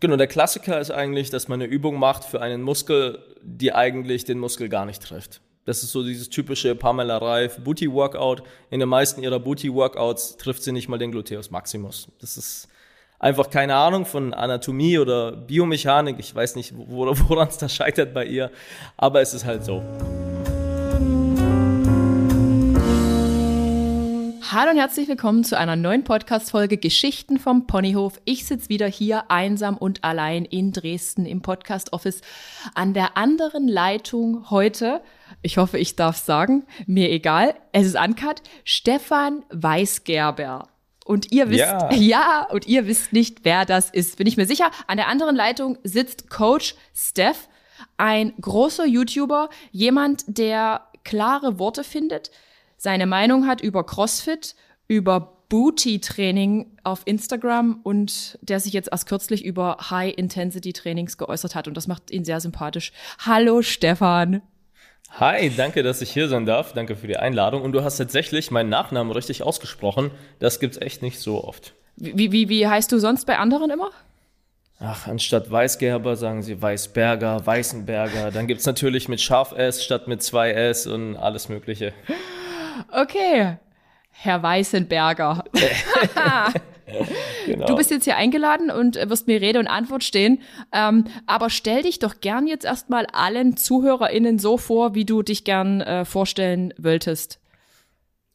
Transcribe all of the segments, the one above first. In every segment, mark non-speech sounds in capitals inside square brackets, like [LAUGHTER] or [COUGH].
Genau, der Klassiker ist eigentlich, dass man eine Übung macht für einen Muskel, die eigentlich den Muskel gar nicht trifft. Das ist so dieses typische Pamela Reif Booty Workout. In den meisten ihrer Booty Workouts trifft sie nicht mal den Gluteus Maximus. Das ist einfach keine Ahnung von Anatomie oder Biomechanik. Ich weiß nicht, woran es da scheitert bei ihr, aber es ist halt so. Hallo und herzlich willkommen zu einer neuen Podcast-Folge Geschichten vom Ponyhof. Ich sitze wieder hier einsam und allein in Dresden im Podcast-Office. An der anderen Leitung heute, ich hoffe, ich darf sagen, mir egal, es ist Uncut, Stefan Weisgerber. Und ihr wisst, ja. [LAUGHS] ja, und ihr wisst nicht, wer das ist. Bin ich mir sicher. An der anderen Leitung sitzt Coach Steph, ein großer YouTuber, jemand, der klare Worte findet, seine Meinung hat über CrossFit, über Booty-Training auf Instagram und der sich jetzt erst kürzlich über High-Intensity-Trainings geäußert hat und das macht ihn sehr sympathisch. Hallo Stefan. Hi, danke, dass ich hier sein darf. Danke für die Einladung. Und du hast tatsächlich meinen Nachnamen richtig ausgesprochen. Das gibt's echt nicht so oft. Wie, wie, wie heißt du sonst bei anderen immer? Ach, anstatt Weißgerber sagen sie Weißberger, Weißenberger. Dann gibt's natürlich mit Scharf S statt mit zwei S und alles Mögliche. [LAUGHS] Okay, Herr Weißenberger. [LAUGHS] genau. Du bist jetzt hier eingeladen und wirst mir Rede und Antwort stehen. Ähm, aber stell dich doch gern jetzt erstmal allen ZuhörerInnen so vor, wie du dich gern äh, vorstellen wolltest.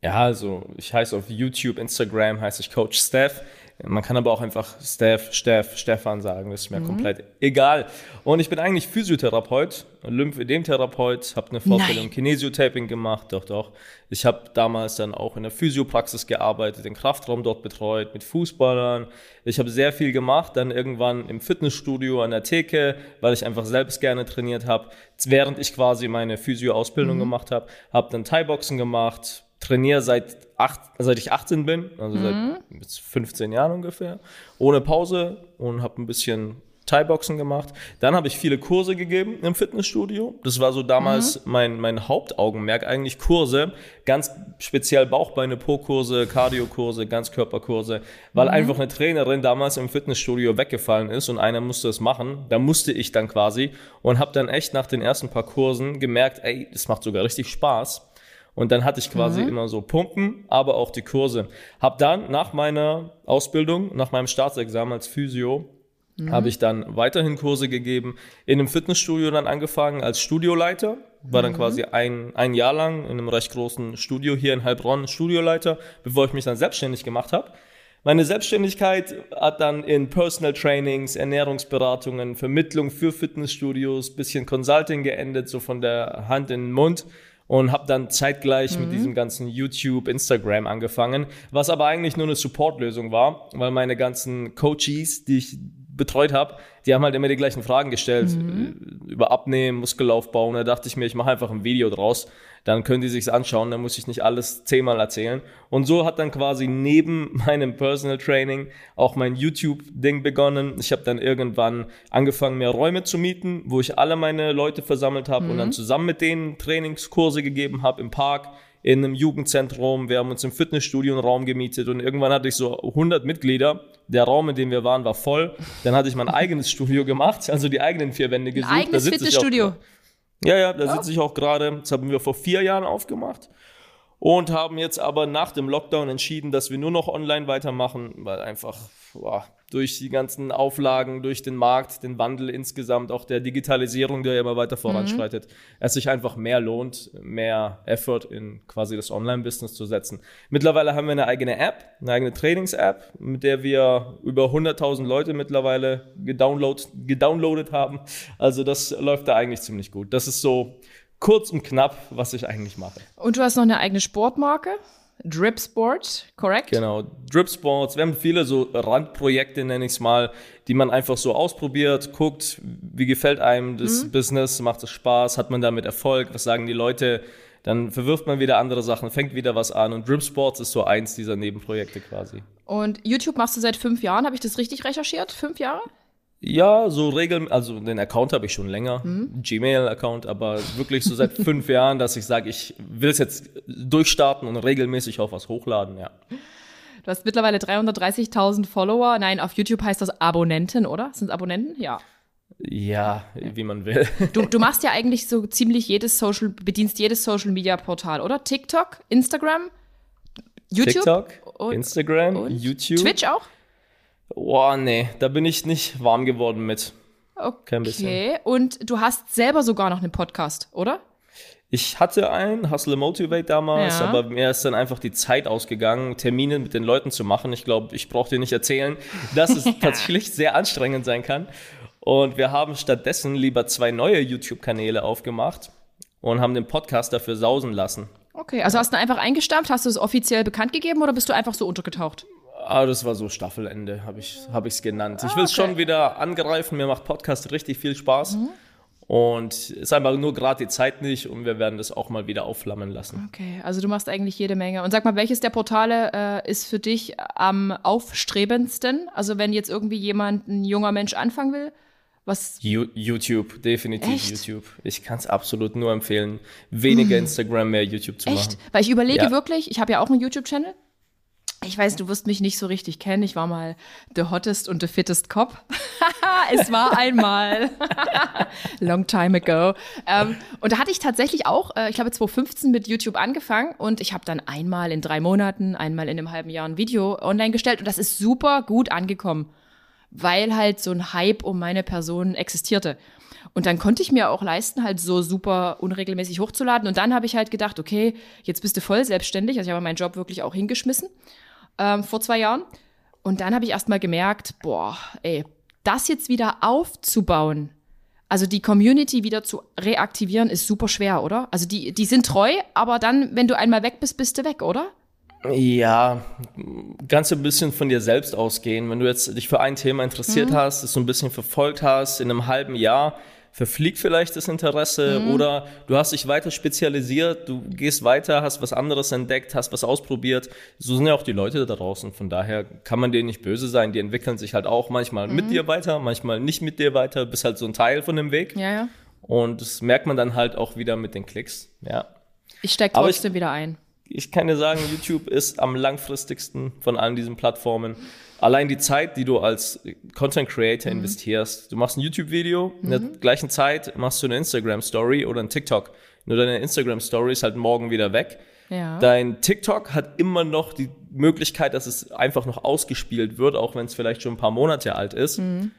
Ja, also ich heiße auf YouTube, Instagram heiße ich Coach Steph. Man kann aber auch einfach Steph, Steff, Stefan sagen, das ist mir mhm. komplett egal. Und ich bin eigentlich Physiotherapeut, Lymphedemtherapeut, habe eine Fortbildung Kinesiotaping gemacht, doch, doch. Ich habe damals dann auch in der Physiopraxis gearbeitet, den Kraftraum dort betreut, mit Fußballern. Ich habe sehr viel gemacht, dann irgendwann im Fitnessstudio an der Theke, weil ich einfach selbst gerne trainiert habe, während ich quasi meine Physio-Ausbildung mhm. gemacht habe, habe dann Thai-Boxen gemacht, trainiere seit, acht, seit ich 18 bin, also mhm. seit 15 Jahren ungefähr, ohne Pause und habe ein bisschen Thai-Boxen gemacht. Dann habe ich viele Kurse gegeben im Fitnessstudio. Das war so damals mhm. mein, mein Hauptaugenmerk, eigentlich Kurse, ganz speziell Bauchbeine, Po-Kurse, Cardio-Kurse, Ganzkörperkurse, weil mhm. einfach eine Trainerin damals im Fitnessstudio weggefallen ist und einer musste es machen. Da musste ich dann quasi und habe dann echt nach den ersten paar Kursen gemerkt, ey, das macht sogar richtig Spaß und dann hatte ich quasi mhm. immer so Pumpen, aber auch die Kurse. Hab dann nach meiner Ausbildung, nach meinem Staatsexamen als Physio, mhm. habe ich dann weiterhin Kurse gegeben. In einem Fitnessstudio dann angefangen als Studioleiter. War dann mhm. quasi ein, ein Jahr lang in einem recht großen Studio hier in Heilbronn Studioleiter, bevor ich mich dann selbstständig gemacht habe. Meine Selbstständigkeit hat dann in Personal Trainings, Ernährungsberatungen, Vermittlung für Fitnessstudios, bisschen Consulting geendet, so von der Hand in den Mund und habe dann zeitgleich mhm. mit diesem ganzen YouTube, Instagram angefangen, was aber eigentlich nur eine Supportlösung war, weil meine ganzen Coaches, die ich betreut habe, die haben halt immer die gleichen Fragen gestellt mhm. Äh, über Abnehmen, Muskelaufbau. Und da dachte ich mir, ich mache einfach ein Video draus. Dann können die sich's anschauen, dann muss ich nicht alles zehnmal erzählen. Und so hat dann quasi neben [LAUGHS] meinem Personal Training auch mein YouTube-Ding begonnen. Ich habe dann irgendwann angefangen, mehr Räume zu mieten, wo ich alle meine Leute versammelt habe mhm. und dann mhm. zusammen mit denen Trainingskurse gegeben habe im Park in einem Jugendzentrum, wir haben uns im Fitnessstudio einen Raum gemietet und irgendwann hatte ich so 100 Mitglieder. Der Raum, in dem wir waren, war voll. Dann hatte ich mein eigenes Studio gemacht, also die eigenen vier Wände gesucht. Ein eigenes Fitnessstudio? Ja, ja, da sitze ich auch gerade. Das haben wir vor vier Jahren aufgemacht und haben jetzt aber nach dem Lockdown entschieden, dass wir nur noch online weitermachen, weil einfach boah, durch die ganzen Auflagen, durch den Markt, den Wandel insgesamt, auch der Digitalisierung, der immer weiter voranschreitet, mhm. es sich einfach mehr lohnt, mehr Effort in quasi das Online-Business zu setzen. Mittlerweile haben wir eine eigene App, eine eigene Trainings-App, mit der wir über 100.000 Leute mittlerweile gedownload, gedownloadet haben. Also das läuft da eigentlich ziemlich gut. Das ist so kurz und knapp, was ich eigentlich mache. Und du hast noch eine eigene Sportmarke? Drip Sport, korrekt? Genau, Drip Sports. Wir haben viele so Randprojekte, nenne ich es mal, die man einfach so ausprobiert, guckt, wie gefällt einem das mhm. Business, macht es Spaß, hat man damit Erfolg, was sagen die Leute, dann verwirft man wieder andere Sachen, fängt wieder was an und Drip Sports ist so eins dieser Nebenprojekte quasi. Und YouTube machst du seit fünf Jahren, habe ich das richtig recherchiert? Fünf Jahre? Ja, so regeln, also den Account habe ich schon länger, mhm. Gmail-Account, aber wirklich so seit [LAUGHS] fünf Jahren, dass ich sage, ich will es jetzt durchstarten und regelmäßig auch was hochladen, ja. Du hast mittlerweile 330.000 Follower. Nein, auf YouTube heißt das Abonnenten, oder? Sind es Abonnenten? Ja. Ja, wie man will. Du, du machst ja eigentlich so ziemlich jedes Social, bedienst jedes Social Media Portal, oder? TikTok, Instagram, YouTube? TikTok, Instagram, YouTube. Twitch auch? Boah, nee, da bin ich nicht warm geworden mit. Kein bisschen. Okay, und du hast selber sogar noch einen Podcast, oder? Ich hatte einen, Hustle Motivate damals, ja. aber mir ist dann einfach die Zeit ausgegangen, Termine mit den Leuten zu machen. Ich glaube, ich brauche dir nicht erzählen, dass es [LAUGHS] tatsächlich sehr anstrengend sein kann. Und wir haben stattdessen lieber zwei neue YouTube-Kanäle aufgemacht und haben den Podcast dafür sausen lassen. Okay, also hast du einfach eingestampft, hast du es offiziell bekannt gegeben oder bist du einfach so untergetaucht? Ah, das war so Staffelende, habe ich es hab genannt. Ich will es ah, okay. schon wieder angreifen. Mir macht Podcast richtig viel Spaß. Mhm. Und es ist einfach nur gerade die Zeit nicht und wir werden das auch mal wieder aufflammen lassen. Okay, also du machst eigentlich jede Menge. Und sag mal, welches der Portale äh, ist für dich am aufstrebendsten? Also wenn jetzt irgendwie jemand, ein junger Mensch anfangen will, was? YouTube, definitiv Echt? YouTube. Ich kann es absolut nur empfehlen, weniger hm. Instagram, mehr YouTube zu Echt? machen. Weil ich überlege ja. wirklich, ich habe ja auch einen YouTube-Channel ich weiß, du wirst mich nicht so richtig kennen. Ich war mal the hottest und the fittest Cop. [LAUGHS] es war einmal. [LAUGHS] Long time ago. Ähm, und da hatte ich tatsächlich auch, äh, ich glaube 2015 mit YouTube angefangen und ich habe dann einmal in drei Monaten, einmal in einem halben Jahr ein Video online gestellt und das ist super gut angekommen, weil halt so ein Hype um meine Person existierte. Und dann konnte ich mir auch leisten, halt so super unregelmäßig hochzuladen. Und dann habe ich halt gedacht, okay, jetzt bist du voll selbstständig. Also ich habe meinen Job wirklich auch hingeschmissen ähm, vor zwei Jahren. Und dann habe ich erst mal gemerkt, boah, ey, das jetzt wieder aufzubauen, also die Community wieder zu reaktivieren, ist super schwer, oder? Also die, die sind treu, aber dann, wenn du einmal weg bist, bist du weg, oder? Ja, ganz ein bisschen von dir selbst ausgehen. Wenn du jetzt dich für ein Thema interessiert mhm. hast, es so ein bisschen verfolgt hast, in einem halben Jahr verfliegt vielleicht das Interesse mhm. oder du hast dich weiter spezialisiert, du gehst weiter, hast was anderes entdeckt, hast was ausprobiert. So sind ja auch die Leute da draußen. Von daher kann man denen nicht böse sein. Die entwickeln sich halt auch manchmal mhm. mit dir weiter, manchmal nicht mit dir weiter, bist halt so ein Teil von dem Weg. Ja, ja. Und das merkt man dann halt auch wieder mit den Klicks. Ja. Ich steig trotzdem ich, wieder ein. Ich kann dir sagen, YouTube ist am langfristigsten von allen diesen Plattformen allein die Zeit, die du als Content Creator mhm. investierst. Du machst ein YouTube-Video, mhm. in der mhm. gleichen Zeit machst du eine Instagram-Story oder ein TikTok. Nur deine Instagram-Story ist halt morgen wieder weg. Ja. Dein TikTok hat immer noch die Möglichkeit, dass es einfach noch ausgespielt wird, auch wenn es vielleicht schon ein paar Monate alt ist. Mhm.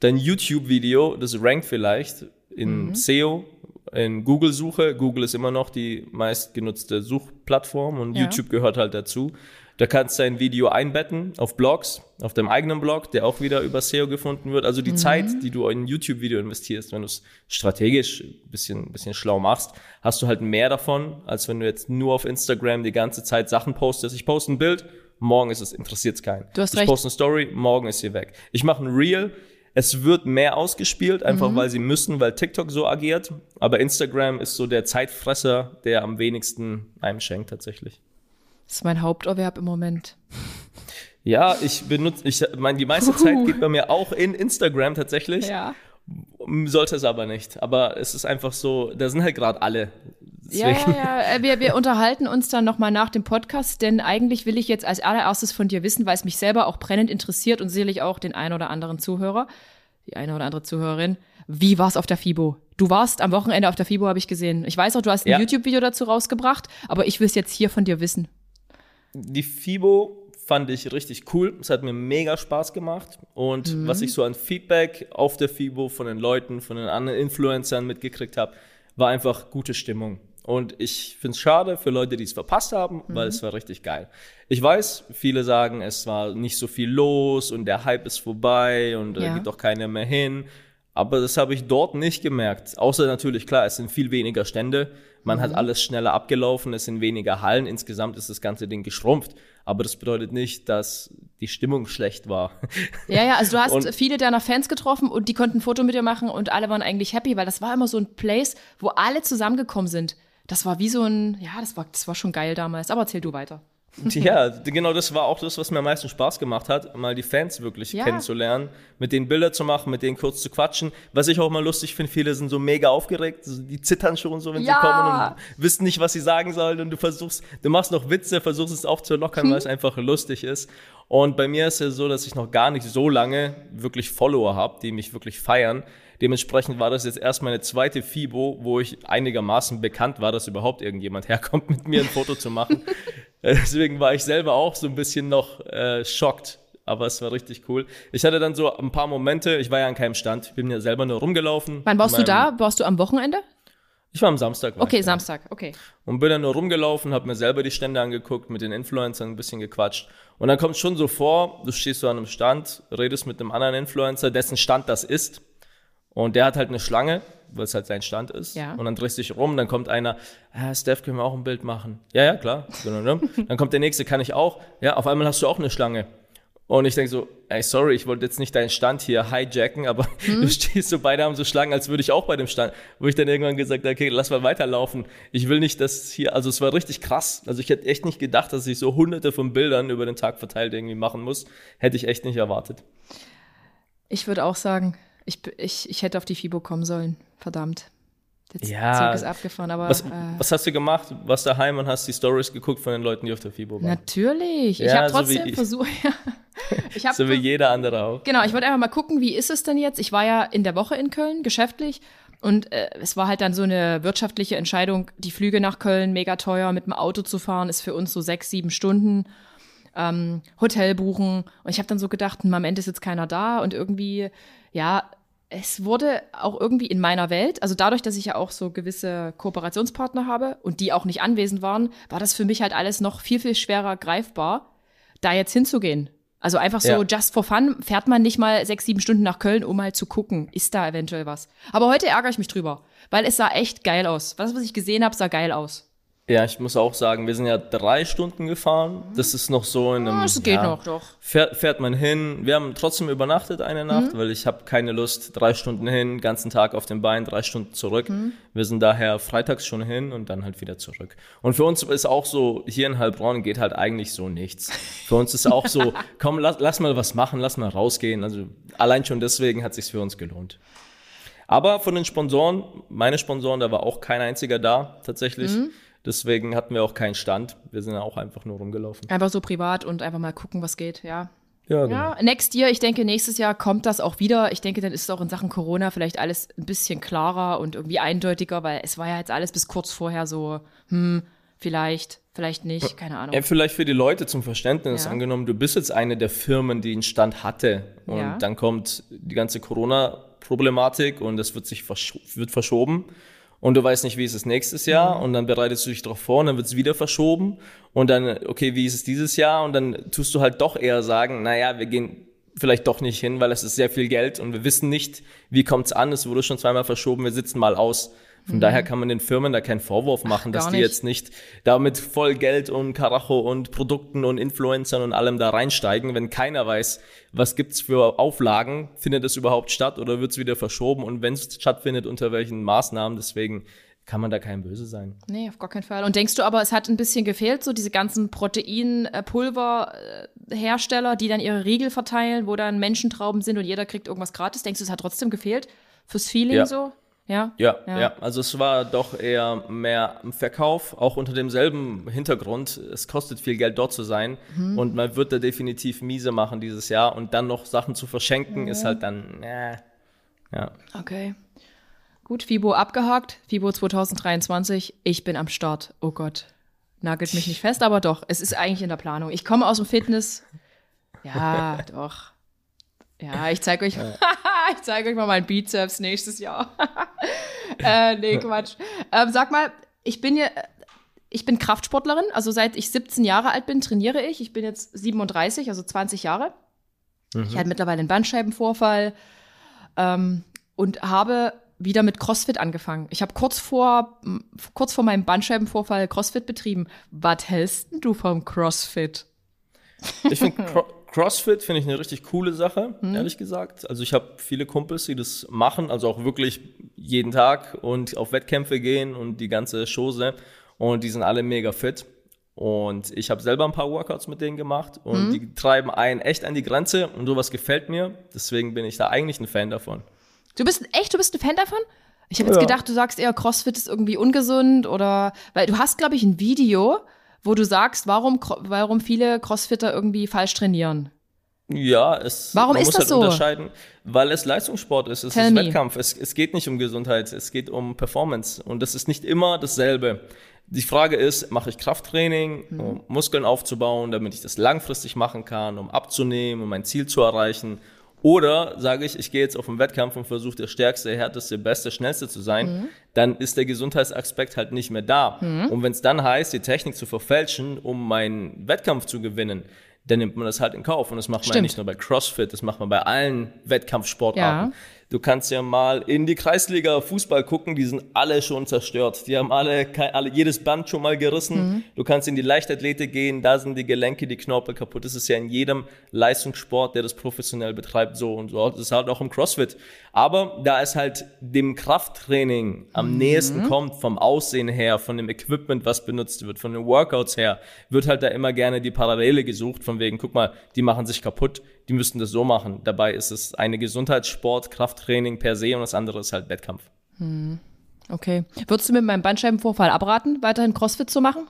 Dein YouTube-Video, das rankt vielleicht in mhm. SEO, in Google-Suche. Google ist immer noch die meistgenutzte Suchplattform und ja. YouTube gehört halt dazu. Da kannst du ein Video einbetten auf Blogs, auf deinem eigenen Blog, der auch wieder über SEO gefunden wird. Also die mhm. Zeit, die du in ein YouTube-Video investierst, wenn du es strategisch ein bisschen, bisschen schlau machst, hast du halt mehr davon, als wenn du jetzt nur auf Instagram die ganze Zeit Sachen postest. Ich poste ein Bild, morgen ist es, interessiert es keinen. Du hast ich recht. poste eine Story, morgen ist sie weg. Ich mache ein Reel, es wird mehr ausgespielt, einfach mhm. weil sie müssen, weil TikTok so agiert. Aber Instagram ist so der Zeitfresser, der am wenigsten einem schenkt tatsächlich. Das ist mein Haupterwerb im Moment. Ja, ich benutze, ich meine, die meiste Zeit geht bei mir auch in Instagram tatsächlich. Ja. Sollte es aber nicht. Aber es ist einfach so, da sind halt gerade alle. Ja, ja, ja. Äh, wir, wir unterhalten uns dann nochmal nach dem Podcast, denn eigentlich will ich jetzt als allererstes von dir wissen, weil es mich selber auch brennend interessiert und sicherlich auch den einen oder anderen Zuhörer, die eine oder andere Zuhörerin. Wie war es auf der FIBO? Du warst am Wochenende auf der FIBO, habe ich gesehen. Ich weiß auch, du hast ein ja. YouTube-Video dazu rausgebracht, aber ich will es jetzt hier von dir wissen. Die FIBO fand ich richtig cool. Es hat mir mega Spaß gemacht. Und mhm. was ich so an Feedback auf der FIBO von den Leuten, von den anderen Influencern mitgekriegt habe, war einfach gute Stimmung. Und ich finde es schade für Leute, die es verpasst haben, mhm. weil es war richtig geil. Ich weiß, viele sagen, es war nicht so viel los und der Hype ist vorbei und ja. da geht doch keiner mehr hin. Aber das habe ich dort nicht gemerkt. Außer natürlich, klar, es sind viel weniger Stände. Man mhm. hat alles schneller abgelaufen, es sind weniger Hallen. Insgesamt ist das ganze Ding geschrumpft. Aber das bedeutet nicht, dass die Stimmung schlecht war. Ja, ja, also du hast und, viele deiner Fans getroffen und die konnten ein Foto mit dir machen und alle waren eigentlich happy, weil das war immer so ein Place, wo alle zusammengekommen sind. Das war wie so ein, ja, das war, das war schon geil damals. Aber erzähl du weiter. [LAUGHS] Ja, genau das war auch das, was mir am meisten Spaß gemacht hat, mal die Fans wirklich ja. kennenzulernen, mit denen Bilder zu machen, mit denen kurz zu quatschen. Was ich auch mal lustig finde, viele sind so mega aufgeregt, die zittern schon so, wenn ja. sie kommen und wissen nicht, was sie sagen sollen und du versuchst, du machst noch Witze, versuchst es aufzulockern, hm. weil es einfach lustig ist. Und bei mir ist es so, dass ich noch gar nicht so lange wirklich Follower habe, die mich wirklich feiern. Dementsprechend war das jetzt erst meine zweite FIBO, wo ich einigermaßen bekannt war, dass überhaupt irgendjemand [LAUGHS] herkommt, mit mir ein Foto zu machen. [LAUGHS] Deswegen war ich selber auch so ein bisschen noch äh, schockt. Aber es war richtig cool. Ich hatte dann so ein paar Momente, ich war ja an keinem Stand, ich bin ja selber nur rumgelaufen. Wann warst du da? Warst du am Wochenende? Ich war am Samstag. okay, ich, Samstag, okay. Und bin dann nur rumgelaufen, habe mir selber die Stände angeguckt, mit den Influencern ein bisschen gequatscht. Und dann kommt es schon so vor, du stehst so an einem Stand, redest mit einem anderen Influencer, dessen Stand das ist. Und der hat halt eine Schlange, weil es halt sein Stand ist. Ja. Und dann drehst du dich rum, dann kommt einer, ah, Steph, können wir auch ein Bild machen? Ja, ja, klar. [LAUGHS] dann kommt der nächste, kann ich auch? Ja, auf einmal hast du auch eine Schlange. Und ich denke so, ey, sorry, ich wollte jetzt nicht deinen Stand hier hijacken, aber [LAUGHS] hm? du stehst so, beide haben so Schlangen, als würde ich auch bei dem Stand, wo ich dann irgendwann gesagt habe, okay, lass mal weiterlaufen. Ich will nicht, dass hier, also es war richtig krass. Also ich hätte echt nicht gedacht, dass ich so hunderte von Bildern über den Tag verteilt irgendwie machen muss. Hätte ich echt nicht erwartet. Ich würde auch sagen, ich, ich, ich hätte auf die FIBO kommen sollen. Verdammt. Der ja, Zug ist abgefahren, aber. Was, äh, was, hast du gemacht? Warst daheim und hast die Stories geguckt von den Leuten, die auf der FIBO waren? Natürlich. Ja, ich habe trotzdem so versucht. [LAUGHS] ich hab, so wie jeder andere auch. Genau, ich wollte einfach mal gucken, wie ist es denn jetzt? Ich war ja in der Woche in Köln, geschäftlich. Und äh, es war halt dann so eine wirtschaftliche Entscheidung, die Flüge nach Köln mega teuer, mit dem Auto zu fahren, ist für uns so sechs, sieben Stunden. Ähm, Hotel buchen. Und ich habe dann so gedacht, hm, am Ende ist jetzt keiner da und irgendwie, ja, es wurde auch irgendwie in meiner Welt, also dadurch, dass ich ja auch so gewisse Kooperationspartner habe und die auch nicht anwesend waren, war das für mich halt alles noch viel, viel schwerer greifbar, da jetzt hinzugehen. Also einfach so ja. just for fun fährt man nicht mal sechs, sieben Stunden nach Köln, um mal zu gucken, ist da eventuell was. Aber heute ärgere ich mich drüber, weil es sah echt geil aus. Was, was ich gesehen habe, sah geil aus. Ja, ich muss auch sagen, wir sind ja drei Stunden gefahren. Das ist noch so in einem. Das geht ja, noch, doch. Fährt, fährt man hin. Wir haben trotzdem übernachtet eine Nacht, mhm. weil ich habe keine Lust, drei Stunden hin, ganzen Tag auf dem Bein, drei Stunden zurück. Mhm. Wir sind daher freitags schon hin und dann halt wieder zurück. Und für uns ist auch so, hier in Heilbronn geht halt eigentlich so nichts. Für uns ist auch so, [LAUGHS] komm, lass, lass mal was machen, lass mal rausgehen. Also allein schon deswegen hat sich's für uns gelohnt. Aber von den Sponsoren, meine Sponsoren, da war auch kein einziger da, tatsächlich. Mhm. Deswegen hatten wir auch keinen Stand. Wir sind auch einfach nur rumgelaufen. Einfach so privat und einfach mal gucken, was geht, ja. Ja, genau. ja, next year, ich denke, nächstes Jahr kommt das auch wieder. Ich denke, dann ist es auch in Sachen Corona vielleicht alles ein bisschen klarer und irgendwie eindeutiger, weil es war ja jetzt alles bis kurz vorher so, hm, vielleicht, vielleicht nicht, keine Ahnung. Ja, vielleicht für die Leute zum Verständnis ja. angenommen, du bist jetzt eine der Firmen, die einen Stand hatte und ja. dann kommt die ganze Corona-Problematik und es wird sich versch wird verschoben und du weißt nicht, wie ist es nächstes Jahr mhm. und dann bereitest du dich darauf vor und dann wird es wieder verschoben und dann, okay, wie ist es dieses Jahr und dann tust du halt doch eher sagen, naja, wir gehen vielleicht doch nicht hin, weil es ist sehr viel Geld und wir wissen nicht, wie kommt's an, es wurde schon zweimal verschoben, wir sitzen mal aus. Von mhm. daher kann man den Firmen da keinen Vorwurf machen, Ach, dass die nicht. jetzt nicht damit voll Geld und Karacho und Produkten und Influencern und allem da reinsteigen, wenn keiner weiß, was gibt's für Auflagen, findet es überhaupt statt oder wird's wieder verschoben und wenn es stattfindet, unter welchen Maßnahmen. Deswegen kann man da kein Böse sein. Nee, auf gar keinen Fall. Und denkst du aber, es hat ein bisschen gefehlt, so diese ganzen Proteinpulverhersteller, die dann ihre Riegel verteilen, wo dann Menschentrauben sind und jeder kriegt irgendwas gratis? Denkst du, es hat trotzdem gefehlt fürs Feeling ja. so? Ja? ja? Ja, ja. Also es war doch eher mehr Verkauf, auch unter demselben Hintergrund. Es kostet viel Geld dort zu sein mhm. und man wird da definitiv miese machen dieses Jahr und dann noch Sachen zu verschenken mhm. ist halt dann, äh, ja. Okay. Gut, FIBO abgehakt. FIBO 2023. Ich bin am Start. Oh Gott. Nagelt mich nicht fest, aber doch. Es ist eigentlich in der Planung. Ich komme aus dem Fitness. Ja, [LAUGHS] doch. Ja, ich zeige euch, [LAUGHS] ich zeige euch mal meinen Bizeps nächstes Jahr. [LAUGHS] äh, nee, Quatsch. Ähm, sag mal, ich bin ja, ich bin Kraftsportlerin, also seit ich 17 Jahre alt bin, trainiere ich. Ich bin jetzt 37, also 20 Jahre. Mhm. Ich hatte mittlerweile einen Bandscheibenvorfall ähm, und habe wieder mit CrossFit angefangen. Ich habe kurz vor, kurz vor meinem Bandscheibenvorfall CrossFit betrieben. Was hältst du vom CrossFit? Ich finde [LAUGHS] CrossFit finde ich eine richtig coole Sache, mhm. ehrlich gesagt. Also ich habe viele Kumpels, die das machen, also auch wirklich jeden Tag und auf Wettkämpfe gehen und die ganze Chose und die sind alle mega fit. Und ich habe selber ein paar Workouts mit denen gemacht und mhm. die treiben einen echt an die Grenze und sowas gefällt mir. Deswegen bin ich da eigentlich ein Fan davon. Du bist echt, du bist ein Fan davon? Ich habe jetzt ja. gedacht, du sagst eher, CrossFit ist irgendwie ungesund oder weil du hast, glaube ich, ein Video, wo du sagst, warum, warum viele Crossfitter irgendwie falsch trainieren. Ja, es Warum man ist muss das halt so? unterscheiden, weil es Leistungssport ist, es Tell ist me. Wettkampf, es, es geht nicht um Gesundheit, es geht um Performance und das ist nicht immer dasselbe. Die Frage ist, mache ich Krafttraining, mhm. um Muskeln aufzubauen, damit ich das langfristig machen kann, um abzunehmen, um mein Ziel zu erreichen oder sage ich, ich gehe jetzt auf einen Wettkampf und versuche der stärkste, härteste, beste, schnellste zu sein, mhm. dann ist der Gesundheitsaspekt halt nicht mehr da. Mhm. Und wenn es dann heißt, die Technik zu verfälschen, um meinen Wettkampf zu gewinnen, dann nimmt man das halt in Kauf. Und das macht man ja nicht nur bei CrossFit, das macht man bei allen Wettkampfsportarten. Ja. Du kannst ja mal in die Kreisliga Fußball gucken, die sind alle schon zerstört. Die haben alle, alle jedes Band schon mal gerissen. Mhm. Du kannst in die Leichtathletik gehen, da sind die Gelenke, die Knorpel kaputt. Das ist ja in jedem Leistungssport, der das professionell betreibt, so und so. Das ist halt auch im CrossFit. Aber da es halt dem Krafttraining am mhm. nächsten kommt, vom Aussehen her, von dem Equipment, was benutzt wird, von den Workouts her, wird halt da immer gerne die Parallele gesucht, von wegen, guck mal, die machen sich kaputt die müssten das so machen. Dabei ist es eine Gesundheitssport, Krafttraining per se und das andere ist halt Wettkampf. Hm. Okay. Würdest du mit meinem Bandscheibenvorfall abraten, weiterhin CrossFit zu machen?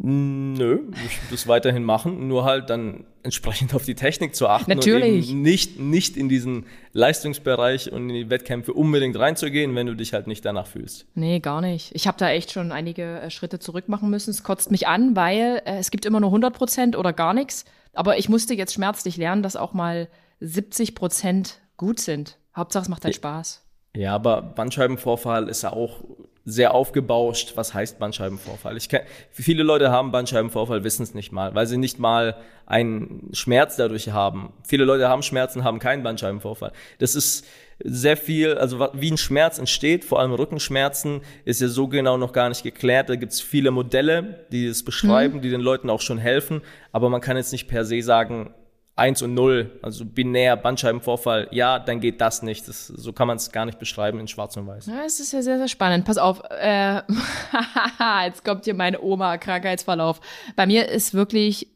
Nö, ich würde es weiterhin machen, nur halt dann entsprechend auf die Technik zu achten Natürlich. und eben nicht, nicht in diesen Leistungsbereich und in die Wettkämpfe unbedingt reinzugehen, wenn du dich halt nicht danach fühlst. Nee, gar nicht. Ich habe da echt schon einige äh, Schritte zurück machen müssen. Es kotzt mich an, weil äh, es gibt immer nur 100 Prozent oder gar nichts. Aber ich musste jetzt schmerzlich lernen, dass auch mal 70 Prozent gut sind. Hauptsache, es macht halt Spaß. Ja, aber Bandscheibenvorfall ist ja auch sehr aufgebauscht. Was heißt Bandscheibenvorfall? Ich kenn, viele Leute haben Bandscheibenvorfall, wissen es nicht mal, weil sie nicht mal einen Schmerz dadurch haben. Viele Leute haben Schmerzen, haben keinen Bandscheibenvorfall. Das ist sehr viel, also wie ein Schmerz entsteht, vor allem Rückenschmerzen, ist ja so genau noch gar nicht geklärt. Da gibt es viele Modelle, die es beschreiben, mhm. die den Leuten auch schon helfen, aber man kann jetzt nicht per se sagen, 1 und 0, also binär, Bandscheibenvorfall, ja, dann geht das nicht. Das, so kann man es gar nicht beschreiben in Schwarz und Weiß. Ja, es ist ja sehr, sehr spannend. Pass auf, äh, [LAUGHS] jetzt kommt hier meine Oma, Krankheitsverlauf. Bei mir ist wirklich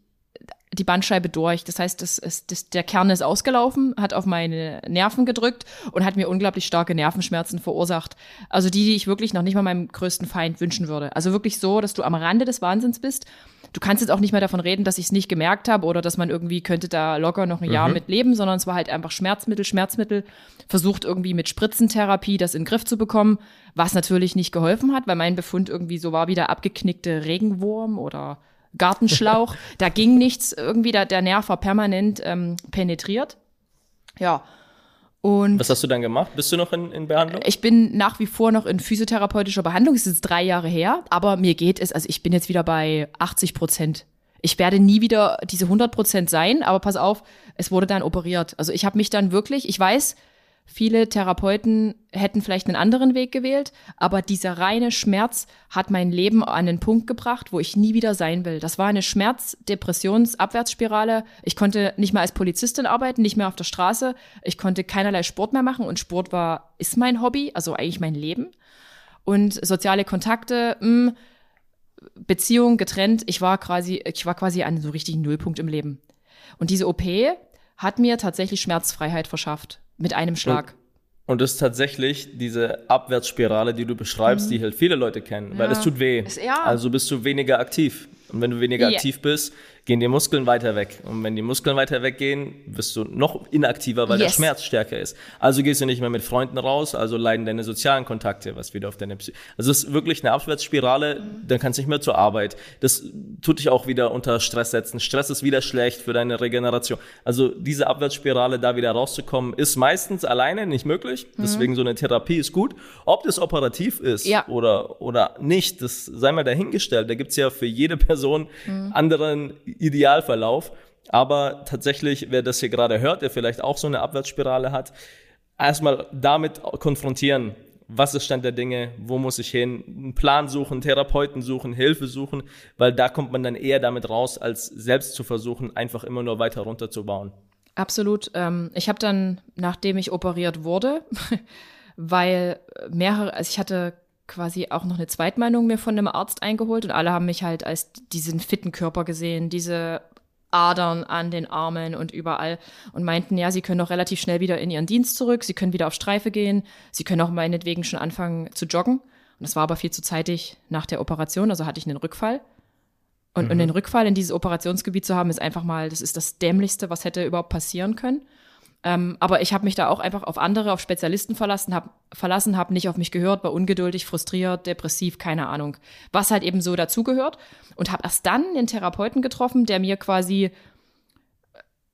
die Bandscheibe durch. Das heißt, das ist, das, der Kern ist ausgelaufen, hat auf meine Nerven gedrückt und hat mir unglaublich starke Nervenschmerzen verursacht. Also die, die ich wirklich noch nicht mal meinem größten Feind wünschen würde. Also wirklich so, dass du am Rande des Wahnsinns bist. Du kannst jetzt auch nicht mehr davon reden, dass ich es nicht gemerkt habe oder dass man irgendwie könnte da locker noch ein Jahr mhm. mit leben, sondern es war halt einfach Schmerzmittel, Schmerzmittel, versucht irgendwie mit Spritzentherapie das in den Griff zu bekommen, was natürlich nicht geholfen hat, weil mein Befund irgendwie so war wie der abgeknickte Regenwurm oder Gartenschlauch. [LAUGHS] da ging nichts, irgendwie da, der Nerv war permanent ähm, penetriert. Ja. Und Was hast du dann gemacht? Bist du noch in, in Behandlung? Ich bin nach wie vor noch in physiotherapeutischer Behandlung. Es ist drei Jahre her, aber mir geht es, also ich bin jetzt wieder bei 80 Prozent. Ich werde nie wieder diese 100 Prozent sein, aber pass auf, es wurde dann operiert. Also ich habe mich dann wirklich, ich weiß, Viele Therapeuten hätten vielleicht einen anderen Weg gewählt, aber dieser reine Schmerz hat mein Leben an den Punkt gebracht, wo ich nie wieder sein will. Das war eine Schmerz-Depressions-Abwärtsspirale. Ich konnte nicht mehr als Polizistin arbeiten, nicht mehr auf der Straße. Ich konnte keinerlei Sport mehr machen und Sport war, ist mein Hobby, also eigentlich mein Leben. Und soziale Kontakte, hm, Beziehung getrennt. Ich war quasi, ich war quasi an so richtigen Nullpunkt im Leben. Und diese OP hat mir tatsächlich Schmerzfreiheit verschafft. Mit einem Schlag. Und, und das ist tatsächlich diese Abwärtsspirale, die du beschreibst, mhm. die halt viele Leute kennen, ja. weil es tut weh. Ist, ja. Also bist du weniger aktiv. Und wenn du weniger yeah. aktiv bist, gehen die Muskeln weiter weg. Und wenn die Muskeln weiter weggehen, wirst du noch inaktiver, weil yes. der Schmerz stärker ist. Also gehst du nicht mehr mit Freunden raus, also leiden deine sozialen Kontakte, was wieder auf deine Psyche. Also es ist wirklich eine Abwärtsspirale, mhm. dann kannst du nicht mehr zur Arbeit. Das tut dich auch wieder unter Stress setzen. Stress ist wieder schlecht für deine Regeneration. Also diese Abwärtsspirale da wieder rauszukommen, ist meistens alleine nicht möglich. Mhm. Deswegen so eine Therapie ist gut. Ob das operativ ist ja. oder, oder nicht, das sei mal dahingestellt. Da gibt's ja für jede Person mhm. anderen Idealverlauf. Aber tatsächlich, wer das hier gerade hört, der vielleicht auch so eine Abwärtsspirale hat, erstmal damit konfrontieren. Was ist Stand der Dinge? Wo muss ich hin? Einen Plan suchen, Therapeuten suchen, Hilfe suchen, weil da kommt man dann eher damit raus, als selbst zu versuchen, einfach immer nur weiter runterzubauen. Absolut. Ähm, ich habe dann, nachdem ich operiert wurde, [LAUGHS] weil mehrere, also ich hatte quasi auch noch eine Zweitmeinung mir von einem Arzt eingeholt und alle haben mich halt als diesen fitten Körper gesehen, diese Adern an den Armen und überall und meinten, ja, sie können auch relativ schnell wieder in ihren Dienst zurück, sie können wieder auf Streife gehen, sie können auch meinetwegen schon anfangen zu joggen. Und das war aber viel zu zeitig nach der Operation, also hatte ich einen Rückfall. Und, mhm. und den Rückfall in dieses Operationsgebiet zu haben, ist einfach mal, das ist das Dämlichste, was hätte überhaupt passieren können. Ähm, aber ich habe mich da auch einfach auf andere, auf Spezialisten verlassen, habe verlassen, habe nicht auf mich gehört, war ungeduldig, frustriert, depressiv, keine Ahnung, was halt eben so dazugehört. Und habe erst dann den Therapeuten getroffen, der mir quasi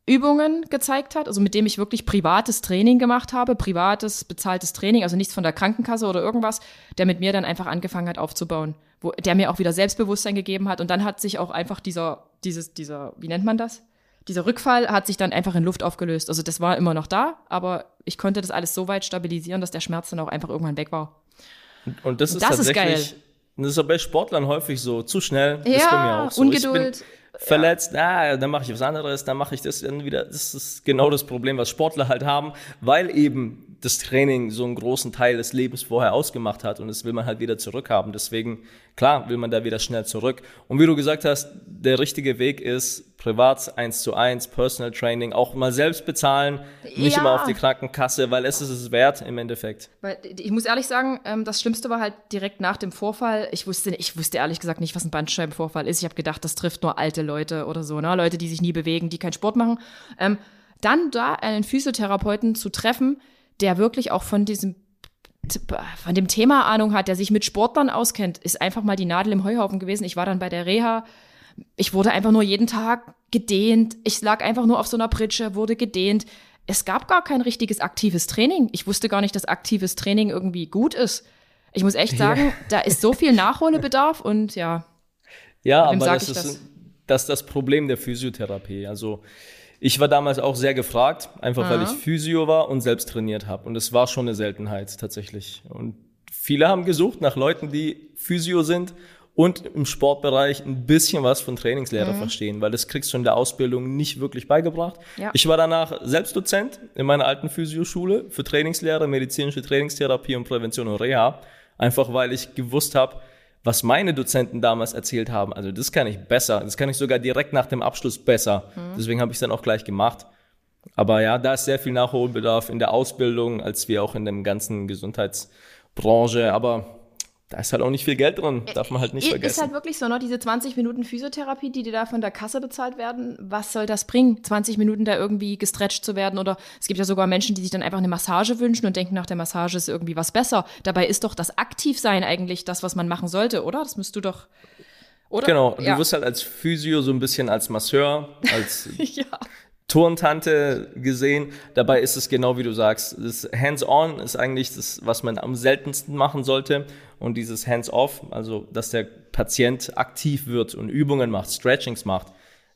Übungen gezeigt hat, also mit dem ich wirklich privates Training gemacht habe, privates bezahltes Training, also nichts von der Krankenkasse oder irgendwas, der mit mir dann einfach angefangen hat aufzubauen, wo der mir auch wieder Selbstbewusstsein gegeben hat. Und dann hat sich auch einfach dieser dieses dieser wie nennt man das? Dieser Rückfall hat sich dann einfach in Luft aufgelöst. Also das war immer noch da, aber ich konnte das alles so weit stabilisieren, dass der Schmerz dann auch einfach irgendwann weg war. Und, und das ist das tatsächlich, ist geil. das ist bei Sportlern häufig so, zu schnell. Ja, das ist bei mir auch so. Ungeduld. Verletzt, ja. ah, dann mache ich was anderes, dann mache ich das dann wieder. Das ist genau das Problem, was Sportler halt haben, weil eben das Training so einen großen Teil des Lebens vorher ausgemacht hat und das will man halt wieder zurückhaben. Deswegen, klar, will man da wieder schnell zurück. Und wie du gesagt hast, der richtige Weg ist privat eins zu eins, Personal Training, auch mal selbst bezahlen, nicht ja. immer auf die Krankenkasse, weil es ist es wert im Endeffekt. Weil ich muss ehrlich sagen, ähm, das Schlimmste war halt direkt nach dem Vorfall. Ich wusste, ich wusste ehrlich gesagt nicht, was ein Bandscheibenvorfall ist. Ich habe gedacht, das trifft nur alte Leute oder so, ne? Leute, die sich nie bewegen, die keinen Sport machen. Ähm, dann da einen Physiotherapeuten zu treffen, der wirklich auch von diesem von dem Thema Ahnung hat, der sich mit Sportlern auskennt, ist einfach mal die Nadel im Heuhaufen gewesen. Ich war dann bei der Reha. Ich wurde einfach nur jeden Tag gedehnt. Ich lag einfach nur auf so einer Pritsche, wurde gedehnt. Es gab gar kein richtiges aktives Training. Ich wusste gar nicht, dass aktives Training irgendwie gut ist. Ich muss echt sagen, ja. da ist so viel Nachholbedarf und ja. Ja, aber das ist das? Das ist das Problem der Physiotherapie. Also ich war damals auch sehr gefragt, einfach Aha. weil ich Physio war und selbst trainiert habe. Und es war schon eine Seltenheit tatsächlich. Und viele haben gesucht nach Leuten, die Physio sind und im Sportbereich ein bisschen was von Trainingslehre mhm. verstehen, weil das kriegst du in der Ausbildung nicht wirklich beigebracht. Ja. Ich war danach Selbstdozent in meiner alten Physioschule für Trainingslehre, medizinische Trainingstherapie und Prävention und Reha, einfach weil ich gewusst habe, was meine Dozenten damals erzählt haben, also das kann ich besser. Das kann ich sogar direkt nach dem Abschluss besser. Mhm. Deswegen habe ich es dann auch gleich gemacht. Aber ja, da ist sehr viel Nachholbedarf in der Ausbildung, als wir auch in der ganzen Gesundheitsbranche. Aber da ist halt auch nicht viel Geld drin, darf man halt nicht vergessen. Ist halt wirklich so, ne? Diese 20 Minuten Physiotherapie, die dir da von der Kasse bezahlt werden, was soll das bringen? 20 Minuten da irgendwie gestretcht zu werden oder es gibt ja sogar Menschen, die sich dann einfach eine Massage wünschen und denken, nach der Massage ist irgendwie was besser. Dabei ist doch das Aktivsein eigentlich das, was man machen sollte, oder? Das müsst du doch. Oder? Genau, ja. du wirst halt als Physio so ein bisschen als Masseur, als [LAUGHS] ja. Turntante gesehen. Dabei ist es genau wie du sagst. Das Hands-on ist eigentlich das, was man am seltensten machen sollte. Und dieses Hands-off, also dass der Patient aktiv wird und Übungen macht, Stretchings macht,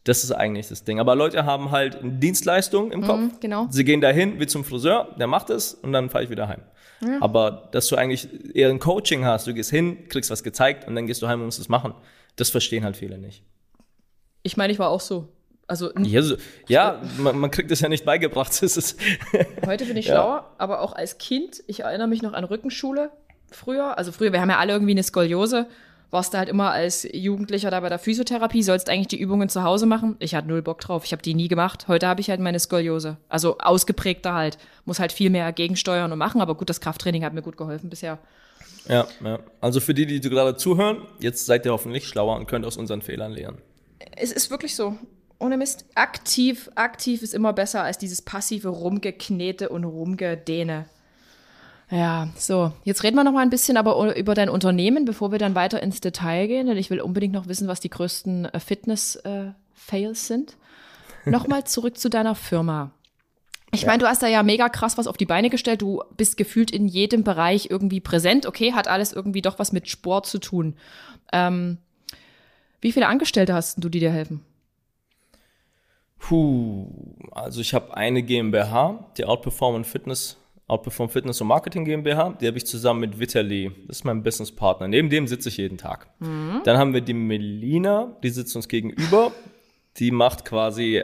das ist eigentlich das Ding. Aber Leute haben halt eine Dienstleistung im Kopf. Mhm, genau. Sie gehen dahin wie zum Friseur, der macht es und dann fahre ich wieder heim. Ja. Aber dass du eigentlich eher ein Coaching hast, du gehst hin, kriegst was gezeigt und dann gehst du heim und musst es machen, das verstehen halt viele nicht. Ich meine, ich war auch so. Also, ja, so, ja man, man, kriegt das ja nicht beigebracht. [LAUGHS] [LAUGHS] Heute bin ich ja. schlauer, aber auch als Kind, ich erinnere mich noch an Rückenschule früher. Also früher, wir haben ja alle irgendwie eine Skoliose. Warst du halt immer als Jugendlicher da bei der Physiotherapie, sollst eigentlich die Übungen zu Hause machen. Ich hatte null Bock drauf, ich habe die nie gemacht. Heute habe ich halt meine Skoliose. Also ausgeprägter halt. Muss halt viel mehr gegensteuern und machen, aber gut, das Krafttraining hat mir gut geholfen bisher. Ja, ja. Also für die, die gerade zuhören, jetzt seid ihr hoffentlich schlauer und könnt aus unseren Fehlern lernen. Es ist wirklich so ohne Mist, aktiv, aktiv ist immer besser als dieses passive Rumgeknete und Rumgedehne. Ja, so. Jetzt reden wir noch mal ein bisschen aber über dein Unternehmen, bevor wir dann weiter ins Detail gehen, denn ich will unbedingt noch wissen, was die größten äh, Fitness-Fails äh, sind. Nochmal zurück zu deiner Firma. Ich ja. meine, du hast da ja mega krass was auf die Beine gestellt. Du bist gefühlt in jedem Bereich irgendwie präsent. Okay, hat alles irgendwie doch was mit Sport zu tun. Ähm, wie viele Angestellte hast du, die dir helfen? Puh, also ich habe eine GmbH, die Outperform Fitness, Outperform Fitness und Marketing GmbH, die habe ich zusammen mit Vitali, das ist mein Businesspartner. Neben dem sitze ich jeden Tag. Mhm. Dann haben wir die Melina, die sitzt uns gegenüber, die macht quasi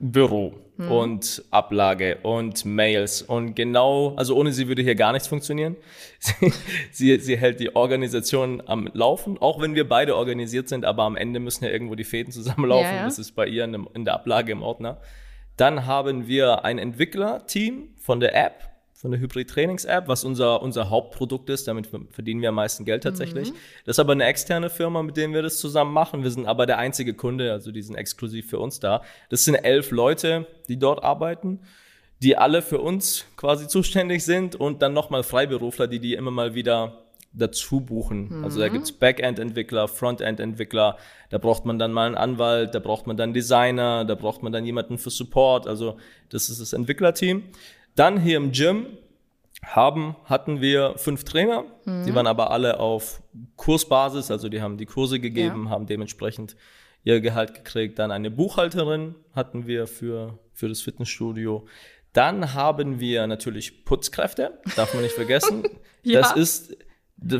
Büro hm. und Ablage und Mails und genau, also ohne sie würde hier gar nichts funktionieren. [LAUGHS] Sie, sie, sie hält die Organisation am Laufen, auch wenn wir beide organisiert sind, aber am Ende müssen ja irgendwo die Fäden zusammenlaufen. Ja, ja. Das ist bei ihr in, in der Ablage im Ordner. Dann haben wir ein Entwicklerteam von der App, von der Hybrid-Trainings-App, was unser, unser Hauptprodukt ist. Damit verdienen wir am meisten Geld tatsächlich. Mhm. Das ist aber eine externe Firma, mit der wir das zusammen machen. Wir sind aber der einzige Kunde, also die sind exklusiv für uns da. Das sind elf Leute, die dort arbeiten, die alle für uns quasi zuständig sind und dann nochmal Freiberufler, die die immer mal wieder dazu buchen. Mhm. Also da mhm. gibt's Backend-Entwickler, Frontend-Entwickler, da braucht man dann mal einen Anwalt, da braucht man dann Designer, da braucht man dann jemanden für Support. Also das ist das Entwicklerteam. Dann hier im Gym haben, hatten wir fünf Trainer, mhm. die waren aber alle auf Kursbasis, also die haben die Kurse gegeben, ja. haben dementsprechend ihr Gehalt gekriegt. Dann eine Buchhalterin hatten wir für, für das Fitnessstudio. Dann haben wir natürlich Putzkräfte, darf man nicht vergessen. [LAUGHS] ja. Das ist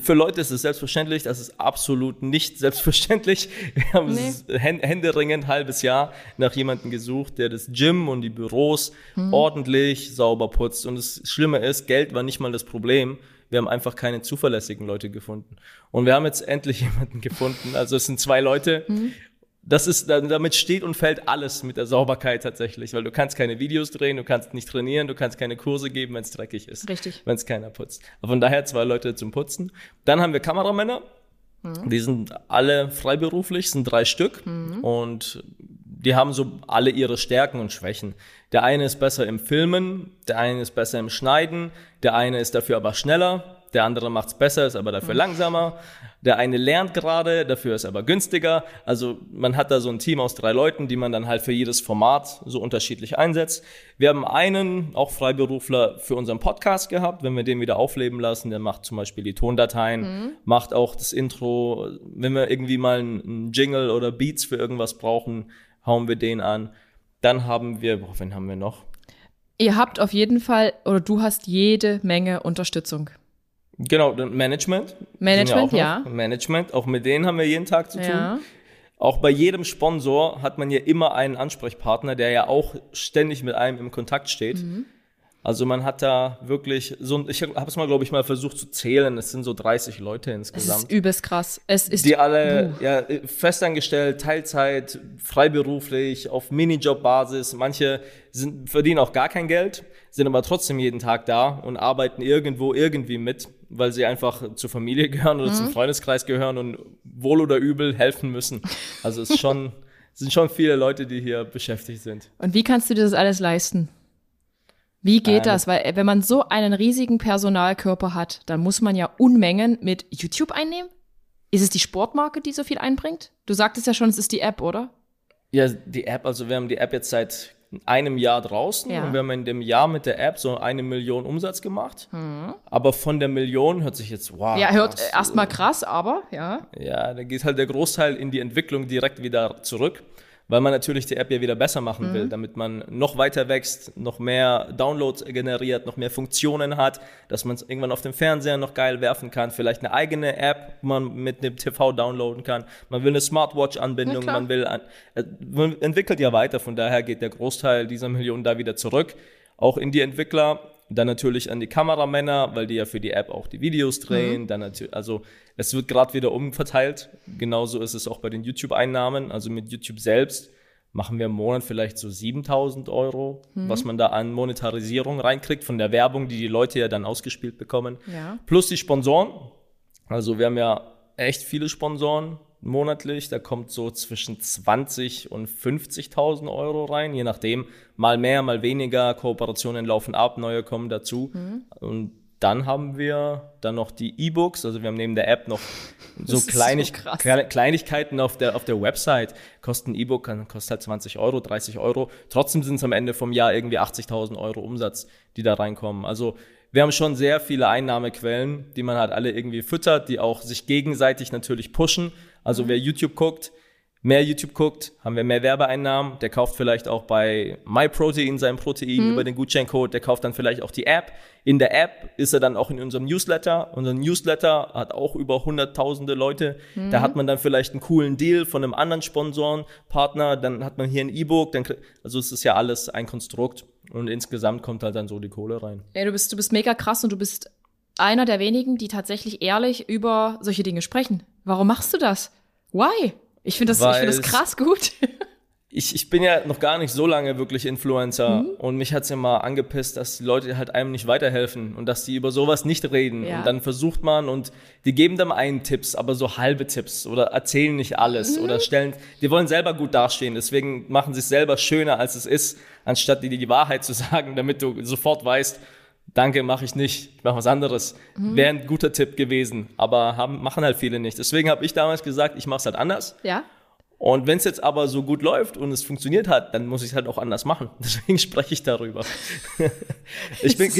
für Leute ist es selbstverständlich, das ist absolut nicht selbstverständlich. Wir haben nee. händeringend ein halbes Jahr nach jemandem gesucht, der das Gym und die Büros mhm. ordentlich sauber putzt. Und das Schlimme ist, Geld war nicht mal das Problem. Wir haben einfach keine zuverlässigen Leute gefunden. Und wir haben jetzt endlich [LAUGHS] jemanden gefunden. Also es sind zwei Leute mhm das ist, damit steht und fällt alles mit der Sauberkeit tatsächlich, weil du kannst keine Videos drehen, du kannst nicht trainieren, du kannst keine Kurse geben, wenn es dreckig ist. Richtig. Wenn es keiner putzt. Aber von daher zwei Leute zum Putzen. Dann haben wir Kameramänner. Mhm. Die sind alle freiberuflich, sind drei Stück mhm. und die haben so alle ihre Stärken und Schwächen. Der eine ist besser im Filmen, der eine ist besser im Schneiden, der eine ist dafür aber schneller, der andere macht es besser, ist aber dafür mhm. langsamer. Der eine lernt gerade, dafür ist aber günstiger. Also man hat da so ein Team aus drei Leuten, die man dann halt für jedes Format so unterschiedlich einsetzt. Wir haben einen, auch Freiberufler, für unseren Podcast gehabt, wenn wir den wieder aufleben lassen. Der macht zum Beispiel die Tondateien, mhm. macht auch das Intro. Wenn wir irgendwie mal einen Jingle oder Beats für irgendwas brauchen, hauen wir den an. Dann haben wir, boah, wen haben wir noch? Ihr habt auf jeden Fall, oder du hast jede Menge Unterstützung. Genau, Management. Management, ja, ja. Management, auch mit denen haben wir jeden Tag zu tun. Ja. Auch bei jedem Sponsor hat man ja immer einen Ansprechpartner, der ja auch ständig mit einem im Kontakt steht. Mhm. Also man hat da wirklich so, ich habe es mal, glaube ich, mal versucht zu zählen. Es sind so 30 Leute insgesamt. Es ist übelst krass. Es ist die alle uh. ja, festangestellt, Teilzeit, freiberuflich, auf Minijob-Basis. Manche sind, verdienen auch gar kein Geld, sind aber trotzdem jeden Tag da und arbeiten irgendwo irgendwie mit weil sie einfach zur Familie [LAUGHS] gehören oder mhm. zum Freundeskreis gehören und wohl oder übel helfen müssen. Also es schon, [LAUGHS] sind schon viele Leute, die hier beschäftigt sind. Und wie kannst du dir das alles leisten? Wie geht das? Weil äh, wenn man so einen riesigen Personalkörper hat, dann muss man ja Unmengen mit YouTube einnehmen. Ist es die Sportmarke, die so viel einbringt? Du sagtest ja schon, es ist die App, oder? Ja, die App, also wir haben die App jetzt seit einem Jahr draußen ja. und wir haben in dem Jahr mit der App so eine Million Umsatz gemacht. Mhm. Aber von der Million hört sich jetzt wow. Ja, hört erstmal krass, aber ja. Ja, da geht halt der Großteil in die Entwicklung direkt wieder zurück weil man natürlich die App ja wieder besser machen mhm. will, damit man noch weiter wächst, noch mehr Downloads generiert, noch mehr Funktionen hat, dass man es irgendwann auf dem Fernseher noch geil werfen kann, vielleicht eine eigene App, man mit dem TV downloaden kann. Man will eine Smartwatch-Anbindung, man will, an, äh, man entwickelt ja weiter, von daher geht der Großteil dieser Millionen da wieder zurück, auch in die Entwickler. Dann natürlich an die Kameramänner, weil die ja für die App auch die Videos drehen. Mhm. Dann natürlich, also es wird gerade wieder umverteilt. Genauso ist es auch bei den YouTube-Einnahmen. Also mit YouTube selbst machen wir im Monat vielleicht so 7000 Euro, mhm. was man da an Monetarisierung reinkriegt von der Werbung, die die Leute ja dann ausgespielt bekommen. Ja. Plus die Sponsoren. Also wir haben ja echt viele Sponsoren monatlich. Da kommt so zwischen 20 und 50.000 Euro rein, je nachdem. Mal mehr, mal weniger. Kooperationen laufen ab, neue kommen dazu. Mhm. Und dann haben wir dann noch die E-Books. Also wir haben neben der App noch [LAUGHS] so, Kleinig so Kleinigkeiten auf der, auf der Website. Kostet ein E-Book, kostet halt 20 Euro, 30 Euro. Trotzdem sind es am Ende vom Jahr irgendwie 80.000 Euro Umsatz, die da reinkommen. Also wir haben schon sehr viele Einnahmequellen, die man halt alle irgendwie füttert, die auch sich gegenseitig natürlich pushen. Also mhm. wer YouTube guckt, mehr YouTube guckt, haben wir mehr Werbeeinnahmen. Der kauft vielleicht auch bei MyProtein sein Protein mhm. über den Gutscheincode. Der kauft dann vielleicht auch die App. In der App ist er dann auch in unserem Newsletter. Unser Newsletter hat auch über hunderttausende Leute. Mhm. Da hat man dann vielleicht einen coolen Deal von einem anderen Sponsorenpartner. Dann hat man hier ein E-Book. Also es ist ja alles ein Konstrukt. Und insgesamt kommt halt dann so die Kohle rein. Ja, du bist, du bist mega krass und du bist einer der wenigen, die tatsächlich ehrlich über solche Dinge sprechen. Warum machst du das? Why? Ich finde das, find das krass gut. [LAUGHS] ich, ich bin ja noch gar nicht so lange wirklich Influencer mhm. und mich hat es immer angepisst, dass die Leute halt einem nicht weiterhelfen und dass die über sowas nicht reden. Ja. Und dann versucht man und die geben dann einen Tipps, aber so halbe Tipps oder erzählen nicht alles mhm. oder stellen, die wollen selber gut dastehen, deswegen machen sie es selber schöner, als es ist, anstatt dir die Wahrheit zu [LAUGHS] sagen, damit du sofort weißt, danke, mache ich nicht, ich mache was anderes. Mhm. Wäre ein guter Tipp gewesen, aber haben, machen halt viele nicht. Deswegen habe ich damals gesagt, ich mache es halt anders. Ja. Und wenn es jetzt aber so gut läuft und es funktioniert hat, dann muss ich es halt auch anders machen. [LAUGHS] Deswegen spreche ich darüber. [LAUGHS] ich, bin,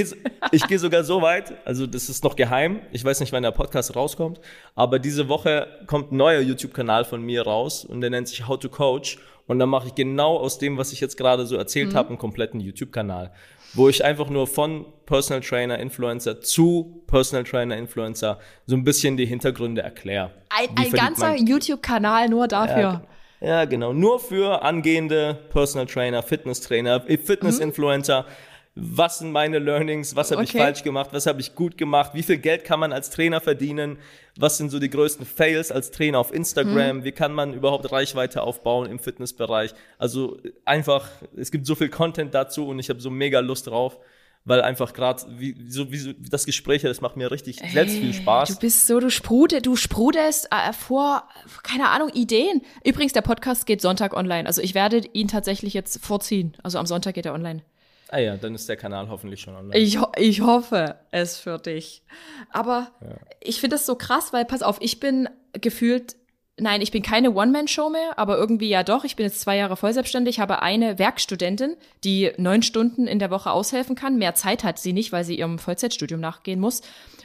ich gehe sogar so weit, also das ist noch geheim. Ich weiß nicht, wann der Podcast rauskommt, aber diese Woche kommt ein neuer YouTube-Kanal von mir raus und der nennt sich How to Coach. Und dann mache ich genau aus dem, was ich jetzt gerade so erzählt mhm. habe, einen kompletten YouTube-Kanal wo ich einfach nur von Personal Trainer, Influencer zu Personal Trainer, Influencer so ein bisschen die Hintergründe erkläre. Ein, ein ganzer YouTube-Kanal nur dafür. Ja, ja, genau. Nur für angehende Personal Trainer, Fitness Trainer, Fitness-Influencer. Mhm was sind meine Learnings, was habe okay. ich falsch gemacht, was habe ich gut gemacht, wie viel Geld kann man als Trainer verdienen, was sind so die größten Fails als Trainer auf Instagram, mhm. wie kann man überhaupt Reichweite aufbauen im Fitnessbereich. Also einfach, es gibt so viel Content dazu und ich habe so mega Lust drauf. Weil einfach gerade, wie, so, wie, wie das Gespräch, das macht mir richtig hey, selbst viel Spaß. Du bist so, du sprudelst, du sprudelst äh, vor, keine Ahnung, Ideen. Übrigens, der Podcast geht Sonntag online. Also ich werde ihn tatsächlich jetzt vorziehen. Also am Sonntag geht er online. Ah ja, dann ist der Kanal hoffentlich schon online. Ich, ich hoffe es für dich. Aber ja. ich finde das so krass, weil pass auf, ich bin gefühlt, nein, ich bin keine One-Man-Show mehr, aber irgendwie ja doch. Ich bin jetzt zwei Jahre voll selbstständig, habe eine Werkstudentin, die neun Stunden in der Woche aushelfen kann. Mehr Zeit hat sie nicht, weil sie ihrem Vollzeitstudium nachgehen muss.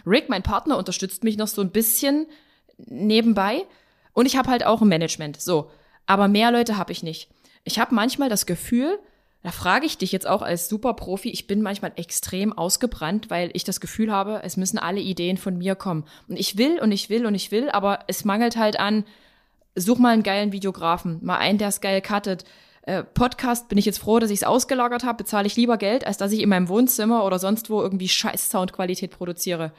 Rick, mein Partner, unterstützt mich noch so ein bisschen nebenbei. Und ich habe halt auch ein Management. So. Aber mehr Leute habe ich nicht. Ich habe manchmal das Gefühl, da frage ich dich jetzt auch als Superprofi, ich bin manchmal extrem ausgebrannt, weil ich das Gefühl habe, es müssen alle Ideen von mir kommen. Und ich will und ich will und ich will, aber es mangelt halt an, such mal einen geilen Videografen, mal einen, der es geil cuttet. Äh, Podcast bin ich jetzt froh, dass ich es ausgelagert habe, bezahle ich lieber Geld, als dass ich in meinem Wohnzimmer oder sonst wo irgendwie scheiß Soundqualität produziere.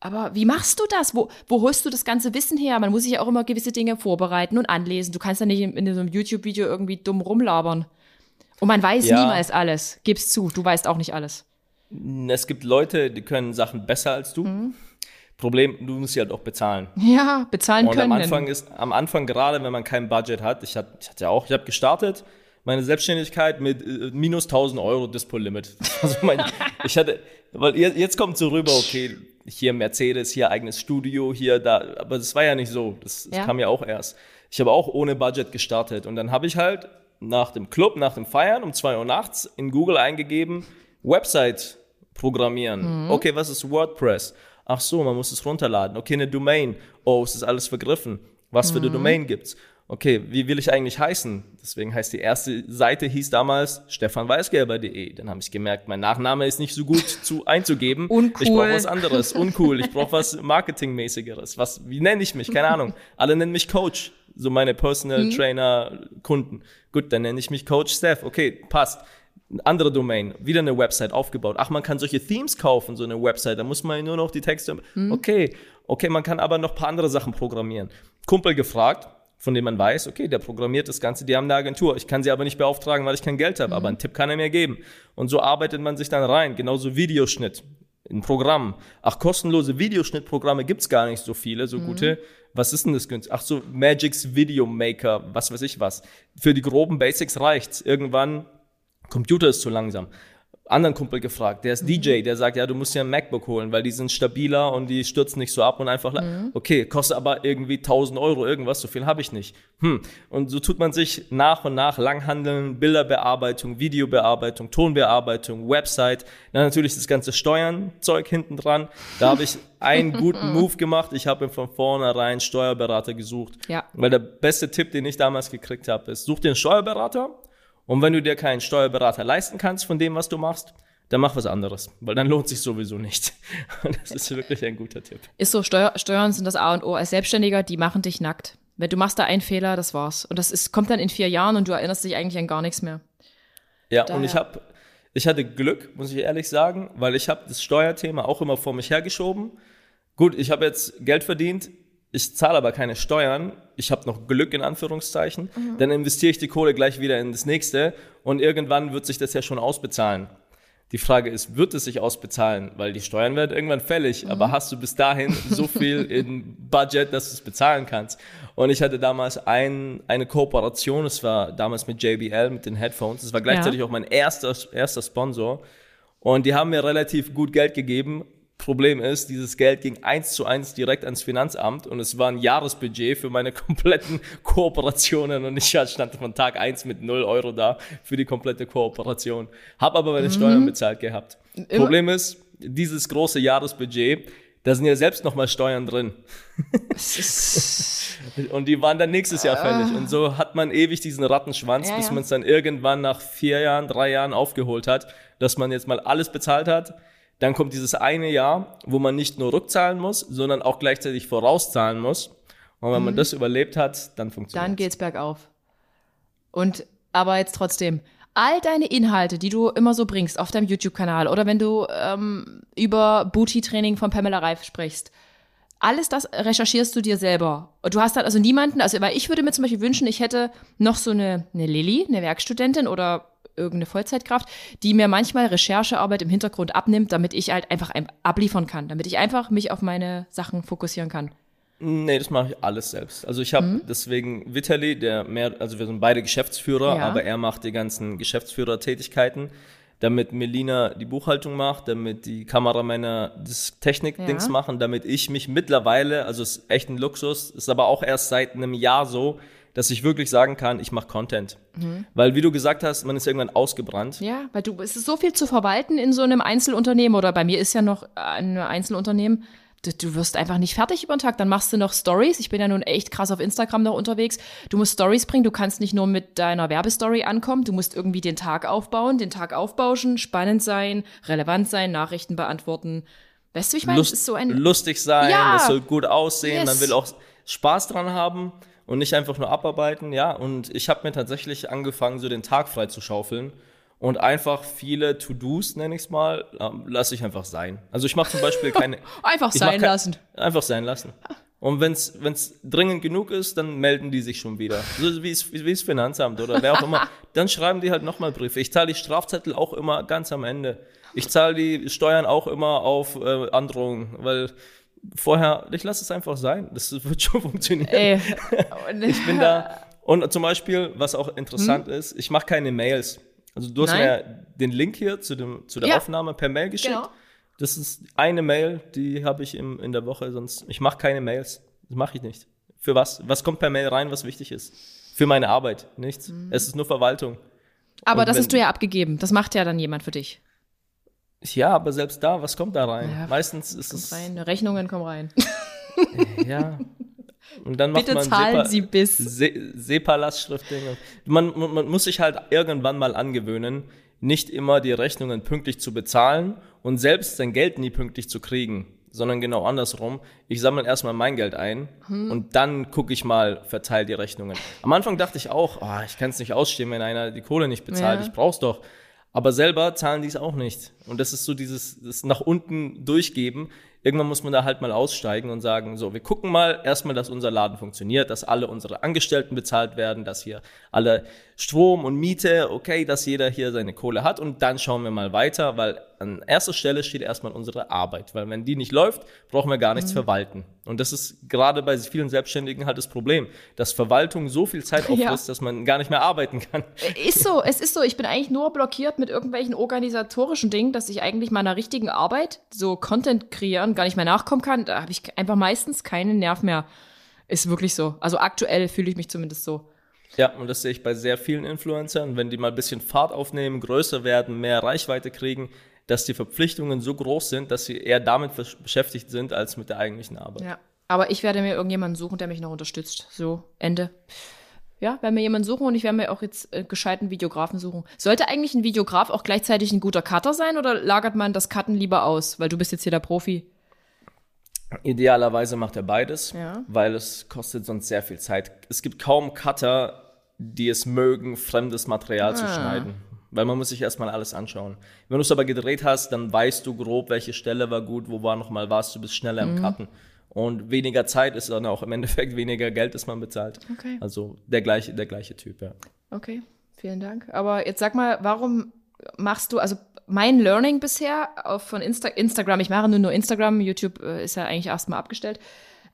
Aber wie machst du das? Wo, wo holst du das ganze Wissen her? Man muss sich ja auch immer gewisse Dinge vorbereiten und anlesen. Du kannst ja nicht in, in so einem YouTube-Video irgendwie dumm rumlabern. Und man weiß ja. niemals alles. Gib's zu, du weißt auch nicht alles. Es gibt Leute, die können Sachen besser als du. Mhm. Problem, du musst sie halt auch bezahlen. Ja, bezahlen und können. Und am Anfang ist, am Anfang gerade, wenn man kein Budget hat, ich hatte, ich hatte ja auch, ich habe gestartet, meine Selbstständigkeit mit äh, minus 1000 Euro Dispo-Limit. [LAUGHS] Also mein, ich hatte, weil jetzt kommt so rüber, okay, hier Mercedes, hier eigenes Studio, hier da, aber das war ja nicht so, das, das ja. kam ja auch erst. Ich habe auch ohne Budget gestartet und dann habe ich halt nach dem Club, nach dem Feiern um 2 Uhr nachts in Google eingegeben, Website programmieren. Mhm. Okay, was ist WordPress? Ach so, man muss es runterladen. Okay, eine Domain. Oh, es ist alles vergriffen. Was für eine mhm. Domain gibt's? Okay, wie will ich eigentlich heißen? Deswegen heißt die erste Seite hieß damals stefanweisgelber.de. Dann habe ich gemerkt, mein Nachname ist nicht so gut zu einzugeben. [LAUGHS] Uncool. Ich brauche was anderes. Uncool. Ich brauche was [LAUGHS] Marketingmäßigeres. Was, wie nenne ich mich? Keine Ahnung. Alle nennen mich Coach so meine Personal mhm. Trainer Kunden. Gut, dann nenne ich mich Coach Steph. Okay, passt. Andere Domain, wieder eine Website aufgebaut. Ach, man kann solche Themes kaufen, so eine Website. Da muss man nur noch die Texte. Mhm. Okay, okay, man kann aber noch ein paar andere Sachen programmieren. Kumpel gefragt, von dem man weiß, okay, der programmiert das Ganze, die haben eine Agentur. Ich kann sie aber nicht beauftragen, weil ich kein Geld habe, mhm. aber einen Tipp kann er mir geben. Und so arbeitet man sich dann rein. Genauso Videoschnitt ein Programm. Ach, kostenlose Videoschnittprogramme gibt's gar nicht so viele, so mhm. gute. Was ist denn das günstig? Ach so, Magic's Video Maker, was weiß ich was. Für die groben Basics reicht's. Irgendwann, Computer ist zu langsam anderen Kumpel gefragt, der ist mhm. DJ, der sagt, ja, du musst dir ein MacBook holen, weil die sind stabiler und die stürzen nicht so ab und einfach, mhm. okay, kostet aber irgendwie 1000 Euro irgendwas, so viel habe ich nicht. Hm. Und so tut man sich nach und nach langhandeln, Bilderbearbeitung, Videobearbeitung, Tonbearbeitung, Website, dann natürlich das ganze Steuernzeug hinten dran. Da habe ich einen [LAUGHS] guten Move gemacht. Ich habe von vornherein Steuerberater gesucht. Ja. Weil der beste Tipp, den ich damals gekriegt habe, ist, such dir einen Steuerberater und wenn du dir keinen Steuerberater leisten kannst von dem, was du machst, dann mach was anderes, weil dann lohnt sich sowieso nicht. [LAUGHS] Und das ist wirklich ein guter Tipp. Ist so, Steuer, Steuern sind das A und O. Als Selbstständiger, die machen dich nackt. Wenn du machst da einen Fehler, das war's. Und das ist, kommt dann in vier Jahren und du erinnerst dich eigentlich an gar nichts mehr. Ja, Daher. und ich habe, ich hatte Glück, muss ich ehrlich sagen, weil ich habe das Steuerthema auch immer vor mich hergeschoben. Gut, ich habe jetzt Geld verdient, ich zahle aber keine Steuern, ich habe noch Glück in Anführungszeichen, mhm. dann investiere ich die Kohle gleich wieder in das nächste und irgendwann wird sich das ja schon ausbezahlen. Die Frage ist, wird es sich ausbezahlen? Weil die Steuern werden irgendwann fällig, mhm. aber hast du bis dahin so viel in Budget, dass du es bezahlen kannst? Und ich hatte damals ein, eine Kooperation, es war damals mit JBL, mit den Headphones, es war gleichzeitig ja. auch mein erster, erster Sponsor. Und die haben mir relativ gut Geld gegeben, Problem ist, dieses Geld ging eins zu eins direkt ans Finanzamt und es war ein Jahresbudget für meine [LAUGHS] kompletten Kooperationen und ich stand von Tag eins mit null Euro da für die komplette Kooperation. Hab aber meine mhm. Steuern bezahlt gehabt. Immer. Problem ist, dieses große Jahresbudget, da sind ja selbst nochmal Steuern drin. [LAUGHS] und die waren dann nächstes Jahr fällig. Und so hat man ewig diesen Rattenschwanz, ja, bis man es dann irgendwann nach vier Jahren, drei Jahren aufgeholt hat, dass man jetzt mal alles bezahlt hat dann kommt dieses eine Jahr, wo man nicht nur rückzahlen muss, sondern auch gleichzeitig vorauszahlen muss. Und wenn mhm. man das überlebt hat, dann funktioniert Dann geht's bergauf. Und aber jetzt trotzdem, all deine Inhalte, die du immer so bringst auf deinem YouTube-Kanal oder wenn du ähm, über Booty-Training von Pamela Reif sprichst, alles das recherchierst du dir selber. Und du hast dann also niemanden, also weil ich würde mir zum Beispiel wünschen, ich hätte noch so eine, eine Lilly, eine Werkstudentin oder irgendeine Vollzeitkraft, die mir manchmal Recherchearbeit im Hintergrund abnimmt, damit ich halt einfach abliefern kann, damit ich einfach mich auf meine Sachen fokussieren kann. Nee, das mache ich alles selbst. Also ich habe mhm. deswegen Vitali, der mehr, also wir sind beide Geschäftsführer, ja. aber er macht die ganzen Geschäftsführertätigkeiten, damit Melina die Buchhaltung macht, damit die Kameramänner das Technikdings ja. machen, damit ich mich mittlerweile, also es ist echt ein Luxus, ist aber auch erst seit einem Jahr so, dass ich wirklich sagen kann, ich mache Content. Mhm. Weil, wie du gesagt hast, man ist irgendwann ausgebrannt. Ja, weil du, es ist so viel zu verwalten in so einem Einzelunternehmen oder bei mir ist ja noch ein Einzelunternehmen. Du, du wirst einfach nicht fertig über den Tag. Dann machst du noch Stories. Ich bin ja nun echt krass auf Instagram noch unterwegs. Du musst Stories bringen. Du kannst nicht nur mit deiner Werbestory ankommen. Du musst irgendwie den Tag aufbauen, den Tag aufbauschen, spannend sein, relevant sein, Nachrichten beantworten. Weißt du, ich meine, Lust, es ist so ein. Lustig sein, ja, es soll gut aussehen, yes. man will auch Spaß dran haben und nicht einfach nur abarbeiten, ja. Und ich habe mir tatsächlich angefangen, so den Tag frei zu schaufeln und einfach viele To-Dos, nenne ich es mal, ähm, lasse ich einfach sein. Also ich mache zum Beispiel [LAUGHS] keine... einfach sein kein, lassen. Einfach sein lassen. Und wenn es dringend genug ist, dann melden die sich schon wieder. So wie das Finanzamt oder wer auch immer. [LAUGHS] Dann schreiben die halt nochmal Briefe. Ich zahle die Strafzettel auch immer ganz am Ende. Ich zahle die Steuern auch immer auf äh, Androhung, weil vorher, ich lasse es einfach sein. Das wird schon [LAUGHS] funktionieren. Ey. [LAUGHS] ich bin da. Und zum Beispiel, was auch interessant hm? ist, ich mache keine Mails. Also du hast Nein. mir den Link hier zu, dem, zu der ja. Aufnahme per Mail geschickt. Genau. Das ist eine Mail, die habe ich im, in der Woche, sonst ich mache keine Mails. Das mache ich nicht. Für was? Was kommt per Mail rein, was wichtig ist? Für meine Arbeit, nichts. Mhm. Es ist nur Verwaltung. Aber Und das hast du ja abgegeben. Das macht ja dann jemand für dich. Ja, aber selbst da, was kommt da rein? Ja, Meistens ist es. Rein. Rechnungen kommen rein. [LAUGHS] ja. Und dann macht Bitte man zahlen Sepa Sie bis. Se SEPA-Lastschriftdinge. Man, man, man muss sich halt irgendwann mal angewöhnen, nicht immer die Rechnungen pünktlich zu bezahlen und selbst sein Geld nie pünktlich zu kriegen, sondern genau andersrum. Ich sammle erstmal mein Geld ein hm. und dann gucke ich mal, verteile die Rechnungen. Am Anfang dachte ich auch, oh, ich kann es nicht ausstehen, wenn einer die Kohle nicht bezahlt. Ja. Ich brauch's doch. Aber selber zahlen die es auch nicht. Und das ist so dieses das nach unten durchgeben. Irgendwann muss man da halt mal aussteigen und sagen, so, wir gucken mal erstmal, dass unser Laden funktioniert, dass alle unsere Angestellten bezahlt werden, dass hier alle Strom und Miete, okay, dass jeder hier seine Kohle hat und dann schauen wir mal weiter, weil an erster Stelle steht erstmal unsere Arbeit, weil wenn die nicht läuft, brauchen wir gar nichts mhm. verwalten. Und das ist gerade bei vielen Selbstständigen halt das Problem, dass Verwaltung so viel Zeit [LAUGHS] auffrisst, ja. dass man gar nicht mehr arbeiten kann. Ist so, es ist so. Ich bin eigentlich nur blockiert mit irgendwelchen organisatorischen Dingen, dass ich eigentlich meiner richtigen Arbeit, so Content kreieren, gar nicht mehr nachkommen kann. Da habe ich einfach meistens keinen Nerv mehr. Ist wirklich so. Also aktuell fühle ich mich zumindest so. Ja, und das sehe ich bei sehr vielen Influencern. Wenn die mal ein bisschen Fahrt aufnehmen, größer werden, mehr Reichweite kriegen, dass die Verpflichtungen so groß sind, dass sie eher damit beschäftigt sind als mit der eigentlichen Arbeit. Ja. Aber ich werde mir irgendjemanden suchen, der mich noch unterstützt. So, Ende. Ja, werden mir jemanden suchen und ich werde mir auch jetzt äh, gescheiten Videografen suchen. Sollte eigentlich ein Videograf auch gleichzeitig ein guter Cutter sein oder lagert man das Cutten lieber aus? Weil du bist jetzt hier der Profi. Idealerweise macht er beides, Ja. weil es kostet sonst sehr viel Zeit. Es gibt kaum Cutter, die es mögen, fremdes Material zu Ah. schneiden. Weil man muss sich erstmal alles anschauen. Wenn du es aber gedreht hast, dann weißt du grob, welche Stelle war gut, wo war nochmal was, du bist schneller Mhm. im Cutten. Und weniger Zeit ist dann auch im Endeffekt weniger Geld, das man bezahlt. Okay. Also der gleiche, der gleiche Typ, ja. Okay, vielen Dank. Aber jetzt sag mal, warum machst du, also mein Learning bisher von Insta Instagram, ich mache nur nur Instagram, YouTube äh, ist ja eigentlich erstmal abgestellt,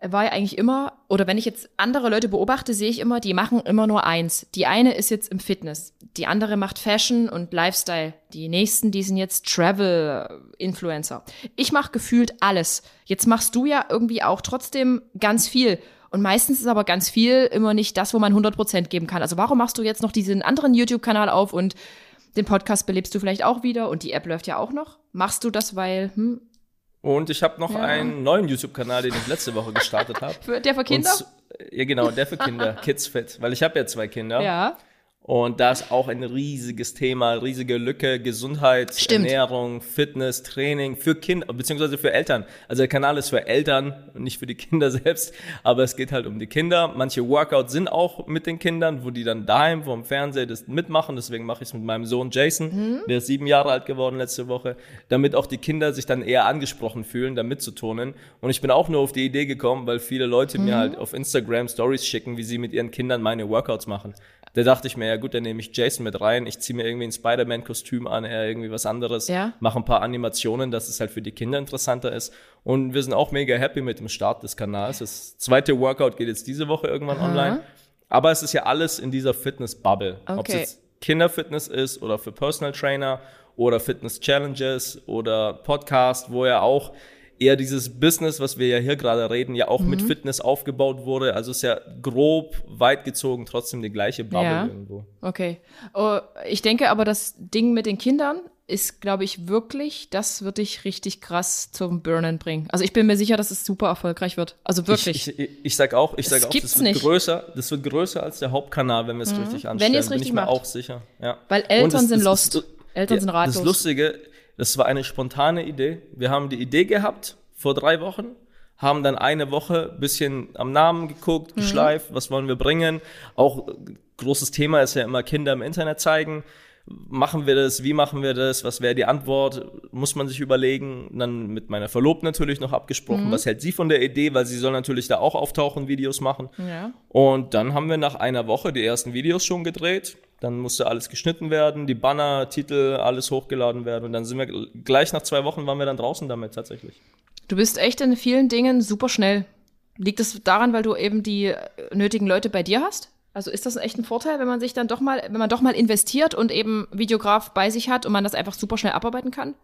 war ja eigentlich immer, oder wenn ich jetzt andere Leute beobachte, sehe ich immer, die machen immer nur eins. Die eine ist jetzt im Fitness, die andere macht Fashion und Lifestyle, die nächsten, die sind jetzt Travel-Influencer. Ich mache gefühlt alles. Jetzt machst du ja irgendwie auch trotzdem ganz viel. Und meistens ist aber ganz viel immer nicht das, wo man 100% geben kann. Also warum machst du jetzt noch diesen anderen YouTube-Kanal auf und den Podcast belebst du vielleicht auch wieder und die App läuft ja auch noch? Machst du das, weil, hm, Und ich habe noch Ja. einen neuen YouTube-Kanal, den ich letzte Woche gestartet habe. [LAUGHS] für, der für Kinder? Und Ja, genau, der für Kinder, [LAUGHS] Kids Fit. Weil ich habe ja zwei Kinder. ja. Und da ist auch ein riesiges Thema, riesige Lücke, Gesundheit, Stimmt. Ernährung, Fitness, Training für Kinder, beziehungsweise für Eltern. Also der Kanal ist für Eltern und nicht für die Kinder [LAUGHS] selbst, aber es geht halt um die Kinder. Manche Workouts sind auch mit den Kindern, wo die dann daheim vor dem Fernseher das mitmachen. Deswegen mache ich es mit meinem Sohn Jason, der ist sieben Jahre alt geworden letzte Woche, damit auch die Kinder sich dann eher angesprochen fühlen, da mitzuturnen. Und ich bin auch nur auf die Idee gekommen, weil viele Leute mir halt auf Instagram Stories schicken, wie sie mit ihren Kindern meine Workouts machen. Da dachte ich mir, ja gut, dann nehme ich Jason mit rein. Ich ziehe mir irgendwie ein Spider-Man-Kostüm an, er irgendwie was anderes. Ja. Mache ein paar Animationen, dass es halt für die Kinder interessanter ist. Und wir sind auch mega happy mit dem Start des Kanals. Das zweite Workout geht jetzt diese Woche irgendwann online. Aber es ist ja alles in dieser Fitness-Bubble. Ob es Okay. jetzt Kinderfitness ist oder für Personal Trainer oder Fitness-Challenges oder Podcast, wo ja auch eher dieses Business, was wir ja hier gerade reden, ja auch Mhm. mit Fitness aufgebaut wurde. Also ist ja grob, weit gezogen, trotzdem die gleiche Bubble Ja. irgendwo. Okay. Oh, ich denke aber, das Ding mit den Kindern ist, glaube ich, wirklich, das wird dich richtig krass zum Burnen bringen. Also ich bin mir sicher, dass es super erfolgreich wird. Also wirklich. Ich, ich, ich sag auch, ich Das sag auch, das wird nicht. größer, das wird größer als der Hauptkanal, wenn wir es richtig anstellen. Mhm. Wenn ihr es bin richtig ich mir macht. auch sicher. Ja. Weil Eltern es- sind es- lost. es- Eltern sind ratlos. Das Lustige, das war eine spontane Idee. Wir haben die Idee gehabt vor drei Wochen, haben dann eine Woche bisschen am Namen geguckt, Mhm. geschleift, was wollen wir bringen. Auch großes Thema ist ja immer Kinder im Internet zeigen. Machen wir das? Wie machen wir das? Was wäre die Antwort? Muss man sich überlegen. Dann mit meiner Verlobten natürlich noch abgesprochen. Mhm. Was hält sie von der Idee? Weil sie soll natürlich da auch auftauchen, Videos machen. Ja. Und dann haben wir nach einer Woche die ersten Videos schon gedreht. Dann musste alles geschnitten werden, die Banner, Titel, alles hochgeladen werden. Und dann sind wir gl- gleich nach zwei Wochen waren wir dann draußen damit tatsächlich. Du bist echt in vielen Dingen super schnell. Liegt es daran, weil du eben die äh, nötigen Leute bei dir hast? Also ist das echt ein Vorteil, wenn man sich dann doch mal, wenn man doch mal investiert und eben Videograf bei sich hat und man das einfach super schnell abarbeiten kann?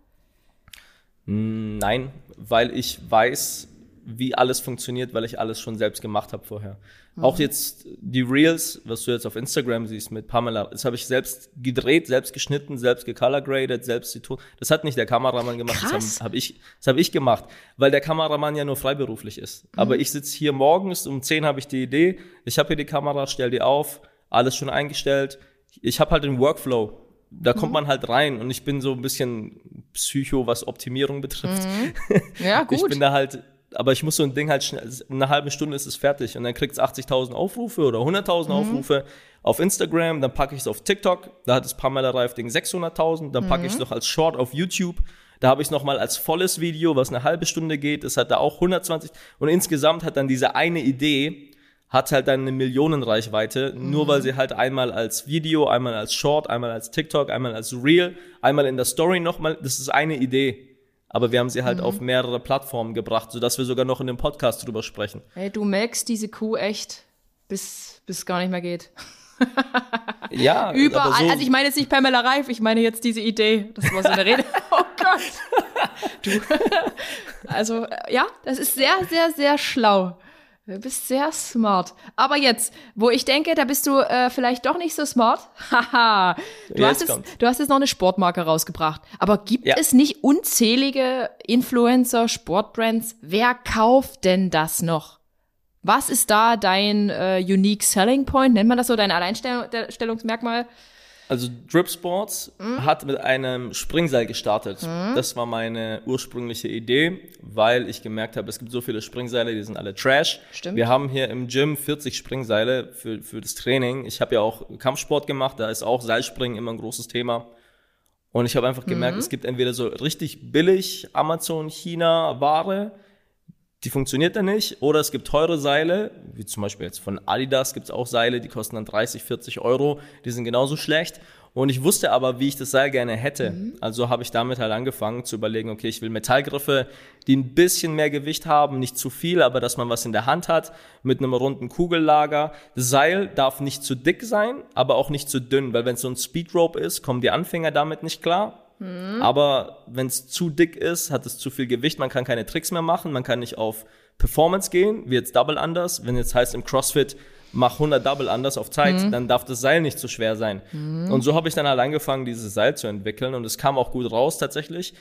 Nein, weil ich weiß, wie alles funktioniert, weil ich alles schon selbst gemacht habe vorher. Auch jetzt die Reels, was du jetzt auf Instagram siehst mit Pamela, das habe ich selbst gedreht, selbst geschnitten, selbst gecolorgraded, selbst die Ton. Das hat nicht der Kameramann gemacht, Krass. das habe hab ich, das hab ich gemacht, weil der Kameramann ja nur freiberuflich ist. Aber ich sitze hier morgens, um 10 habe ich die Idee, ich habe hier die Kamera, stell die auf, alles schon eingestellt. Ich habe halt den Workflow. Da kommt man halt rein und ich bin so ein bisschen Psycho, was Optimierung betrifft. Ja, [LAUGHS] Ich gut. bin da halt, aber ich muss so ein Ding halt schnell, in einer halben Stunde ist es fertig und dann kriegt es 80.000 Aufrufe oder 100.000 Aufrufe auf Instagram, dann packe ich es auf TikTok, da hat es Pamela Reif Ding 600.000, dann packe ich es noch als Short auf YouTube, da habe ich es nochmal als volles Video, was eine halbe Stunde geht, das hat da auch 120 und insgesamt hat dann diese eine Idee, hat halt dann eine Millionenreichweite, nur weil sie halt einmal als Video, einmal als Short, einmal als TikTok, einmal als Reel, einmal in der Story nochmal, das ist eine Idee. Aber wir haben sie halt auf mehrere Plattformen gebracht, sodass wir sogar noch in dem Podcast drüber sprechen. Hey, du melkst diese Kuh echt, bis, bis es gar nicht mehr geht. [LAUGHS] Ja, [LAUGHS] Überall. so, also ich meine jetzt nicht Pamela Reif, ich meine jetzt diese Idee. Das war so eine Rede. [LAUGHS] Oh Gott. Du. Also, äh, ja, das ist sehr, sehr, sehr schlau. Du bist sehr smart. Aber jetzt, wo ich denke, da bist du äh, vielleicht doch nicht so smart. [LAUGHS] Haha. du, Jetzt hast jetzt, kommt's. du hast jetzt noch eine Sportmarke rausgebracht. Aber gibt Ja. es nicht unzählige Influencer, Sportbrands? Wer kauft denn das noch? Was ist da dein äh, Unique Selling Point? Nennt man das so, dein Alleinstellungsmerkmal? Also Drip Sports mhm. hat mit einem Springseil gestartet. Mhm. Das war meine ursprüngliche Idee, weil ich gemerkt habe, es gibt so viele Springseile, die sind alle Trash. Stimmt. Wir haben hier im Gym 40 Springseile für, für das Training. Ich habe ja auch Kampfsport gemacht, da ist auch Seilspringen immer ein großes Thema. Und ich habe einfach gemerkt, mhm. es gibt entweder so richtig billig Amazon China Ware, die funktioniert dann nicht. Oder es gibt teure Seile, wie zum Beispiel jetzt von Adidas gibt es auch Seile, die kosten dann 30, 40 Euro, die sind genauso schlecht. Und ich wusste aber, wie ich das Seil gerne hätte. Mhm. Also habe ich damit halt angefangen zu überlegen, okay, ich will Metallgriffe, die ein bisschen mehr Gewicht haben, nicht zu viel, aber dass man was in der Hand hat, mit einem runden Kugellager. Das Seil darf nicht zu dick sein, aber auch nicht zu dünn, weil wenn es so ein Speedrope ist, kommen die Anfänger damit nicht klar. Mhm. Aber wenn es zu dick ist, hat es zu viel Gewicht, man kann keine Tricks mehr machen, man kann nicht auf Performance gehen, wie jetzt Double Unders. Wenn jetzt heißt im CrossFit, mach 100 Double Unders auf Zeit, mhm. dann darf das Seil nicht zu schwer sein. Mhm. Und so habe ich dann halt angefangen, dieses Seil zu entwickeln und es kam auch gut raus tatsächlich.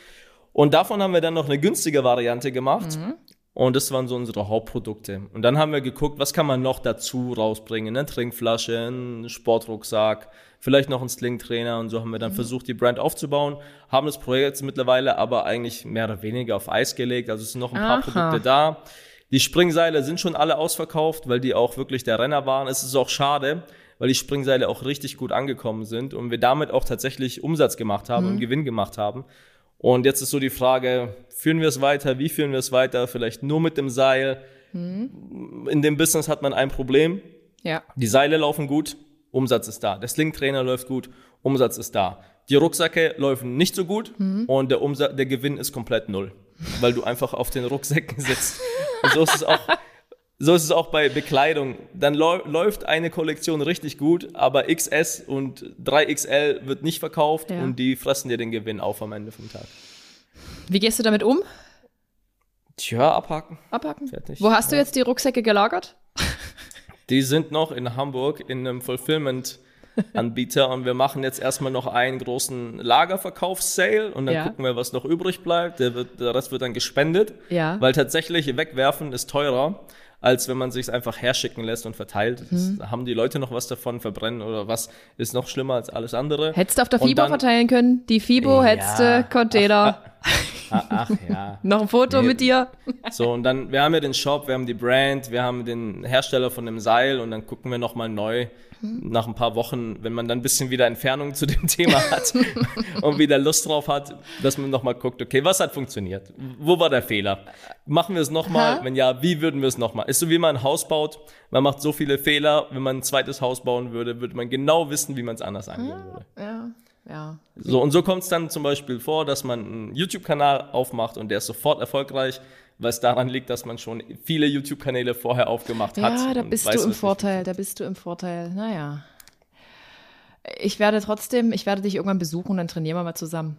Und davon haben wir dann noch eine günstige Variante gemacht. Mhm. Und das waren so unsere Hauptprodukte. Und dann haben wir geguckt, was kann man noch dazu rausbringen? Eine Trinkflasche, ein Sportrucksack, vielleicht noch ein Slingtrainer. Und so haben wir dann mhm. versucht, die Brand aufzubauen. Haben das Projekt jetzt mittlerweile aber eigentlich mehr oder weniger auf Eis gelegt. Also es sind noch ein paar Aha. Produkte da. Die Springseile sind schon alle ausverkauft, weil die auch wirklich der Renner waren. Es ist auch schade, weil die Springseile auch richtig gut angekommen sind und wir damit auch tatsächlich Umsatz gemacht haben mhm. und Gewinn gemacht haben. Und jetzt ist so die Frage, führen wir es weiter? Wie führen wir es weiter? Vielleicht nur mit dem Seil. Mhm. In dem Business hat man ein Problem. Ja. Die Seile laufen gut, Umsatz ist da. Der Slingtrainer läuft gut, Umsatz ist da. Die Rucksäcke laufen nicht so gut mhm. und der, Umsatz, der Gewinn ist komplett null, weil du einfach auf den Rucksäcken sitzt. Und [LAUGHS] so ist es auch so ist es auch bei Bekleidung. Dann läuft eine Kollektion richtig gut, aber XS und 3XL wird nicht verkauft ja. und die fressen dir den Gewinn auf am Ende vom Tag. Wie gehst du damit um? Tja, abhaken. Abhaken. Fertig. Wo hast du jetzt die Rucksäcke gelagert? [LAUGHS] Die sind noch in Hamburg in einem Fulfillment Anbieter und wir machen jetzt erstmal noch einen großen Lagerverkaufssale und dann ja. gucken wir, was noch übrig bleibt. Der, wird, der Rest wird dann gespendet, ja. weil tatsächlich wegwerfen ist teurer als wenn man sich einfach herschicken lässt und verteilt. Mhm. haben die Leute noch was davon, verbrennen oder was ist noch schlimmer als alles andere. Hättest du auf der FIBO dann, verteilen können? Die FIBO, ja, hättest du Container. Ach, [LAUGHS] ach, ja. [LAUGHS] noch ein Foto nee. mit dir. so, und dann, wir haben ja den Shop, wir haben die Brand, wir haben den Hersteller von dem Seil und dann gucken wir nochmal neu, nach ein paar Wochen, wenn man dann ein bisschen wieder Entfernung zu dem [LAUGHS] Thema hat [LAUGHS] und wieder Lust drauf hat, dass man nochmal guckt, okay, was hat funktioniert? Wo war der Fehler? Machen wir es nochmal? Wenn ja, wie würden wir es nochmal? Ist so wie man ein Haus baut. Man macht so viele Fehler. Wenn man ein zweites Haus bauen würde, würde man genau wissen, wie man es anders angehen würde. Ja. Ja. So, und so kommt es dann zum Beispiel vor, dass man einen YouTube-Kanal aufmacht und der ist sofort erfolgreich weil es daran liegt, dass man schon viele YouTube-Kanäle vorher aufgemacht hat. Ja, da bist du im Vorteil, da bist du im Vorteil. Naja. Ich werde trotzdem, ich werde dich irgendwann besuchen und dann trainieren wir mal zusammen.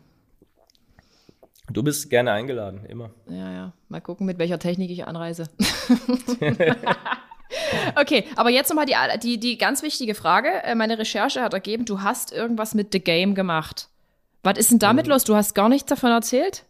Du bist gerne eingeladen, immer. Ja, ja. Mal gucken, mit welcher Technik ich anreise. [LAUGHS] [LAUGHS] [LAUGHS] okay, aber jetzt nochmal die, die, die ganz wichtige Frage. Äh, meine Recherche hat ergeben, du hast irgendwas mit The Game gemacht. Was ist denn damit mhm. los? Du hast gar nichts davon erzählt?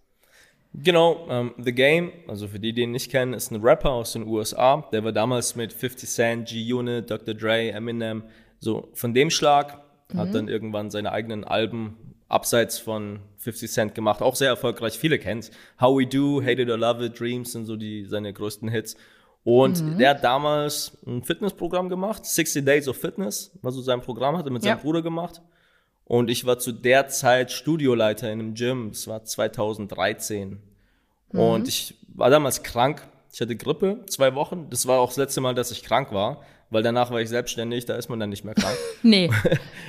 Genau, um, ähm, The Game, also für die, die ihn nicht kennen, ist ein Rapper aus den USA. Der war damals mit 50 Cent, G-Unit, Dr. Dre, Eminem, so von dem Schlag. Mhm. Hat dann irgendwann seine eigenen Alben abseits von 50 Cent gemacht. Auch sehr erfolgreich, viele kennen How We Do, Hate It or Love It, Dreams sind so die, seine größten Hits. Und mhm. der hat damals ein Fitnessprogramm gemacht, 60 Days of Fitness, war so sein Programm, hat er mit ja. seinem Bruder gemacht. Und ich war zu der Zeit Studioleiter in einem Gym. Das war 2013. Mhm. Und ich war damals krank. Ich hatte Grippe, zwei Wochen. Das war auch das letzte Mal, dass ich krank war, weil danach war ich selbstständig, da ist man dann nicht mehr krank. [LAUGHS] nee,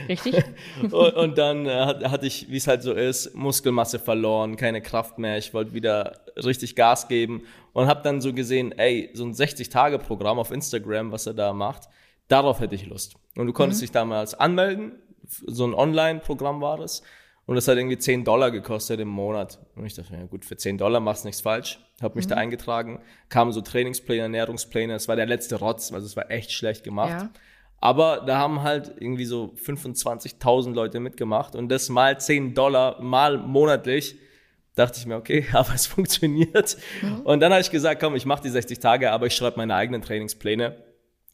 richtig. [LAUGHS] und, und, dann äh, hatte ich, wie es halt so ist, Muskelmasse verloren, keine Kraft mehr. Ich wollte wieder richtig Gas geben und habe dann so gesehen, ey, so ein 60-Tage-Programm auf Instagram, was er da macht, darauf hätte ich Lust. Und du konntest mhm. dich damals anmelden so ein Online-Programm war das. Und das hat irgendwie 10 Dollar gekostet im Monat. Und ich dachte, ja gut, für 10 Dollar machst du nichts falsch. Habe mich mhm. da eingetragen, kamen so Trainingspläne, Ernährungspläne. Es war der letzte Rotz, also es war echt schlecht gemacht. Ja. Aber da haben halt irgendwie so 25.000 Leute mitgemacht und das mal 10 Dollar, mal monatlich dachte ich mir, okay, [LAUGHS] aber es funktioniert. Mhm. Und dann habe ich gesagt, komm, ich mache die 60 Tage, aber ich schreibe meine eigenen Trainingspläne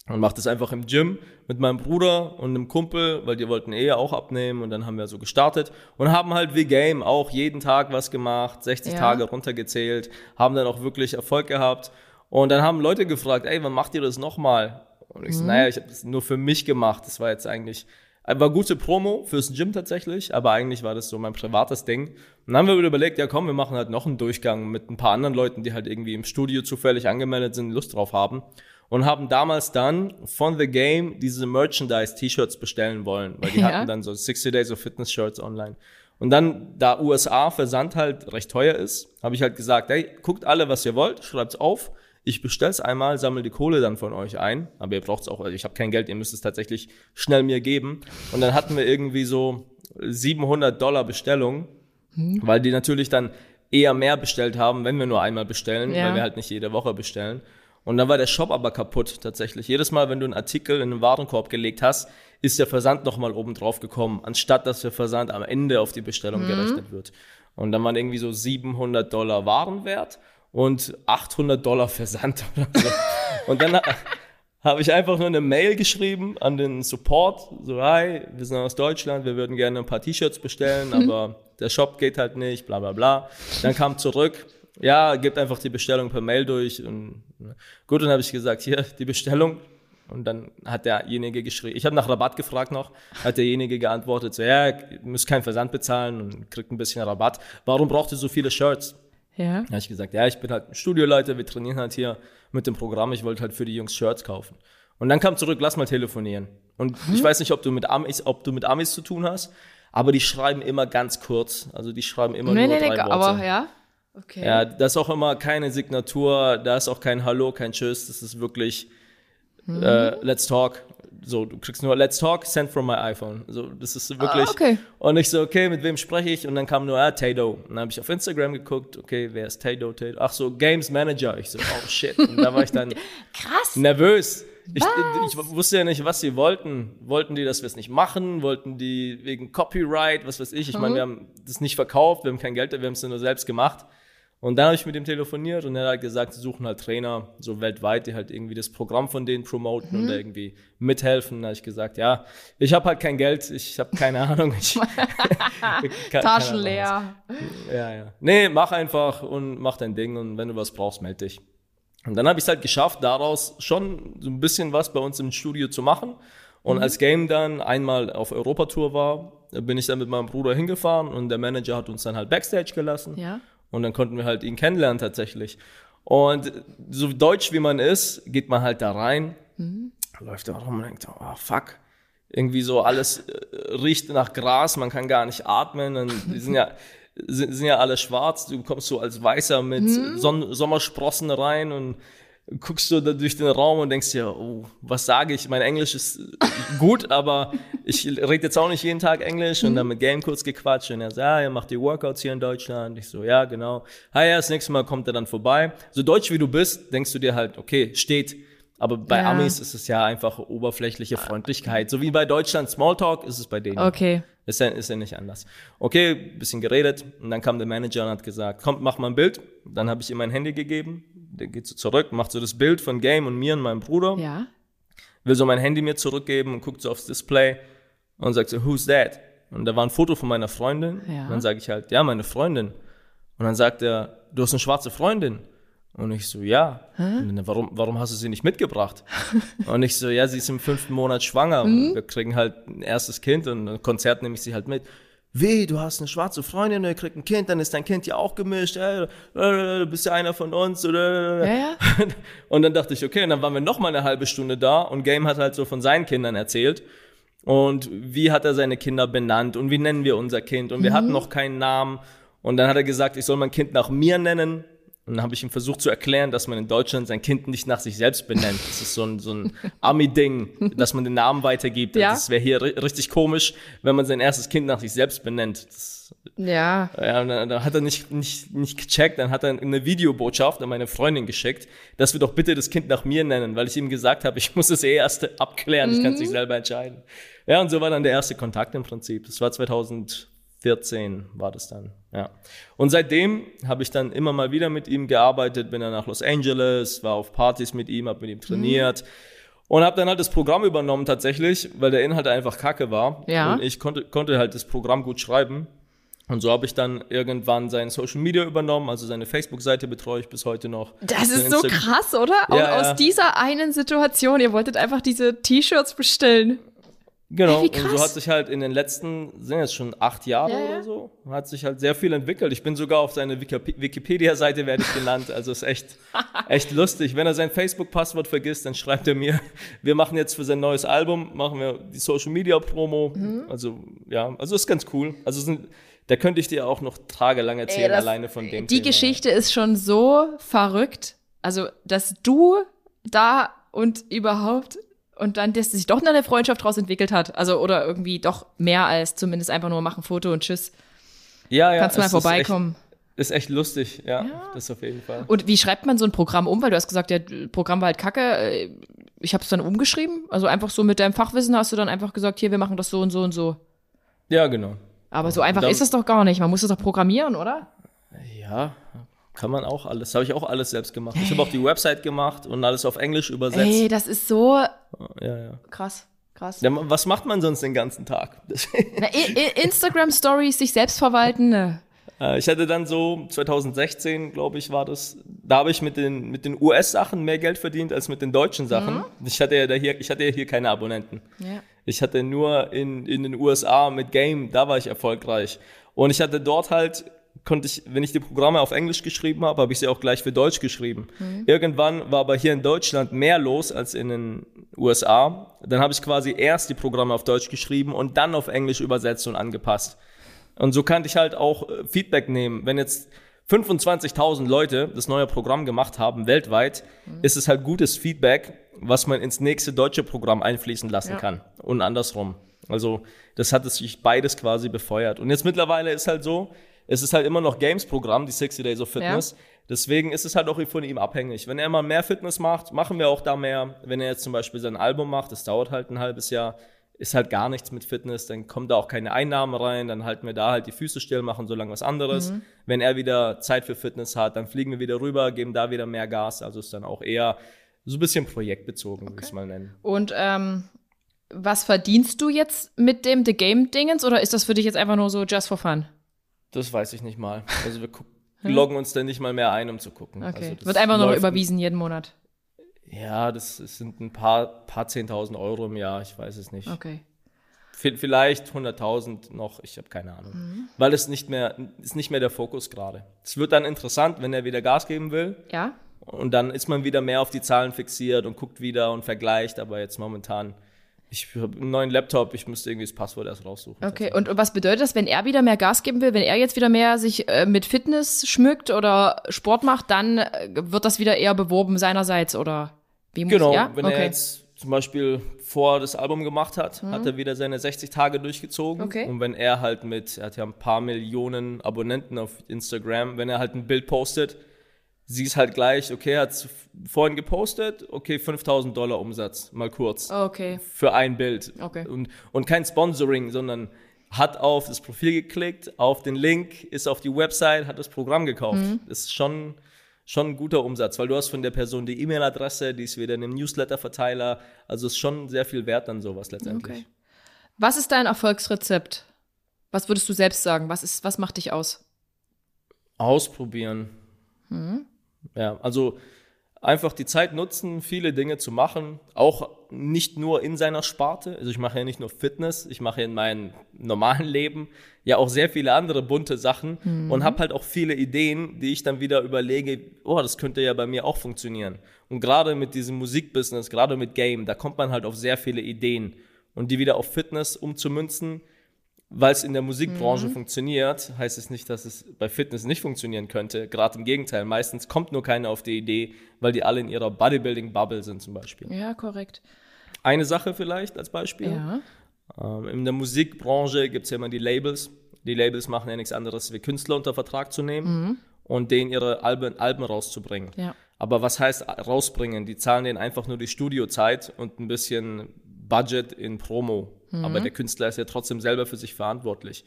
und mache das einfach im Gym mit meinem Bruder und einem Kumpel, weil die wollten eh auch abnehmen und dann haben wir so gestartet und haben halt wie Game auch jeden Tag was gemacht, 60 ja. Tage runtergezählt, haben dann auch wirklich Erfolg gehabt und dann haben Leute gefragt, ey, wann macht ihr das nochmal? Und ich mhm. so, naja, ich habe das nur für mich gemacht, das war jetzt eigentlich war gute Promo fürs Gym tatsächlich, aber eigentlich war das so mein privates Ding. Und dann haben wir überlegt, ja komm, wir machen halt noch einen Durchgang mit ein paar anderen Leuten, die halt irgendwie im Studio zufällig angemeldet sind, Lust drauf haben und haben damals dann von The Game diese Merchandise-T-Shirts bestellen wollen, weil die ja. hatten dann so 60 Days of Fitness Shirts online. Und dann, da USA Versand halt recht teuer ist, habe ich halt gesagt, hey, guckt alle, was ihr wollt, schreibt's auf. Ich bestell's einmal, sammle die Kohle dann von euch ein. Aber ihr braucht's auch, also ich habe kein Geld, ihr müsst es tatsächlich schnell mir geben. Und dann hatten wir irgendwie so 700 Dollar Bestellung, hm. weil die natürlich dann eher mehr bestellt haben, wenn wir nur einmal bestellen, ja. weil wir halt nicht jede Woche bestellen. Und dann war der Shop aber kaputt tatsächlich. Jedes Mal, wenn du einen Artikel in den Warenkorb gelegt hast, ist der Versand nochmal oben drauf gekommen, anstatt dass der Versand am Ende auf die Bestellung mhm. gerechnet wird. Und dann waren irgendwie so 700 Dollar Warenwert und 800 Dollar Versand oder so. [LAUGHS] und dann habe ich einfach nur eine Mail geschrieben an den Support, so hi, wir sind aus Deutschland, wir würden gerne ein paar T-Shirts bestellen, mhm. aber der Shop geht halt nicht, bla bla bla. Dann kam zurück, ja, gebt einfach die Bestellung per Mail durch. Und gut, dann habe ich gesagt, hier, die Bestellung. Und dann hat derjenige geschrieben, ich habe nach Rabatt gefragt noch, hat derjenige geantwortet, so, ja, ihr müsst keinen Versand bezahlen und kriegt ein bisschen Rabatt. Warum braucht ihr so viele Shirts? Ja. Da habe ich gesagt, ja, ich bin halt ein Studioleiter, wir trainieren halt hier mit dem Programm, ich wollte halt für die Jungs Shirts kaufen. Und dann kam zurück, lass mal telefonieren. Und hm. ich weiß nicht, ob du mit Amis, ob du mit Amis zu tun hast, aber die schreiben immer ganz kurz. Also die schreiben immer nee, nur nee, drei nee, Worte. Aber ja. Okay. Ja, da ist auch immer keine Signatur, da ist auch kein Hallo, kein Tschüss, das ist wirklich mhm. äh, Let's Talk. So, du kriegst nur Let's Talk, send from my iPhone. So, das ist wirklich. Ah, okay. Und ich so, okay, mit wem spreche ich? Und dann kam nur, ah, Tato. Und dann habe ich auf Instagram geguckt, okay, wer ist Tato? Tato? Ach so, Games Manager. Ich so, oh shit. Und da war ich dann [LAUGHS] Krass. nervös. Ich, ich, wusste ja nicht, was sie wollten. Wollten die, dass wir es nicht machen? Wollten die wegen Copyright, was weiß ich? Ich mhm. meine, wir haben das nicht verkauft, wir haben kein Geld, wir haben es nur selbst gemacht. Und dann habe ich mit ihm telefoniert und er hat gesagt, sie suchen halt Trainer so weltweit, die halt irgendwie das Programm von denen promoten mhm. und irgendwie mithelfen. Da habe ich gesagt, ja, ich habe halt kein Geld, ich habe keine Ahnung. Ich, [LAUGHS] [LAUGHS] Taschen leer. Ja, ja. Nee, mach einfach und mach dein Ding und wenn du was brauchst, melde dich. Und dann habe ich es halt geschafft, daraus schon so ein bisschen was bei uns im Studio zu machen. Und mhm. als Game dann einmal auf Europatour war, bin ich dann mit meinem Bruder hingefahren und der Manager hat uns dann halt Backstage gelassen. Ja. Und dann konnten wir halt ihn kennenlernen tatsächlich. Und so deutsch wie man ist, geht man halt da rein, mhm. läuft da rum und denkt, oh fuck, irgendwie so alles äh, riecht nach Gras, man kann gar nicht atmen. Und [LAUGHS] die sind ja, sind, sind ja alle schwarz, du kommst so als Weißer mit mhm. Son Sommersprossen rein und guckst du da durch den Raum und denkst dir, oh, was sage ich? Mein Englisch ist gut, aber ich rede jetzt auch nicht jeden Tag Englisch und dann mit Game kurz gequatscht und er sagt, ja, er macht die Workouts hier in Deutschland. Ich so, ja, genau. Ah ja, das nächste Mal kommt er dann vorbei. So deutsch wie du bist, denkst du dir halt, okay, steht. Aber bei ja. Amis ist es ja einfach oberflächliche Freundlichkeit. So wie bei Deutschland Smalltalk ist es bei denen. Okay. Ist ja, ist ja nicht anders. Okay, bisschen geredet und dann kam der Manager und hat gesagt, komm, mach mal ein Bild. Dann habe ich ihm mein Handy gegeben. Der geht so zurück, macht so das Bild von Game und mir und meinem Bruder. Ja. Will so mein Handy mir zurückgeben und guckt so aufs Display und sagt so, who's that? Und da war ein Foto von meiner Freundin. Ja. Und dann sage ich halt, ja, meine Freundin. Und dann sagt er, du hast eine schwarze Freundin. Und ich so, ja. Dann, warum, warum hast du sie nicht mitgebracht? [LAUGHS] und ich so, ja, sie ist im fünften Monat schwanger. Mhm. Wir kriegen halt ein erstes Kind und ein Konzert nehme ich sie halt mit. Wie, du hast eine schwarze Freundin und ihr kriegt ein Kind, dann ist dein Kind ja auch gemischt, ey, äh, du bist ja einer von uns. Oder? Ja, ja. [LAUGHS] Und dann dachte ich, okay, und dann waren wir noch mal eine halbe Stunde da und Game hat halt so von seinen Kindern erzählt. Und wie hat er seine Kinder benannt und wie nennen wir unser Kind? Und wir mhm. hatten noch keinen Namen. Und dann hat er gesagt, ich soll mein Kind nach mir nennen. Und dann habe ich ihm versucht zu erklären, dass man in Deutschland sein Kind nicht nach sich selbst benennt. Das ist so ein, so ein [LAUGHS] Ami-Ding, dass man den Namen weitergibt. Ja. Das wäre hier richtig komisch, wenn man sein erstes Kind nach sich selbst benennt. Das, ja. Ja, und dann, dann hat er nicht, nicht, nicht gecheckt, dann hat er eine Videobotschaft an meine Freundin geschickt, dass wir doch bitte das Kind nach mir nennen, weil ich ihm gesagt habe, ich muss es eh erst abklären, ich kann es nicht mhm. selber entscheiden. Ja, und so war dann der erste Kontakt im Prinzip. Das war 2014 14 war das dann, ja. Und seitdem habe ich dann immer mal wieder mit ihm gearbeitet, bin dann nach Los Angeles, war auf Partys mit ihm, habe mit ihm trainiert. Mhm. Und habe dann halt das Programm übernommen tatsächlich, weil der Inhalt einfach kacke war. Ja. Und ich konnte, konnte halt das Programm gut schreiben. Und so habe ich dann irgendwann sein Social Media übernommen, also seine Facebook-Seite betreue ich bis heute noch. Das ist so krass, oder? Ja, aus ja. dieser einen Situation, ihr wolltet einfach diese T-Shirts bestellen. Genau, und so hat sich halt in den letzten, sind jetzt schon acht Jahre ja, oder so, hat sich halt sehr viel entwickelt. Ich bin sogar auf seine Wikipedia-Seite werde ich genannt, also ist echt, [LAUGHS] echt lustig. Wenn er sein Facebook-Passwort vergisst, dann schreibt er mir, wir machen jetzt für sein neues Album, machen wir die Social-Media-Promo. Mhm. Also, ja, also ist ganz cool. Also sind, da könnte ich dir auch noch tagelang erzählen, Ey, das, alleine von dem Die Thema. Geschichte ist schon so verrückt, also, dass du da und überhaupt und dann, dass sich doch noch eine Freundschaft daraus entwickelt hat. Also, oder irgendwie doch mehr als zumindest einfach nur machen Foto und tschüss. Ja, ja. Kannst du mal vorbeikommen. Ist echt, ist echt lustig, ja, ja, Das auf jeden Fall. Und wie schreibt man so ein Programm um? Weil du hast gesagt, der Programm war halt kacke. Ich habe es dann umgeschrieben. Also einfach so mit deinem Fachwissen hast du dann einfach gesagt, hier, wir machen das so und so und so. Ja, genau. Aber so einfach dann, ist es doch gar nicht. Man muss es doch programmieren, oder? Ja, kann man auch alles. Habe ich auch alles selbst gemacht. Ich habe auch die Website gemacht und alles auf Englisch übersetzt. Ey, das ist so ja, ja. krass. Krass. Ja, was macht man sonst den ganzen Tag? [LAUGHS] Na, Instagram Stories, sich selbst verwalten. Ne. Äh, ich hatte dann so 2016, glaube ich, war das. Da habe ich mit den, mit den US-Sachen mehr Geld verdient als mit den deutschen Sachen. Mhm. Ich hatte ja hier, ich hatte ja hier keine Abonnenten. Ja. Ich hatte nur in, in den USA mit Game, da war ich erfolgreich. Und ich hatte dort halt konnte ich, wenn ich die Programme auf Englisch geschrieben habe, habe ich sie auch gleich für Deutsch geschrieben. Mhm. Irgendwann war aber hier in Deutschland mehr los als in den USA. Dann habe ich quasi erst die Programme auf Deutsch geschrieben und dann auf Englisch übersetzt und angepasst. Und so kannte ich halt auch äh, Feedback nehmen. Wenn jetzt 25.000 Leute das neue Programm gemacht haben weltweit, mhm. ist es halt gutes Feedback, was man ins nächste deutsche Programm einfließen lassen ja. kann und andersrum. Also das hat es sich beides quasi befeuert. Und jetzt mittlerweile ist halt so, es ist halt immer noch Games-Programm, die 60 Days of Fitness. Ja. Deswegen ist es halt auch von ihm abhängig. Wenn er mal mehr Fitness macht, machen wir auch da mehr. Wenn er jetzt zum Beispiel sein Album macht, das dauert halt ein halbes Jahr, ist halt gar nichts mit Fitness, dann kommt da auch keine Einnahmen rein, dann halten wir da halt die Füße still, machen so lange was anderes. Mhm. Wenn er wieder Zeit für Fitness hat, dann fliegen wir wieder rüber, geben da wieder mehr Gas. Also ist dann auch eher so ein bisschen projektbezogen, okay. würde ich es mal nennen. Und ähm, was verdienst du jetzt mit dem The Game-Dingens oder ist das für dich jetzt einfach nur so just for fun? Das weiß ich nicht mal. Also wir [LAUGHS] loggen uns dann nicht mal mehr ein, um zu gucken. Okay. Also Wird einfach nur überwiesen jeden Monat. Ja, das, das sind ein paar, paar 10.000 Euro im Jahr, ich weiß es nicht. Okay. Vielleicht 100.000 noch, ich habe keine Ahnung. Mhm. Weil es nicht mehr, ist nicht mehr der Fokus gerade. Es wird dann interessant, wenn er wieder Gas geben will. Ja. Und dann ist man wieder mehr auf die Zahlen fixiert und guckt wieder und vergleicht, aber jetzt momentan ich habe einen neuen Laptop, ich müsste irgendwie das Passwort erst raussuchen. Okay, und was bedeutet das, wenn er wieder mehr Gas geben will, wenn er jetzt wieder mehr sich äh, mit Fitness schmückt oder Sport macht, dann äh, wird das wieder eher beworben seinerseits oder wie muss Genau, ja? wenn okay. er jetzt zum Beispiel vor das Album gemacht hat, mhm. hat er wieder seine 60 Tage durchgezogen. Okay. Und wenn er halt mit, er hat ja ein paar Millionen Abonnenten auf Instagram, wenn er halt ein Bild postet, siehst halt gleich, okay, hat vorhin gepostet, okay, 5000 Dollar Umsatz, mal kurz. Okay. Für ein Bild. Okay. Und, und kein Sponsoring, sondern hat auf das Profil geklickt, auf den Link, ist auf die Website, hat das Programm gekauft. Mhm. Das ist schon, schon ein guter Umsatz, weil du hast von der Person die E-Mail-Adresse, die ist wieder in einem Newsletter-Verteiler. Also ist schon sehr viel wert dann sowas letztendlich. Okay. Was ist dein Erfolgsrezept? Was würdest du selbst sagen? Was, ist, was macht dich aus? Ausprobieren. Mhm. Ja, also einfach die Zeit nutzen, viele Dinge zu machen, auch nicht nur in seiner Sparte. Also ich mache ja nicht nur Fitness, ich mache in meinem normalen Leben ja auch sehr viele andere bunte Sachen mhm. und habe halt auch viele Ideen, die ich dann wieder überlege, oh, das könnte ja bei mir auch funktionieren. Und gerade mit diesem Musikbusiness, gerade mit Game, da kommt man halt auf sehr viele Ideen und die wieder auf Fitness umzumünzen, weil es in der Musikbranche mhm. funktioniert, heißt es nicht, dass es bei Fitness nicht funktionieren könnte. Gerade im Gegenteil. Meistens kommt nur keiner auf die Idee, weil die alle in ihrer Bodybuilding-Bubble sind zum Beispiel. Ja, korrekt. Eine Sache vielleicht als Beispiel. Ja. Ähm, in der Musikbranche gibt es ja immer die Labels. Die Labels machen ja nichts anderes, wie Künstler unter Vertrag zu nehmen mhm. und denen ihre Alben, Alben rauszubringen. Ja. Aber was heißt rausbringen? Die zahlen denen einfach nur die Studiozeit und ein bisschen Budget in Promo. Mhm. Aber der Künstler ist ja trotzdem selber für sich verantwortlich.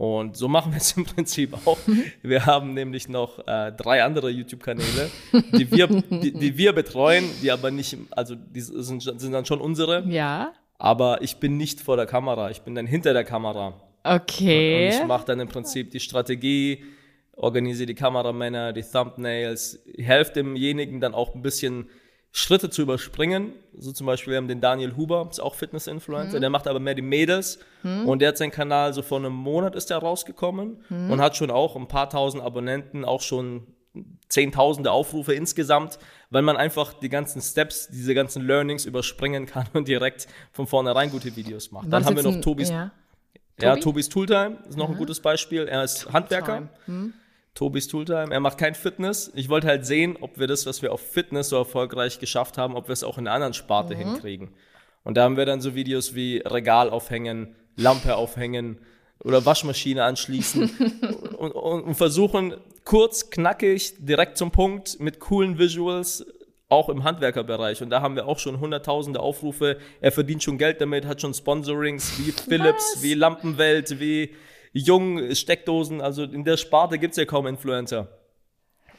Und so machen wir es [LAUGHS] im Prinzip auch. [LAUGHS] Wir haben nämlich noch äh, drei andere YouTube-Kanäle, [LAUGHS] die wir, die, die, wir betreuen, die aber nicht, also die sind, sind dann schon unsere. Ja. Aber ich bin nicht vor der Kamera, ich bin dann hinter der Kamera. Okay. Und ich mache dann im Prinzip die Strategie, organisiere die Kameramänner, die Thumbnails, helfe demjenigen dann auch ein bisschen Schritte zu überspringen. So zum Beispiel, wir haben den Daniel Huber, ist auch Fitness-Influencer, mhm. der macht aber mehr die Mädels. Mhm. Und der hat seinen Kanal, so vor einem Monat ist der rausgekommen mhm. und hat schon auch ein paar tausend Abonnenten, auch schon zehntausende Aufrufe insgesamt, weil man einfach die ganzen Steps, diese ganzen Learnings überspringen kann und direkt von vornherein gute Videos macht. Dann haben wir noch Tobis, ja. ja Tobis Tooltime, ist noch ein gutes Beispiel. Er ist Handwerker. Tobis Tooltime. Er macht kein Fitness. Ich wollte halt sehen, ob wir das, was wir auf Fitness so erfolgreich geschafft haben, ob wir es auch in einer anderen Sparte mhm. hinkriegen. Und da haben wir dann so Videos wie Regal aufhängen, Lampe aufhängen oder Waschmaschine anschließen [LAUGHS] und, und, und, versuchen kurz, knackig, direkt zum Punkt mit coolen Visuals, auch im Handwerkerbereich. Und da haben wir auch schon hunderttausende Aufrufe. Er verdient schon Geld damit, hat schon Sponsorings wie Philips, Was? wie Lampenwelt, wie Jung, Steckdosen, also in der Sparte gibt es ja kaum Influencer.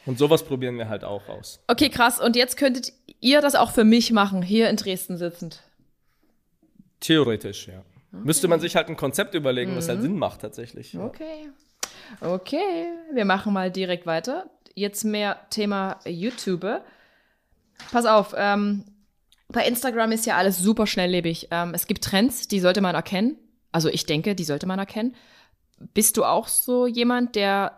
Und sowas probieren wir halt auch aus. Okay, krass. Und jetzt könntet ihr das auch für mich machen, hier in Dresden sitzend? Theoretisch, ja. Okay. Müsste man sich halt ein Konzept überlegen, mhm. was halt mhm. Sinn macht tatsächlich. Ja. Okay. Okay, wir machen mal direkt weiter. Jetzt mehr Thema YouTube. Pass auf, ähm, bei Instagram ist ja alles super schnelllebig. Ähm, es gibt Trends, die sollte man erkennen. Also ich denke, die sollte man erkennen. Bist du auch so jemand, der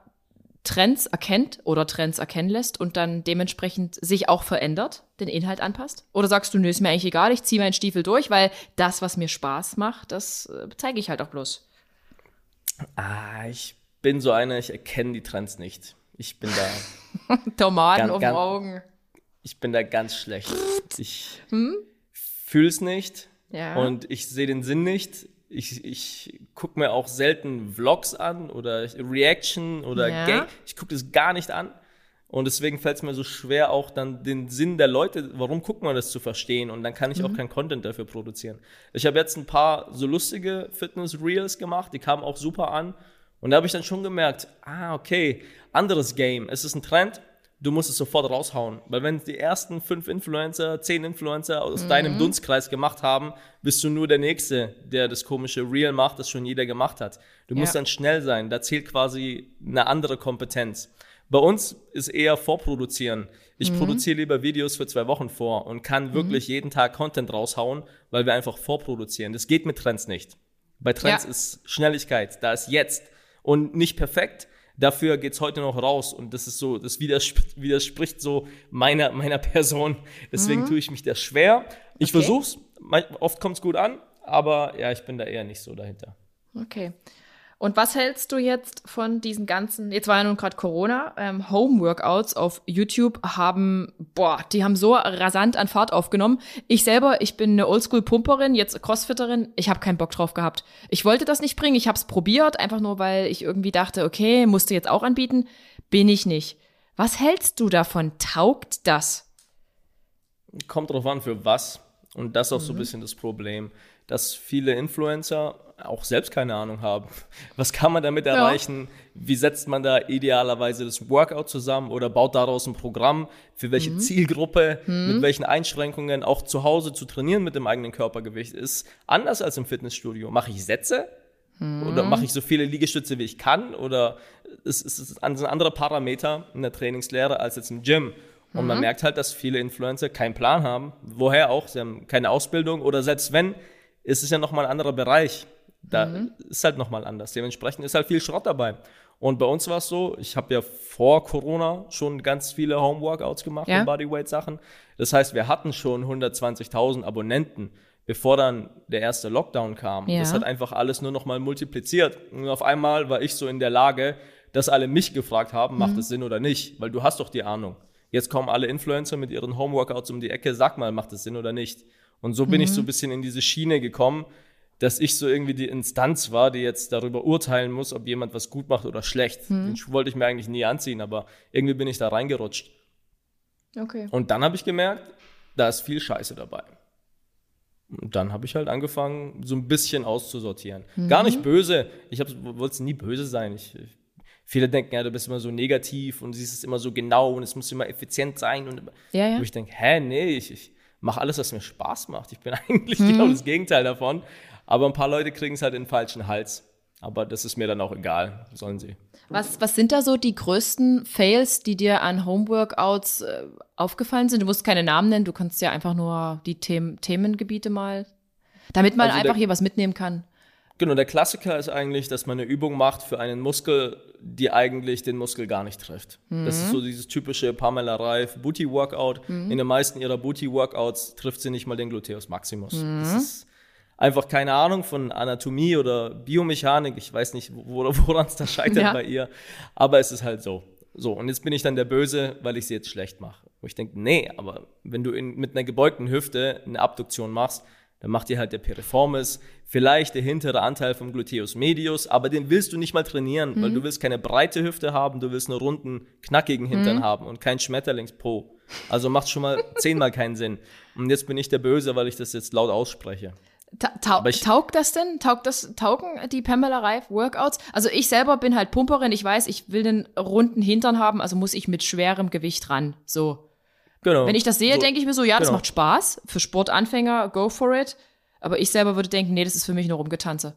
Trends erkennt oder Trends erkennen lässt und dann dementsprechend sich auch verändert, den Inhalt anpasst? Oder sagst du, nö, ist mir eigentlich egal, ich ziehe meinen Stiefel durch, weil das, was mir Spaß macht, das äh, zeige ich halt auch bloß. Ah, ich bin so einer, ich erkenne die Trends nicht. Ich bin da. [LAUGHS] Tomaten auf den Augen. Ich bin da ganz schlecht. Ich hm? fühle es nicht ja. und ich sehe den Sinn nicht ich, ich gucke mir auch selten Vlogs an oder Reaction oder ja. Gang. Ich gucke das gar nicht an. Und deswegen fällt es mir so schwer, auch dann den Sinn der Leute, warum guckt man das zu verstehen. Und dann kann ich mhm. auch kein Content dafür produzieren. Ich habe jetzt ein paar so lustige Fitness-Reels gemacht, die kamen auch super an. Und da habe ich dann schon gemerkt, ah, okay, anderes Game. Es ist ein Trend, du musst es sofort raushauen. Weil wenn die ersten fünf Influencer, zehn Influencer aus mhm. deinem Dunstkreis gemacht haben, bist du nur der Nächste, der das komische Real macht, das schon jeder gemacht hat. Du ja. musst dann schnell sein. Da zählt quasi eine andere Kompetenz. Bei uns ist eher vorproduzieren. Ich mhm. produziere lieber Videos für zwei Wochen vor und kann mhm. wirklich jeden Tag Content raushauen, weil wir einfach vorproduzieren. Das geht mit Trends nicht. Bei Trends ja. ist Schnelligkeit, da ist jetzt und nicht perfekt, Dafür geht's heute noch raus und das ist so, das widerspricht, widerspricht so meiner, meiner Person. Deswegen mhm. tue ich mich da schwer. Ich okay. versuch's, oft kommt's gut an, aber ja, ich bin da eher nicht so dahinter. Okay. Und was hältst du jetzt von diesen ganzen, jetzt war ja nun gerade Corona, ähm, Home-Workouts auf YouTube haben, boah, die haben so rasant an Fahrt aufgenommen. Ich selber, ich bin eine Oldschool-Pumperin, jetzt Crossfitterin, ich habe keinen Bock drauf gehabt. Ich wollte das nicht bringen, ich habe es probiert, einfach nur, weil ich irgendwie dachte, okay, musste jetzt auch anbieten, bin ich nicht. Was hältst du davon? Taugt das? Kommt drauf an, für was. Und das ist auch mhm. so ein bisschen das Problem, dass viele Influencer auch selbst keine Ahnung haben. [LAUGHS] Was kann man damit erreichen? Ja. Wie setzt man da idealerweise das Workout zusammen oder baut daraus ein Programm? Für welche mhm. Zielgruppe? Mhm. Mit welchen Einschränkungen? Auch zu Hause zu trainieren mit dem eigenen Körpergewicht ist anders als im Fitnessstudio. Mache ich Sätze? Mhm. Oder mache ich so viele Liegestütze, wie ich kann? Oder ist es ein anderer Parameter in der Trainingslehre als jetzt im Gym? Und man mhm. merkt halt, dass viele Influencer keinen Plan haben. Woher auch? Sie haben keine Ausbildung oder selbst wenn, ist es ja nochmal ein anderer Bereich. Da mhm. ist halt nochmal anders. Dementsprechend ist halt viel Schrott dabei. Und bei uns war es so, ich habe ja vor Corona schon ganz viele Homeworkouts gemacht ja. und Bodyweight-Sachen. Das heißt, wir hatten schon 120.000 Abonnenten, bevor dann der erste Lockdown kam. Ja. Das hat einfach alles nur nochmal multipliziert. Und auf einmal war ich so in der Lage, dass alle mich gefragt haben, macht mhm. es Sinn oder nicht? Weil du hast doch die Ahnung. Jetzt kommen alle Influencer mit ihren Homeworkouts um die Ecke, sag mal, macht es Sinn oder nicht? Und so bin mhm. ich so ein bisschen in diese Schiene gekommen, dass ich so irgendwie die Instanz war, die jetzt darüber urteilen muss, ob jemand was gut macht oder schlecht. Hm. Den Schuh wollte ich mir eigentlich nie anziehen, aber irgendwie bin ich da reingerutscht. Okay. Und dann habe ich gemerkt, da ist viel Scheiße dabei. Und dann habe ich halt angefangen, so ein bisschen auszusortieren. Mhm. Gar nicht böse. Ich wollte nie böse sein. Ich, viele denken, ja, du bist immer so negativ und siehst es immer so genau und es muss immer effizient sein. Und ja, ja. ich denke, hä, nee, ich, ich mache alles, was mir Spaß macht. Ich bin [LAUGHS] eigentlich mhm. genau das Gegenteil davon. Aber ein paar Leute kriegen es halt in den falschen Hals. Aber das ist mir dann auch egal, sollen sie. Was, was sind da so die größten Fails, die dir an Homeworkouts äh, aufgefallen sind? Du musst keine Namen nennen, du kannst ja einfach nur die Themen, Themengebiete mal, damit man also einfach der, hier was mitnehmen kann. Genau, der Klassiker ist eigentlich, dass man eine Übung macht für einen Muskel, die eigentlich den Muskel gar nicht trifft. Mhm. Das ist so dieses typische Pamela Reif Booty Workout. Mhm. In den meisten ihrer Booty Workouts trifft sie nicht mal den Gluteus Maximus. Mhm. Das ist einfach keine Ahnung von Anatomie oder Biomechanik. Ich weiß nicht, woran es da scheitert ja. bei ihr. Aber es ist halt so. So, und jetzt bin ich dann der Böse, weil ich sie jetzt schlecht mache. Wo ich denke, nee, aber wenn du in, mit einer gebeugten Hüfte eine Abduktion machst, dann macht dir halt der Piriformis, vielleicht der hintere Anteil vom Gluteus medius, aber den willst du nicht mal trainieren, mhm. weil du willst keine breite Hüfte haben, du willst einen runden, knackigen Hintern mhm. haben und kein Schmetterlingspo. Also macht schon mal zehnmal keinen Sinn. Und jetzt bin ich der Böse, weil ich das jetzt laut ausspreche. Ta ta ich, taugt das denn? Taugt das, taugen die Pamela Reif Workouts? Also ich selber bin halt Pumperin, ich weiß, ich will den runden Hintern haben, also muss ich mit schwerem Gewicht ran. So. Genau. Wenn ich das sehe, so, denke ich mir so, ja, das genau. macht Spaß. Für Sportanfänger, go for it. Aber ich selber würde denken, nee, das ist für mich nur Rumgetanze.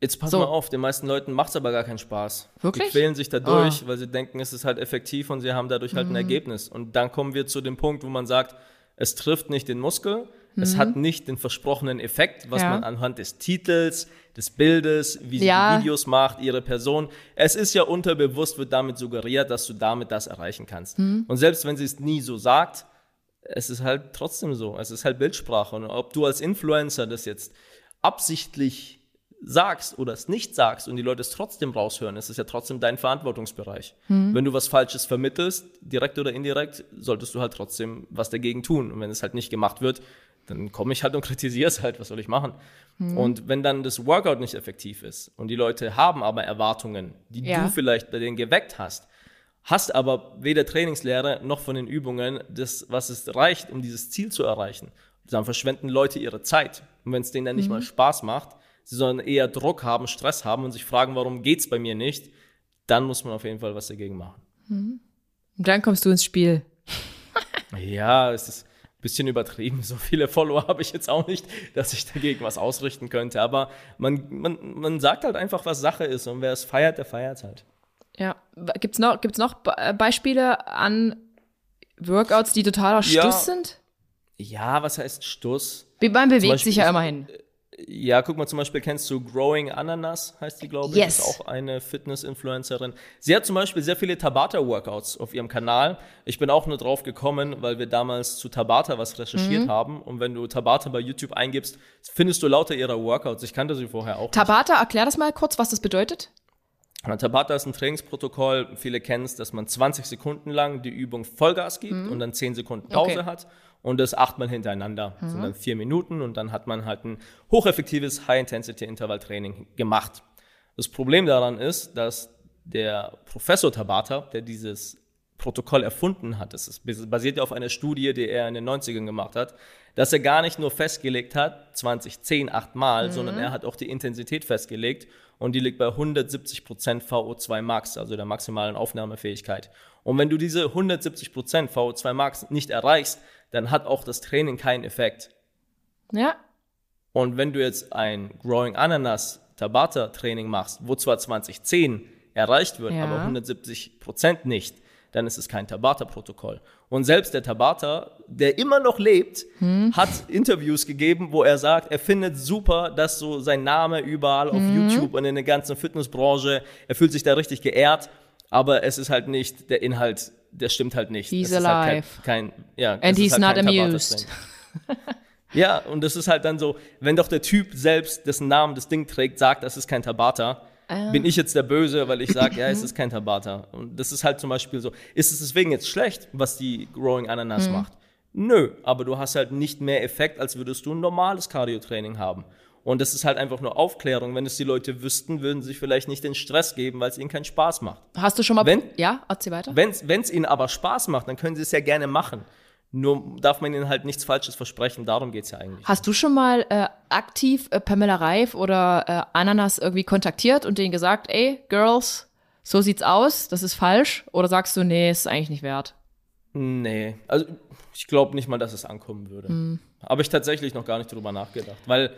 Jetzt pass so. mal auf, den meisten Leuten macht es aber gar keinen Spaß. Wirklich? Die quälen sich dadurch, oh. weil sie denken, es ist halt effektiv und sie haben dadurch halt mhm. ein Ergebnis. Und dann kommen wir zu dem Punkt, wo man sagt, es trifft nicht den Muskel, Mhm. Es hat nicht den versprochenen Effekt, was ja. man anhand des Titels, des Bildes, wie sie ja. die Videos macht, ihre Person. Es ist ja unterbewusst, wird damit suggeriert, dass du damit das erreichen kannst. Mhm. Und selbst wenn sie es nie so sagt, es ist halt trotzdem so. Es ist halt Bildsprache. Und ob du als Influencer das jetzt absichtlich sagst oder es nicht sagst und die Leute es trotzdem raushören, ist es ja trotzdem dein Verantwortungsbereich. Mhm. Wenn du was Falsches vermittelst, direkt oder indirekt, solltest du halt trotzdem was dagegen tun. Und wenn es halt nicht gemacht wird, dann komme ich halt und kritisiere es halt, was soll ich machen? Mhm. Und wenn dann das Workout nicht effektiv ist und die Leute haben aber Erwartungen, die ja. du vielleicht bei denen geweckt hast, hast aber weder Trainingslehre noch von den Übungen das, was es reicht, um dieses Ziel zu erreichen, dann verschwenden Leute ihre Zeit. Und wenn es denen dann nicht mhm. mal Spaß macht, sie sollen eher Druck haben, Stress haben und sich fragen, warum geht's bei mir nicht, dann muss man auf jeden Fall was dagegen machen. Mhm. Und dann kommst du ins Spiel. [LAUGHS] ja, es ist bisschen übertrieben. So viele Follower habe ich jetzt auch nicht, dass ich dagegen was ausrichten könnte. Aber man, man, man sagt halt einfach, was Sache ist. Und wer es feiert, der feiert es halt. Ja. Gibt es noch, gibt's noch äh, Beispiele an Workouts, die totaler Stuss ja. sind? Ja, was heißt Stuss? Man bewegt Beispiel, sich ja immerhin. Ja, guck mal, zum Beispiel kennst du Growing Ananas, heißt die, glaube ich. Yes. Ist auch eine Fitness-Influencerin. Sie hat zum Beispiel sehr viele Tabata-Workouts auf ihrem Kanal. Ich bin auch nur drauf gekommen, weil wir damals zu Tabata was recherchiert mhm. haben. Und wenn du Tabata bei YouTube eingibst, findest du lauter ihrer Workouts. Ich kannte sie vorher auch. Tabata, nicht. erklär das mal kurz, was das bedeutet. Tabata ist ein Trainingsprotokoll. Viele kennen es, dass man 20 Sekunden lang die Übung Vollgas gibt mhm. und dann 10 Sekunden Pause okay. hat und das achtmal hintereinander. Das sind dann vier Minuten und dann hat man halt ein hocheffektives High-Intensity-Intervalltraining gemacht. Das Problem daran ist, dass der Professor Tabata, der dieses Protokoll erfunden hat, das ist, basiert ja auf einer Studie, die er in den 90ern gemacht hat, dass er gar nicht nur festgelegt hat, 2010 achtmal, mhm. sondern er hat auch die Intensität festgelegt und die liegt bei 170% VO2 Max, also der maximalen Aufnahmefähigkeit. Und wenn du diese 170% VO2 Max nicht erreichst, dann hat auch das Training keinen Effekt. Ja. Und wenn du jetzt ein Growing Ananas Tabata Training machst, wo zwar 2010 erreicht wird, ja. aber 170 Prozent nicht, dann ist es kein Tabata-Protokoll. Und selbst der Tabata, der immer noch lebt, hm. hat Interviews gegeben, wo er sagt, er findet super, dass so sein Name überall auf hm. YouTube und in der ganzen Fitnessbranche, er fühlt sich da richtig geehrt, aber es ist halt nicht der Inhalt der stimmt halt nicht. He's das alive. Halt kein, kein, ja, And he's halt not amused. [LAUGHS] [LAUGHS] ja, und das ist halt dann so, wenn doch der Typ selbst, dessen Namen das Ding trägt, sagt, das ist kein Tabata, ah. bin ich jetzt der Böse, weil ich sage, ja, es [LAUGHS] ist kein Tabata. Und das ist halt zum Beispiel so, ist es deswegen jetzt schlecht, was die Growing Ananas mhm. macht? Nö, aber du hast halt nicht mehr Effekt, als würdest du ein normales Cardio-Training haben. Und das ist halt einfach nur Aufklärung. Wenn es die Leute wüssten, würden sie sich vielleicht nicht den Stress geben, weil es ihnen keinen Spaß macht. Hast du schon mal. Wenn, ja, erzähl weiter. Wenn es ihnen aber Spaß macht, dann können sie es ja gerne machen. Nur darf man ihnen halt nichts Falsches versprechen, darum geht es ja eigentlich. Hast du schon mal äh, aktiv äh, Pamela Reif oder äh, Ananas irgendwie kontaktiert und denen gesagt, ey, Girls, so sieht's aus, das ist falsch? Oder sagst du, nee, ist eigentlich nicht wert? Nee, also ich glaube nicht mal, dass es ankommen würde. Mhm. Habe ich tatsächlich noch gar nicht drüber nachgedacht, weil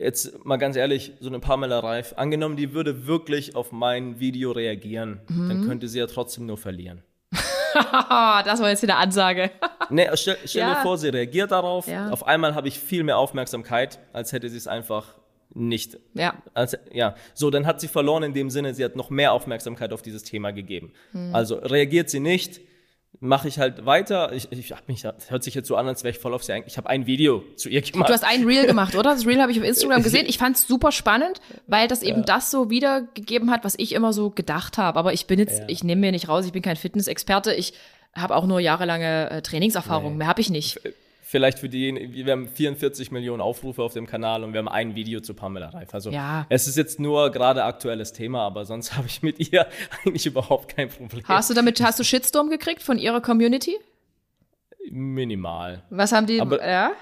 jetzt mal ganz ehrlich, so eine Pamela Reif, angenommen, die würde wirklich auf mein Video reagieren, mhm. dann könnte sie ja trotzdem nur verlieren. [LAUGHS] das war jetzt eine Ansage. [LAUGHS] nee, stell, stell ja. dir vor, sie reagiert darauf. Ja. Auf einmal habe ich viel mehr Aufmerksamkeit, als hätte sie es einfach nicht. Ja. Als, ja. So, dann hat sie verloren in dem Sinne, sie hat noch mehr Aufmerksamkeit auf dieses Thema gegeben. Hm. Also reagiert sie nicht, mache ich halt weiter. Ich, ich hab mich, das hört sich jetzt so an, als wäre ich voll auf sie Ich habe ein Video zu ihr gemacht. Du hast ein Reel gemacht, oder? Das Reel habe ich auf Instagram [LAUGHS] gesehen. Ich fand es super spannend, weil das eben ja. das so wiedergegeben hat, was ich immer so gedacht habe. Aber ich bin jetzt, ja. ich nehme mir nicht raus, ich bin kein Fitnessexperte. Ich habe auch nur jahrelange äh, Trainingserfahrung. Nee. Mehr habe ich nicht vielleicht für diejenigen, wir haben 44 Millionen Aufrufe auf dem Kanal und wir haben ein Video zu Pamela Reif. Also ja. es ist jetzt nur gerade aktuelles Thema, aber sonst [LAUGHS] habe ich mit ihr eigentlich überhaupt kein Problem. Hast du damit, hast du Shitstorm gekriegt von ihrer Community? Minimal. Was haben die, aber ja?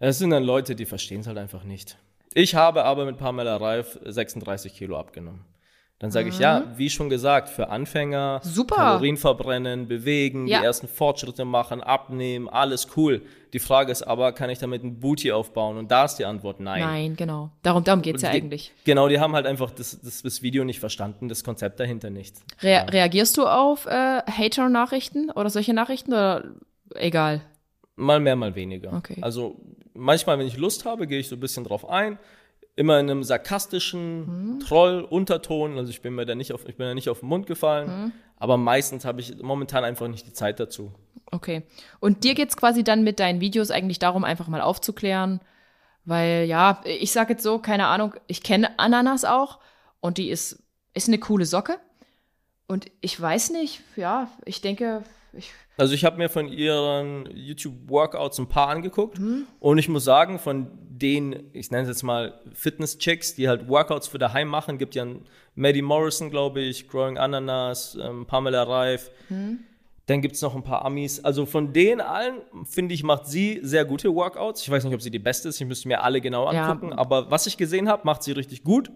Es sind dann Leute, die verstehen es halt einfach nicht. Ich habe aber mit Pamela Reif 36 Kilo abgenommen. Dann sage mhm. ich, ja, wie schon gesagt, für Anfänger, Super. Kalorien verbrennen, bewegen, ja. die ersten Fortschritte machen, abnehmen, alles cool. Die Frage ist aber, kann ich damit ein Booty aufbauen? Und da ist die Antwort nein. Nein, genau. Darum, darum geht es ja eigentlich. Genau, die haben halt einfach das, das, das, Video nicht verstanden, das Konzept dahinter nicht. Re ja. Reagierst du auf äh, Hater-Nachrichten oder solche Nachrichten oder egal? Mal mehr, mal weniger. Okay. Also manchmal, wenn ich Lust habe, gehe ich so ein bisschen drauf ein immer in einem sarkastischen mhm. Troll-Unterton. Also ich bin mir da nicht auf, ich bin da nicht auf den Mund gefallen. Mhm. Aber meistens habe ich momentan einfach nicht die Zeit dazu. Okay. Und dir geht es quasi dann mit deinen Videos eigentlich darum, einfach mal aufzuklären, weil ja, ich sage jetzt so, keine Ahnung, ich kenne Ananas auch und die ist, ist eine coole Socke. Und ich weiß nicht, ja, ich denke, ich also ich habe mir von ihren YouTube-Workouts ein paar angeguckt mhm. und ich muss sagen, von den, ich nenne es jetzt mal Fitness-Checks, die halt Workouts für daheim machen, gibt ja Maddie Morrison, glaube ich, Growing Ananas, ähm, Pamela Reif. Mhm. Dann gibt es noch ein paar Amis. Also von denen allen, finde ich, macht sie sehr gute Workouts. Ich weiß nicht, ob sie die beste ist. Ich müsste mir alle genau angucken. Ja. Aber was ich gesehen habe, macht sie richtig gut.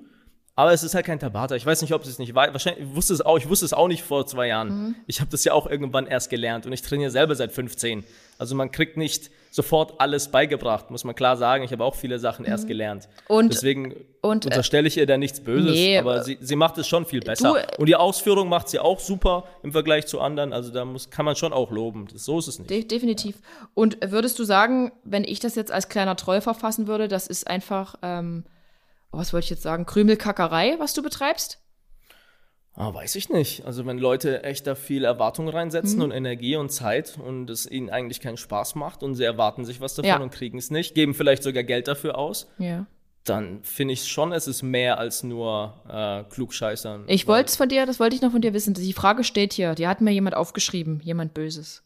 Aber es ist halt kein Tabata. Ich weiß nicht, ob sie es nicht weiß. Wahrscheinlich ich wusste es auch. Ich wusste es auch nicht vor zwei Jahren. Mhm. Ich habe das ja auch irgendwann erst gelernt und ich trainiere selber seit 15. Also man kriegt nicht sofort alles beigebracht, muss man klar sagen. Ich habe auch viele Sachen mhm. erst gelernt. Und deswegen und, äh, unterstelle ich ihr da nichts Böses, nee, aber sie, sie macht es schon viel besser. Du, und die Ausführung macht sie auch super im Vergleich zu anderen. Also da muss, kann man schon auch loben. Das, so ist es nicht. De definitiv. Und würdest du sagen, wenn ich das jetzt als kleiner Troll verfassen würde, das ist einfach ähm, was wollte ich jetzt sagen, Krümelkackerei, was du betreibst? Ah, weiß ich nicht. Also wenn Leute echt da viel Erwartung reinsetzen mhm. und Energie und Zeit und es ihnen eigentlich keinen Spaß macht und sie erwarten sich was davon ja. und kriegen es nicht, geben vielleicht sogar Geld dafür aus, ja. dann finde ich schon, es ist mehr als nur äh, Klugscheißern. Ich wollte es von dir, das wollte ich noch von dir wissen. Die Frage steht hier, die hat mir jemand aufgeschrieben, jemand Böses.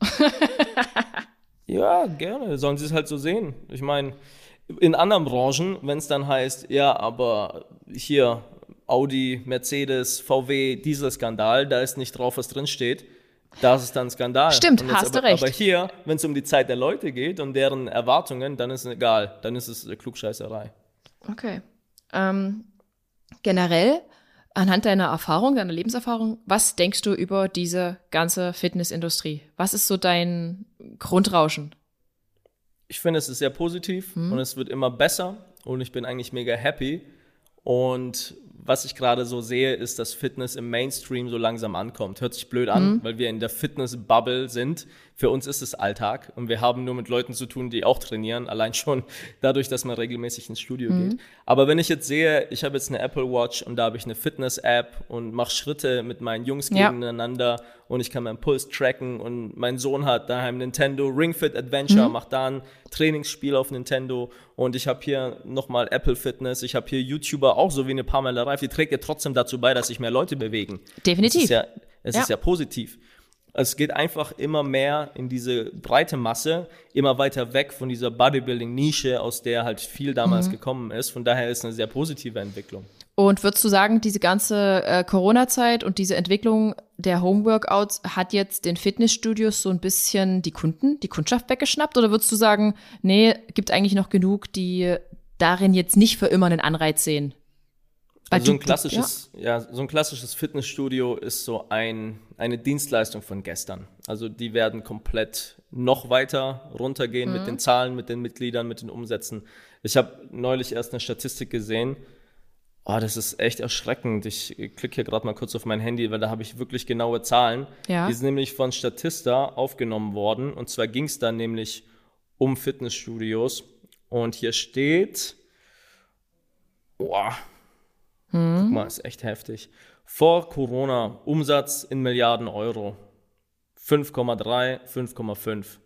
[LAUGHS] ja, gerne. Sollen sie es halt so sehen. Ich meine, in anderen Branchen, wenn es dann heißt, ja, aber hier Audi, Mercedes, VW, Dieselskandal, da ist nicht drauf, was drin steht. Das ist dann Skandal. Stimmt, hast aber, du recht. Aber hier, wenn es um die Zeit der Leute geht und deren Erwartungen, dann ist es egal. Dann ist es Klugscheißerei. Okay. Ähm, generell, anhand deiner Erfahrung, deiner Lebenserfahrung, was denkst du über diese ganze Fitnessindustrie? Was ist so dein Grundrauschen? Ich finde, es ist sehr positiv mhm. und es wird immer besser und ich bin eigentlich mega happy. Und was ich gerade so sehe, ist, dass Fitness im Mainstream so langsam ankommt. Hört sich blöd an, mhm. weil wir in der Fitness-Bubble sind. Für uns ist es Alltag und wir haben nur mit Leuten zu tun, die auch trainieren, allein schon [LAUGHS] dadurch, dass man regelmäßig ins Studio mhm. geht. Aber wenn ich jetzt sehe, ich habe jetzt eine Apple Watch und da habe ich eine Fitness-App und mache Schritte mit meinen Jungs ja. gegeneinander und ich kann meinen Puls tracken und mein Sohn hat daheim Nintendo Ring Fit Adventure, mhm. macht da ein Trainingsspiel auf Nintendo und ich habe hier nochmal Apple Fitness, ich habe hier YouTuber auch so wie eine Pamela Reif, die trägt ja trotzdem dazu bei, dass sich mehr Leute bewegen. Definitiv. Es ist ja, es ja. Ist ja positiv. Also es geht einfach immer mehr in diese breite Masse, immer weiter weg von dieser Bodybuilding-Nische, aus der halt viel damals mhm. gekommen ist. Von daher ist es eine sehr positive Entwicklung. Und würdest du sagen, diese ganze äh, Corona-Zeit und diese Entwicklung der Homeworkouts hat jetzt den Fitnessstudios so ein bisschen die Kunden, die Kundschaft weggeschnappt? Oder würdest du sagen, nee, gibt eigentlich noch genug, die darin jetzt nicht für immer einen Anreiz sehen? Also so ein klassisches, ja. ja. so ein klassisches Fitnessstudio ist so ein, eine Dienstleistung von gestern. Also die werden komplett noch weiter runtergehen mhm. mit den Zahlen, mit den Mitgliedern, mit den Umsätzen. Ich habe neulich erst eine Statistik gesehen. Oh, das ist echt erschreckend. Ich klicke hier gerade mal kurz auf mein Handy, weil da habe ich wirklich genaue Zahlen. Ja. Die sind nämlich von Statista aufgenommen worden. Und zwar ging es dann nämlich um Fitnessstudios. Und hier steht, boah, hm. Guck mal, ist echt heftig. Vor Corona Umsatz in Milliarden Euro 5,3, 5,5.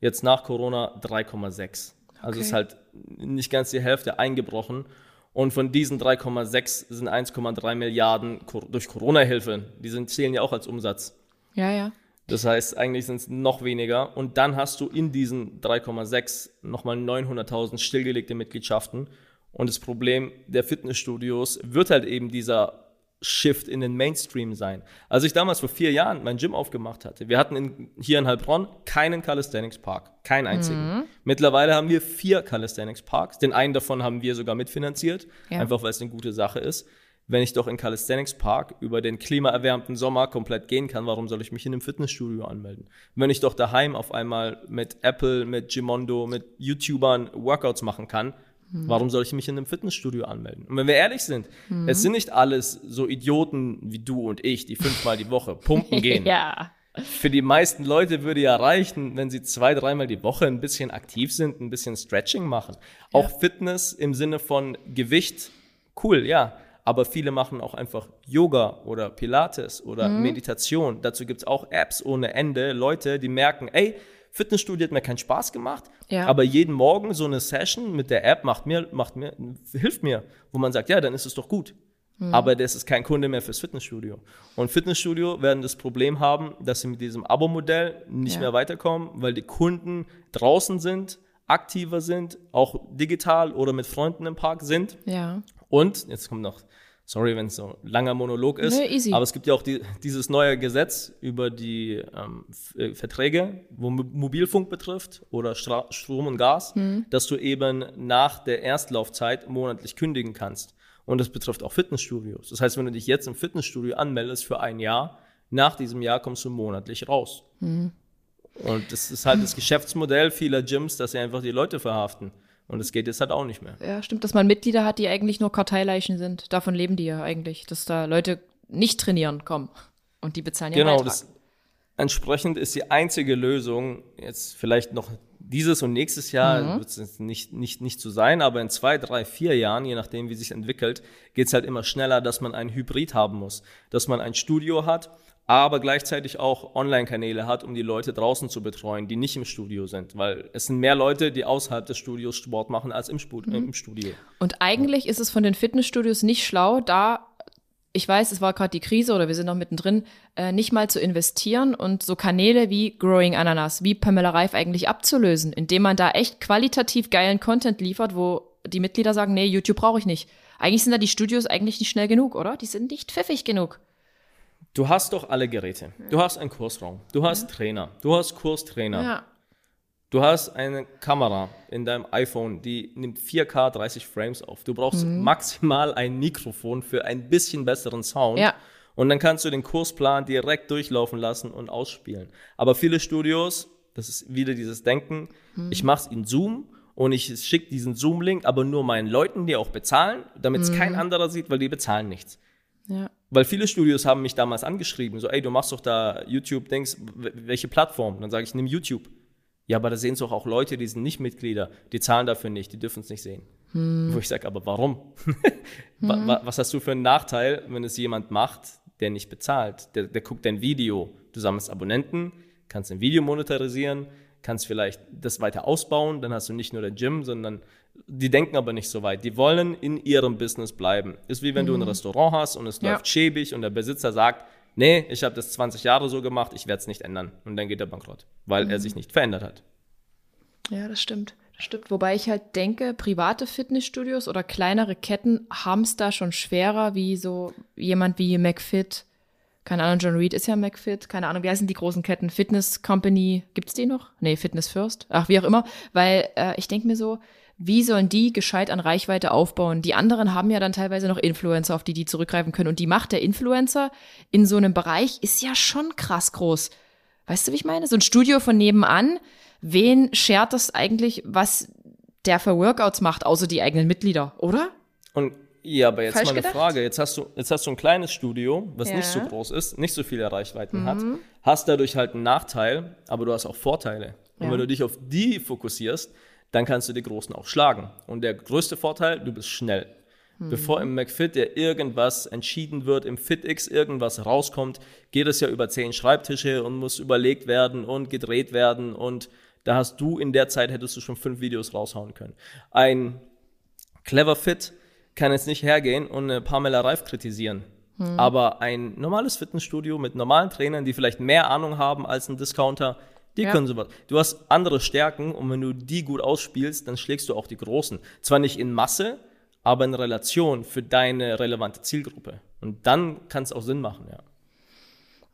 Jetzt nach Corona 3,6. Also okay. ist halt nicht ganz die Hälfte eingebrochen. Und von diesen 3,6 sind 1,3 Milliarden durch Corona-Hilfe. Die sind, zählen ja auch als Umsatz. Ja, ja. Das heißt, eigentlich sind es noch weniger. Und dann hast du in diesen 3,6 nochmal 900.000 stillgelegte Mitgliedschaften. Und das Problem der Fitnessstudios wird halt eben dieser Shift in den Mainstream sein. Als ich damals vor vier Jahren mein Gym aufgemacht hatte, wir hatten in, hier in Heilbronn keinen Calisthenics Park, keinen einzigen. Mhm. Mittlerweile haben wir vier Calisthenics Parks. Den einen davon haben wir sogar mitfinanziert, ja. einfach weil es eine gute Sache ist. Wenn ich doch in Calisthenics Park über den klimaerwärmten Sommer komplett gehen kann, warum soll ich mich in einem Fitnessstudio anmelden? Wenn ich doch daheim auf einmal mit Apple, mit Gimondo, mit YouTubern Workouts machen kann, Mhm. Warum soll ich mich in einem Fitnessstudio anmelden? Und wenn wir ehrlich sind, mhm. es sind nicht alles so Idioten wie du und ich, die fünfmal die Woche pumpen [LAUGHS] gehen. ja. Für die meisten Leute würde ja reichen, wenn sie zwei, dreimal die Woche ein bisschen aktiv sind, ein bisschen Stretching machen. Ja. Auch Fitness im Sinne von Gewicht, cool, ja. Aber viele machen auch einfach Yoga oder Pilates oder mhm. Meditation. Dazu gibt's auch Apps ohne Ende. Leute, die merken, ey, Fitnessstudio hat mir keinen Spaß gemacht, ja. aber jeden Morgen so eine Session mit der App macht mir, macht mir, hilft mir, wo man sagt, ja, dann ist es doch gut. Mhm. Aber das ist kein Kunde mehr fürs Fitnessstudio. Und Fitnessstudio werden das Problem haben, dass sie mit diesem Abo-Modell nicht ja. mehr weiterkommen, weil die Kunden draußen sind, aktiver sind, auch digital oder mit Freunden im Park sind. Ja. Und, jetzt kommt noch Sorry, wenn es so ein langer Monolog ist. Nee, easy. Aber es gibt ja auch die, dieses neue Gesetz über die ähm, äh, Verträge, wo Mobilfunk betrifft oder Stra Strom und Gas, mhm. dass du eben nach der Erstlaufzeit monatlich kündigen kannst. Und das betrifft auch Fitnessstudios. Das heißt, wenn du dich jetzt im Fitnessstudio anmeldest für ein Jahr, nach diesem Jahr kommst du monatlich raus. Mhm. Und das ist halt das Geschäftsmodell vieler Gyms, dass sie einfach die Leute verhaften. Und es geht jetzt halt auch nicht mehr. Ja, stimmt, dass man Mitglieder hat, die eigentlich nur Karteileichen sind. Davon leben die ja eigentlich, dass da Leute nicht trainieren kommen. Und die bezahlen ja Genau, das, entsprechend ist die einzige Lösung, jetzt vielleicht noch dieses und nächstes Jahr mhm. wird es nicht, nicht, nicht so sein, aber in zwei, drei, vier Jahren, je nachdem, wie sich entwickelt, geht es halt immer schneller, dass man ein Hybrid haben muss. Dass man ein Studio hat, aber gleichzeitig auch Online-Kanäle hat, um die Leute draußen zu betreuen, die nicht im Studio sind, weil es sind mehr Leute, die außerhalb des Studios Sport machen als im, Sp mhm. im Studio. Und eigentlich ja. ist es von den Fitnessstudios nicht schlau, da ich weiß, es war gerade die Krise oder wir sind noch mittendrin, äh, nicht mal zu investieren und so Kanäle wie Growing Ananas, wie Pamela Reif eigentlich abzulösen, indem man da echt qualitativ geilen Content liefert, wo die Mitglieder sagen, nee, YouTube brauche ich nicht. Eigentlich sind da die Studios eigentlich nicht schnell genug, oder? Die sind nicht pfiffig genug. Du hast doch alle Geräte. Du hast einen Kursraum. Du hast ja. Trainer. Du hast Kurstrainer. Ja. Du hast eine Kamera in deinem iPhone, die nimmt 4K 30 Frames auf. Du brauchst mhm. maximal ein Mikrofon für ein bisschen besseren Sound. Ja. Und dann kannst du den Kursplan direkt durchlaufen lassen und ausspielen. Aber viele Studios, das ist wieder dieses Denken, mhm. ich mache es in Zoom und ich schicke diesen Zoom-Link aber nur meinen Leuten, die auch bezahlen, damit es mhm. kein anderer sieht, weil die bezahlen nichts. Ja. Weil viele Studios haben mich damals angeschrieben, so, ey, du machst doch da YouTube-Dings, welche Plattform? dann sage ich, nimm YouTube. Ja, aber da sehen es doch auch Leute, die sind nicht Mitglieder, die zahlen dafür nicht, die dürfen es nicht sehen. Hm. Wo ich sage, aber warum? [LAUGHS] hm. Was hast du für einen Nachteil, wenn es jemand macht, der nicht bezahlt? Der, der guckt dein Video, du sammelst Abonnenten, kannst ein Video monetarisieren, kannst vielleicht das weiter ausbauen, dann hast du nicht nur der Gym, sondern die denken aber nicht so weit. Die wollen in ihrem Business bleiben. Ist wie wenn mhm. du ein mhm. Restaurant hast und es ja. läuft schäbig und der Besitzer sagt, nee, ich habe das 20 Jahre so gemacht, ich werde es nicht ändern. Und dann geht er bankrott, weil er sich nicht verändert hat. Ja, das stimmt. Das stimmt. Wobei ich halt denke, private Fitnessstudios oder kleinere Ketten haben es da schon schwerer, wie so jemand wie McFit. Keine Ahnung, John Reed ist ja McFit. Keine Ahnung, wie heißen die großen Ketten? Fitness Company, gibt's die noch? Nee, Fitness First. Ach, wie auch immer. Weil äh, ich denke mir so, wie sollen die gescheit an Reichweite aufbauen? Die anderen haben ja dann teilweise noch Influencer, auf die die zurückgreifen können. Und die Macht der Influencer in so einem Bereich ist ja schon krass groß. Weißt du, wie ich meine? So ein Studio von nebenan. Wen schert das eigentlich, was der für Workouts macht, außer die eigenen Mitglieder, oder? Und ja, aber jetzt Falsch mal eine gedacht? Frage. Jetzt hast du, jetzt hast du ein kleines Studio, was Ja. nicht so groß ist, nicht so viele Reichweiten hat, hast dadurch halt einen Nachteil, aber du hast auch Vorteile. Und Ja. wenn du dich auf die fokussierst, dann kannst du die Großen auch schlagen. Und der größte Vorteil, du bist schnell. Bevor im McFit der irgendwas entschieden wird, im FitX irgendwas rauskommt, geht es ja über zehn Schreibtische und muss überlegt werden und gedreht werden und da hast du in der Zeit hättest du schon fünf Videos raushauen können. Ein Clever Fit kann jetzt nicht hergehen und eine Pamela Reif kritisieren. Hm. Aber ein normales Fitnessstudio mit normalen Trainern, die vielleicht mehr Ahnung haben als ein Discounter, die Ja. können sowas. Du hast andere Stärken und wenn du die gut ausspielst, dann schlägst du auch die Großen. Zwar nicht in Masse, aber in Relation für deine relevante Zielgruppe. Und dann kann es auch Sinn machen, ja.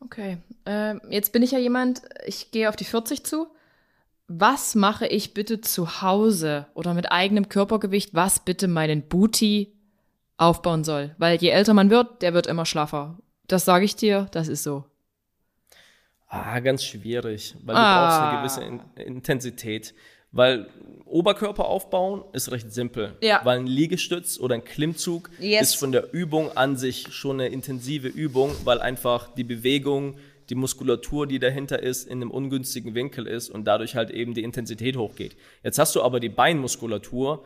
Okay. Ähm, jetzt bin ich ja jemand, ich gehe auf die 40 zu. Was mache ich bitte zu Hause oder mit eigenem Körpergewicht, was bitte meinen Booty aufbauen soll? Weil je älter man wird, der wird immer schlaffer. Das sage ich dir, das ist so. Ah, ganz schwierig, weil du Ah. brauchst eine gewisse In Intensität. Weil Oberkörper aufbauen ist recht simpel. Ja. Weil ein Liegestütz oder ein Klimmzug Yes. ist von der Übung an sich schon eine intensive Übung, weil einfach die Bewegung, die Muskulatur, die dahinter ist, in einem ungünstigen Winkel ist und dadurch halt eben die Intensität hochgeht. Jetzt hast du aber die Beinmuskulatur,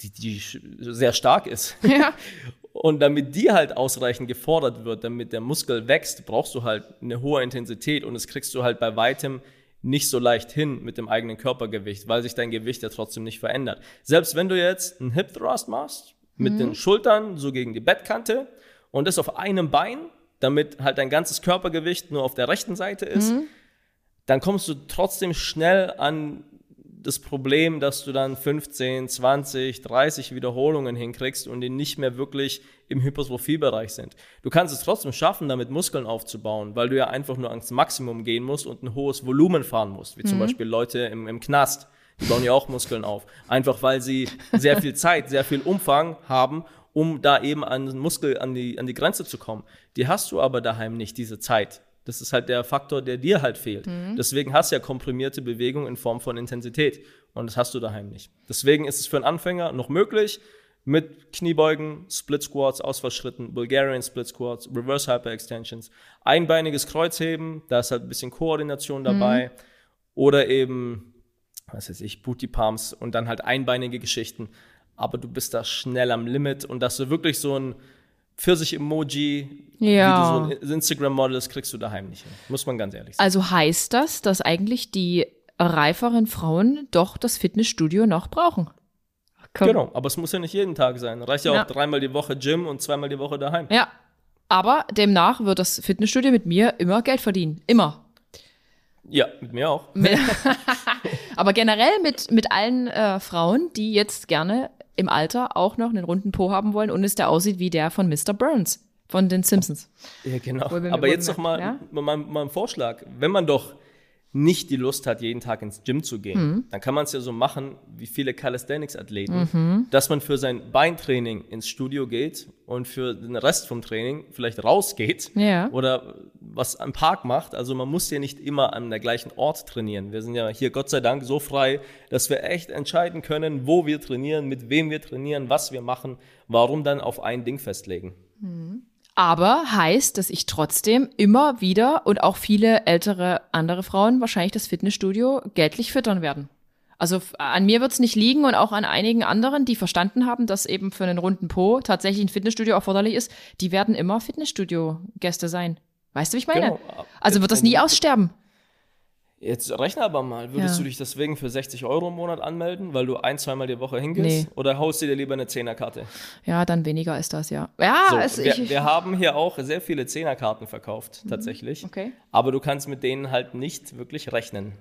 die, die sehr stark ist. Ja. [LAUGHS] Und damit die halt ausreichend gefordert wird, damit der Muskel wächst, brauchst du halt eine hohe Intensität und das kriegst du halt bei weitem nicht so leicht hin mit dem eigenen Körpergewicht, weil sich dein Gewicht ja trotzdem nicht verändert. Selbst wenn du jetzt einen Hip Thrust machst, mit den Schultern so gegen die Bettkante und das auf einem Bein, damit halt dein ganzes Körpergewicht nur auf der rechten Seite ist, dann kommst du trotzdem schnell an das Problem, dass du dann 15, 20, 30 Wiederholungen hinkriegst und die nicht mehr wirklich im Hypertrophiebereich sind. Du kannst es trotzdem schaffen, damit Muskeln aufzubauen, weil du ja einfach nur ans Maximum gehen musst und ein hohes Volumen fahren musst, wie zum Beispiel Leute im, im Knast. Die bauen ja auch Muskeln auf. Einfach weil sie sehr viel Zeit, sehr viel Umfang haben, um da eben an den Muskel, an die, an die Grenze zu kommen. Die hast du aber daheim nicht, diese Zeit. Das ist halt der Faktor, der dir halt fehlt. Deswegen hast du ja komprimierte Bewegung in Form von Intensität. Und das hast du daheim nicht. Deswegen ist es für einen Anfänger noch möglich, mit Kniebeugen, Split Squats, Ausfallschritten, Bulgarian Split Squats, Reverse Hyper Extensions, einbeiniges Kreuzheben, da ist halt ein bisschen Koordination dabei. Oder eben, was weiß ich, Booty Pumps und dann halt einbeinige Geschichten. Aber du bist da schnell am Limit und dass du wirklich so ein Pfirsich-Emoji, Ja. wie du so ein Instagram-Model ist, kriegst du daheim nicht hin. Muss man ganz ehrlich sagen. Also heißt das, dass eigentlich die reiferen Frauen doch das Fitnessstudio noch brauchen? Komm. Genau, aber es muss ja nicht jeden Tag sein. Reicht ja, Ja. auch dreimal die Woche Gym und zweimal die Woche daheim. Ja. Aber demnach wird das Fitnessstudio mit mir immer Geld verdienen. Immer. Ja, mit mir auch. [LAUGHS] Aber generell mit, mit allen äh, Frauen, die jetzt gerne im Alter auch noch einen runden Po haben wollen und es der aussieht wie der von Mr. Burns von den Simpsons. Ja, genau. Wir- Aber jetzt noch mal, ja? mal, mal ein Vorschlag. Wenn man doch nicht die Lust hat, jeden Tag ins Gym zu gehen, Mhm. dann kann man es ja so machen, wie viele Calisthenics-Athleten, dass man für sein Beintraining ins Studio geht und für den Rest vom Training vielleicht rausgeht Ja. oder was am Park macht. Also man muss ja nicht immer an der gleichen Ort trainieren. Wir sind ja hier Gott sei Dank so frei, dass wir echt entscheiden können, wo wir trainieren, mit wem wir trainieren, was wir machen, warum dann auf ein Ding festlegen. Aber heißt, dass ich trotzdem immer wieder und auch viele ältere andere Frauen wahrscheinlich das Fitnessstudio geldlich füttern werden. Also an mir wird es nicht liegen und auch an einigen anderen, die verstanden haben, dass eben für einen runden Po tatsächlich ein Fitnessstudio erforderlich ist, die werden immer Fitnessstudio-Gäste sein. Weißt du, wie ich meine? Genau. Also wird das nie aussterben. Jetzt rechne aber mal, würdest Ja. du dich deswegen für 60 Euro im Monat anmelden, weil du ein, zweimal die Woche hingehst? Nee. Oder haust du dir lieber eine Zehnerkarte? Ja, dann weniger ist das, ja. Ja, So, es, wir, ich, wir haben hier auch sehr viele Zehnerkarten verkauft, tatsächlich. okay. Aber du kannst mit denen halt nicht wirklich rechnen.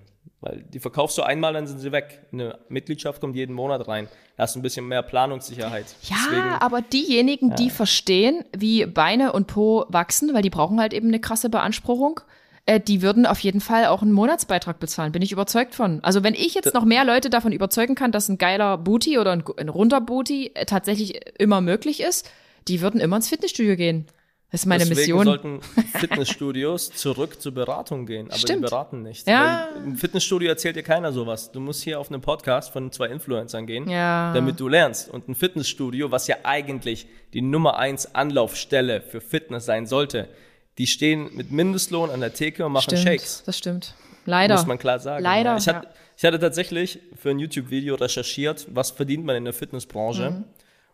Weil die verkaufst du einmal, dann sind sie weg. Eine Mitgliedschaft kommt jeden Monat rein. Da hast du ein bisschen mehr Planungssicherheit. Ja, Deswegen, aber diejenigen, die verstehen, wie Beine und Po wachsen, weil die brauchen halt eben eine krasse Beanspruchung, äh, die würden auf jeden Fall auch einen Monatsbeitrag bezahlen, bin ich überzeugt von. Also wenn ich jetzt noch mehr Leute davon überzeugen kann, dass ein geiler Booty oder ein, ein runder Booty äh, tatsächlich immer möglich ist, die würden immer ins Fitnessstudio gehen. Das ist meine deswegen Mission. sollten Fitnessstudios [LAUGHS] zurück zur Beratung gehen. Aber Stimmt. die beraten nicht. Ja. Weil Im Fitnessstudio erzählt dir keiner sowas. Du musst hier auf einen Podcast von zwei Influencern gehen, Ja. damit du lernst. Und ein Fitnessstudio, was ja eigentlich die Nummer eins Anlaufstelle für Fitness sein sollte, die stehen mit Mindestlohn an der Theke und machen stimmt, Shakes. das stimmt. Leider. Muss man klar sagen. Leider, Ja. Ich, hatte, ja. ich hatte tatsächlich für ein YouTube-Video recherchiert, was verdient man in der Fitnessbranche. Mhm.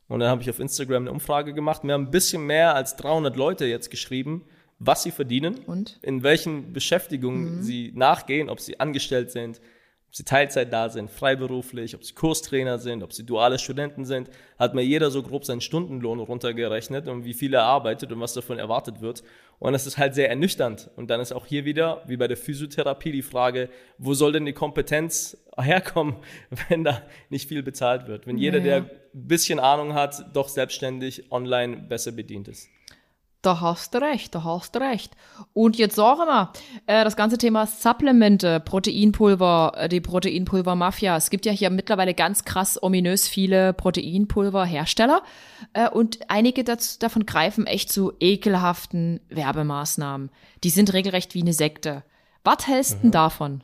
Und dann habe ich auf Instagram eine Umfrage gemacht. Mir haben ein bisschen mehr als 300 Leute jetzt geschrieben, was sie verdienen, Und? in welchen Beschäftigungen Mhm. sie nachgehen, ob sie angestellt sind, ob sie Teilzeit da sind, freiberuflich, ob sie Kurstrainer sind, ob sie duale Studenten sind. Hat mir jeder so grob seinen Stundenlohn runtergerechnet und wie viel er arbeitet und was davon erwartet wird. Und das ist halt sehr ernüchternd. Und dann ist auch hier wieder, wie bei der Physiotherapie, die Frage, wo soll denn die Kompetenz herkommen, [LAUGHS] wenn da nicht viel bezahlt wird? Wenn jeder, Ja, der ein bisschen Ahnung hat, doch selbstständig online besser bedient ist. Da hast du recht, da hast du recht. Und jetzt sagen wir, äh, das ganze Thema Supplemente, Proteinpulver, äh, die Proteinpulver-Mafia. Es gibt ja hier mittlerweile ganz krass ominös viele Proteinpulverhersteller äh, und einige dazu, davon greifen echt zu ekelhaften Werbemaßnahmen. Die sind regelrecht wie eine Sekte. Was hältst du denn davon?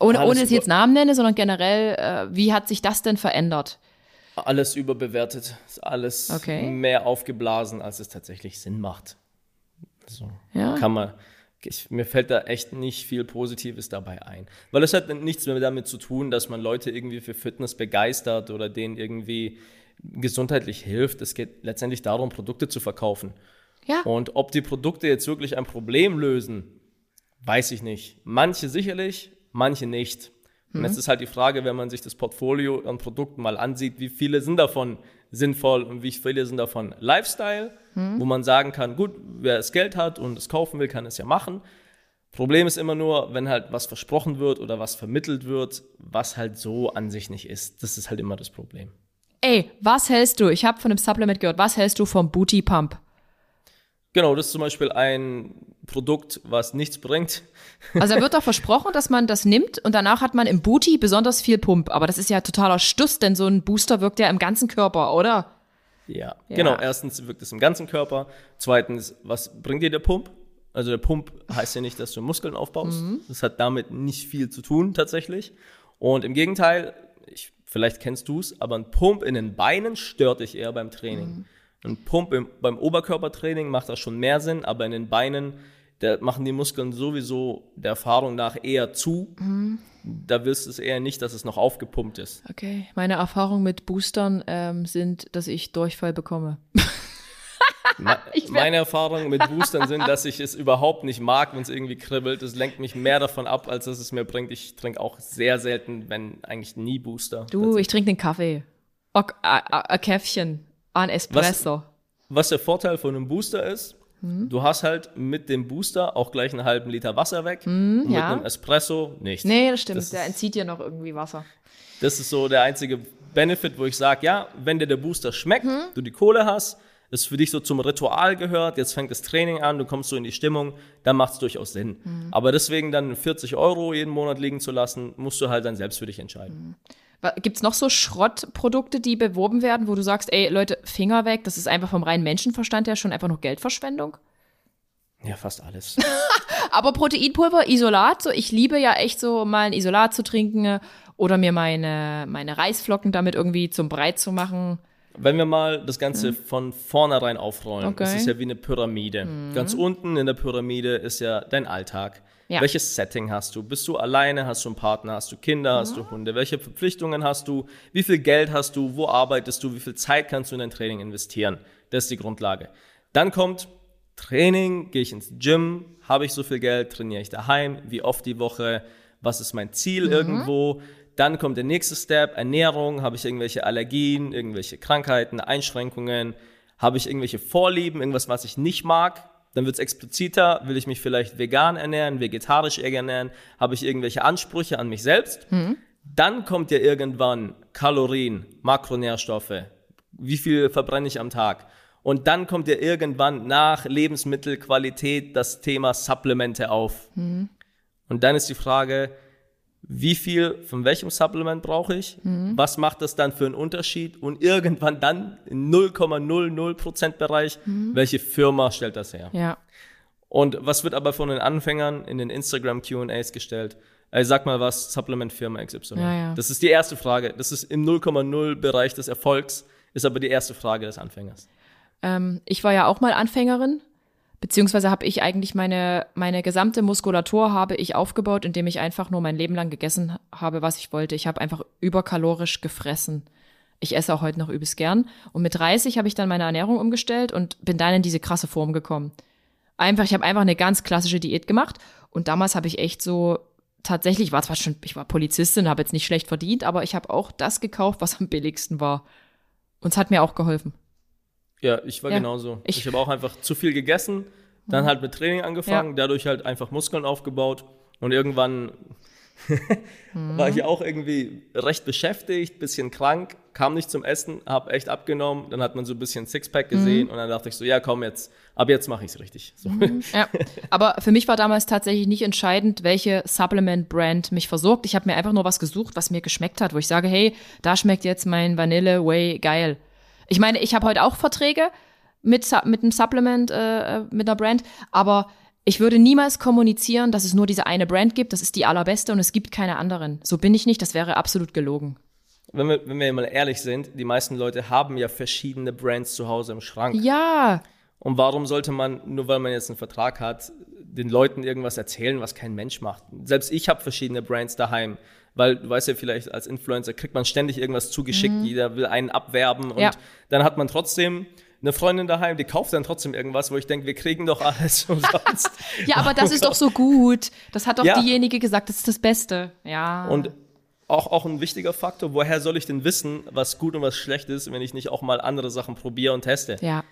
Ohne, Alles ohne dass ich über- jetzt Namen nenne, sondern generell, äh, wie hat sich das denn verändert? Alles überbewertet, ist alles Okay. mehr aufgeblasen, als es tatsächlich Sinn macht. So Ja. kann man. Ich, mir fällt da echt nicht viel Positives dabei ein. Weil es hat nichts mehr damit zu tun, dass man Leute irgendwie für Fitness begeistert oder denen irgendwie gesundheitlich hilft. Es geht letztendlich darum, Produkte zu verkaufen. Ja. Und ob die Produkte jetzt wirklich ein Problem lösen, weiß ich nicht. Manche sicherlich, manche nicht. Und jetzt ist halt die Frage, wenn man sich das Portfolio an Produkten mal ansieht, wie viele sind davon sinnvoll und wie viele sind davon Lifestyle, wo man sagen kann, gut, wer das Geld hat und es kaufen will, kann es ja machen. Problem ist immer nur, wenn halt was versprochen wird oder was vermittelt wird, was halt so an sich nicht ist. Das ist halt immer das Problem. Ey, was hältst du? Ich habe von einem Supplement gehört. Was hältst du vom Booty Pump? Genau, das ist zum Beispiel ein Produkt, was nichts bringt. [LAUGHS] Also da wird doch versprochen, dass man das nimmt und danach hat man im Booty besonders viel Pump. Aber das ist ja totaler Stuss, denn so ein Booster wirkt ja im ganzen Körper, oder? Ja, Ja. genau. Erstens wirkt es im ganzen Körper. Zweitens, was bringt dir der Pump? Also der Pump heißt ja nicht, dass du Muskeln aufbaust. Das hat damit nicht viel zu tun tatsächlich. Und im Gegenteil, ich, vielleicht kennst du es, aber ein Pump in den Beinen stört dich eher beim Training. Ein Pump im, beim Oberkörpertraining macht das schon mehr Sinn, aber in den Beinen, da machen die Muskeln sowieso der Erfahrung nach eher zu. Da willst du es eher nicht, dass es noch aufgepumpt ist. Okay. Meine Erfahrungen mit Boostern ähm, sind, dass ich Durchfall bekomme. Me- [LAUGHS] Meine Erfahrungen mit Boostern sind, dass ich es überhaupt nicht mag, wenn es irgendwie kribbelt. Es lenkt mich mehr davon ab, als dass es mir bringt. Ich trinke auch sehr selten, wenn eigentlich nie Booster. Du, ich trinke den Kaffee. A Käffchen. Ein Espresso. Was der Vorteil von einem Booster ist, du hast halt mit dem Booster auch gleich einen halben Liter Wasser weg. und mit ja. einem Espresso nicht. Nee, das stimmt. Das Der ist- entzieht dir noch irgendwie Wasser. Das ist so der einzige Benefit, wo ich sage, ja, wenn dir der Booster schmeckt, du die Kohle hast, es für dich so zum Ritual gehört, jetzt fängt das Training an, du kommst so in die Stimmung, dann macht es durchaus Sinn. Aber deswegen dann 40 Euro jeden Monat liegen zu lassen, musst du halt dann selbst für dich entscheiden. Wa- Gibt's noch so Schrottprodukte, die beworben werden, wo du sagst, ey, Leute, Finger weg, das ist einfach vom reinen Menschenverstand her schon einfach nur Geldverschwendung? Ja, fast alles. [LAUGHS] [LAUGHS] Aber Proteinpulver, Isolat, so ich liebe ja echt so mal ein Isolat zu trinken äh, oder mir meine, meine Reisflocken damit irgendwie zum Breit zu machen. Wenn wir mal das Ganze von vornherein aufrollen, Okay. es ist ja wie eine Pyramide. Ganz unten in der Pyramide ist ja dein Alltag. Ja. Welches Setting hast du? Bist du alleine? Hast du einen Partner? Hast du Kinder? Hast du Hunde? Welche Verpflichtungen hast du? Wie viel Geld hast du? Wo arbeitest du? Wie viel Zeit kannst du in dein Training investieren? Das ist die Grundlage. Dann kommt Training, gehe ich ins Gym, habe ich so viel Geld, trainiere ich daheim, wie oft die Woche, was ist mein Ziel mhm. irgendwo. Dann kommt der nächste Step, Ernährung, habe ich irgendwelche Allergien, irgendwelche Krankheiten, Einschränkungen, habe ich irgendwelche Vorlieben, irgendwas, was ich nicht mag. Dann wird es expliziter, will ich mich vielleicht vegan ernähren, vegetarisch ernähren, habe ich irgendwelche Ansprüche an mich selbst. Mhm. Dann kommt ja irgendwann Kalorien, Makronährstoffe, wie viel verbrenne ich am Tag. Und dann kommt ja irgendwann nach Lebensmittelqualität das Thema Supplemente auf. Mhm. Und dann ist die Frage, wie viel von welchem Supplement brauche ich? Mhm. Was macht das dann für einen Unterschied? Und irgendwann dann im 0,00% Bereich, mhm. welche Firma stellt das her? Ja. Und was wird aber von den Anfängern in den Instagram QAs gestellt? Ey, sag mal was, Supplement-Firma XY. Ja, ja. Das ist die erste Frage. Das ist im 0,0 Bereich des Erfolgs, ist aber die erste Frage des Anfängers. Ähm, ich war ja auch mal Anfängerin, beziehungsweise habe ich eigentlich meine, meine gesamte Muskulatur habe ich aufgebaut, indem ich einfach nur mein Leben lang gegessen habe, was ich wollte. Ich habe einfach überkalorisch gefressen. Ich esse auch heute noch übelst gern. Und mit 30 habe ich dann meine Ernährung umgestellt und bin dann in diese krasse Form gekommen. Einfach, ich habe einfach eine ganz klassische Diät gemacht. Und damals habe ich echt so tatsächlich, war zwar schon, ich war Polizistin, habe jetzt nicht schlecht verdient, aber ich habe auch das gekauft, was am billigsten war. Und es hat mir auch geholfen. Ja, ich war ja. genauso. Ich, ich habe auch einfach zu viel gegessen, dann mhm. halt mit Training angefangen, ja. dadurch halt einfach Muskeln aufgebaut und irgendwann [LAUGHS] mhm. war ich auch irgendwie recht beschäftigt, bisschen krank, kam nicht zum Essen, habe echt abgenommen, dann hat man so ein bisschen Sixpack gesehen mhm. und dann dachte ich so, ja komm jetzt, ab jetzt mache ich es richtig. So. Mhm. Ja. Aber für mich war damals tatsächlich nicht entscheidend, welche Supplement-Brand mich versorgt. Ich habe mir einfach nur was gesucht, was mir geschmeckt hat, wo ich sage, hey, da schmeckt jetzt mein Vanille Way geil. Ich meine, ich habe heute auch Verträge mit, mit einem Supplement, äh, äh, mit einer Brand, aber ich würde niemals kommunizieren, dass es nur diese eine Brand gibt, das ist die allerbeste und es gibt keine anderen. So bin ich nicht, das wäre absolut gelogen. Wenn wir, wenn wir mal ehrlich sind, die meisten Leute haben ja verschiedene Brands zu Hause im Schrank. Ja. Und warum sollte man, nur weil man jetzt einen Vertrag hat, den Leuten irgendwas erzählen, was kein Mensch macht? Selbst ich habe verschiedene Brands daheim weil du weißt ja vielleicht, als Influencer kriegt man ständig irgendwas zugeschickt, mhm. jeder will einen abwerben und ja. dann hat man trotzdem eine Freundin daheim, die kauft dann trotzdem irgendwas, wo ich denke, wir kriegen doch alles [LAUGHS] umsonst. [LAUGHS] ja, aber das ist doch so gut. Das hat doch ja. diejenige gesagt, das ist das Beste. Ja. Und auch, auch ein wichtiger Faktor, woher soll ich denn wissen, was gut und was schlecht ist, wenn ich nicht auch mal andere Sachen probiere und teste? Ja.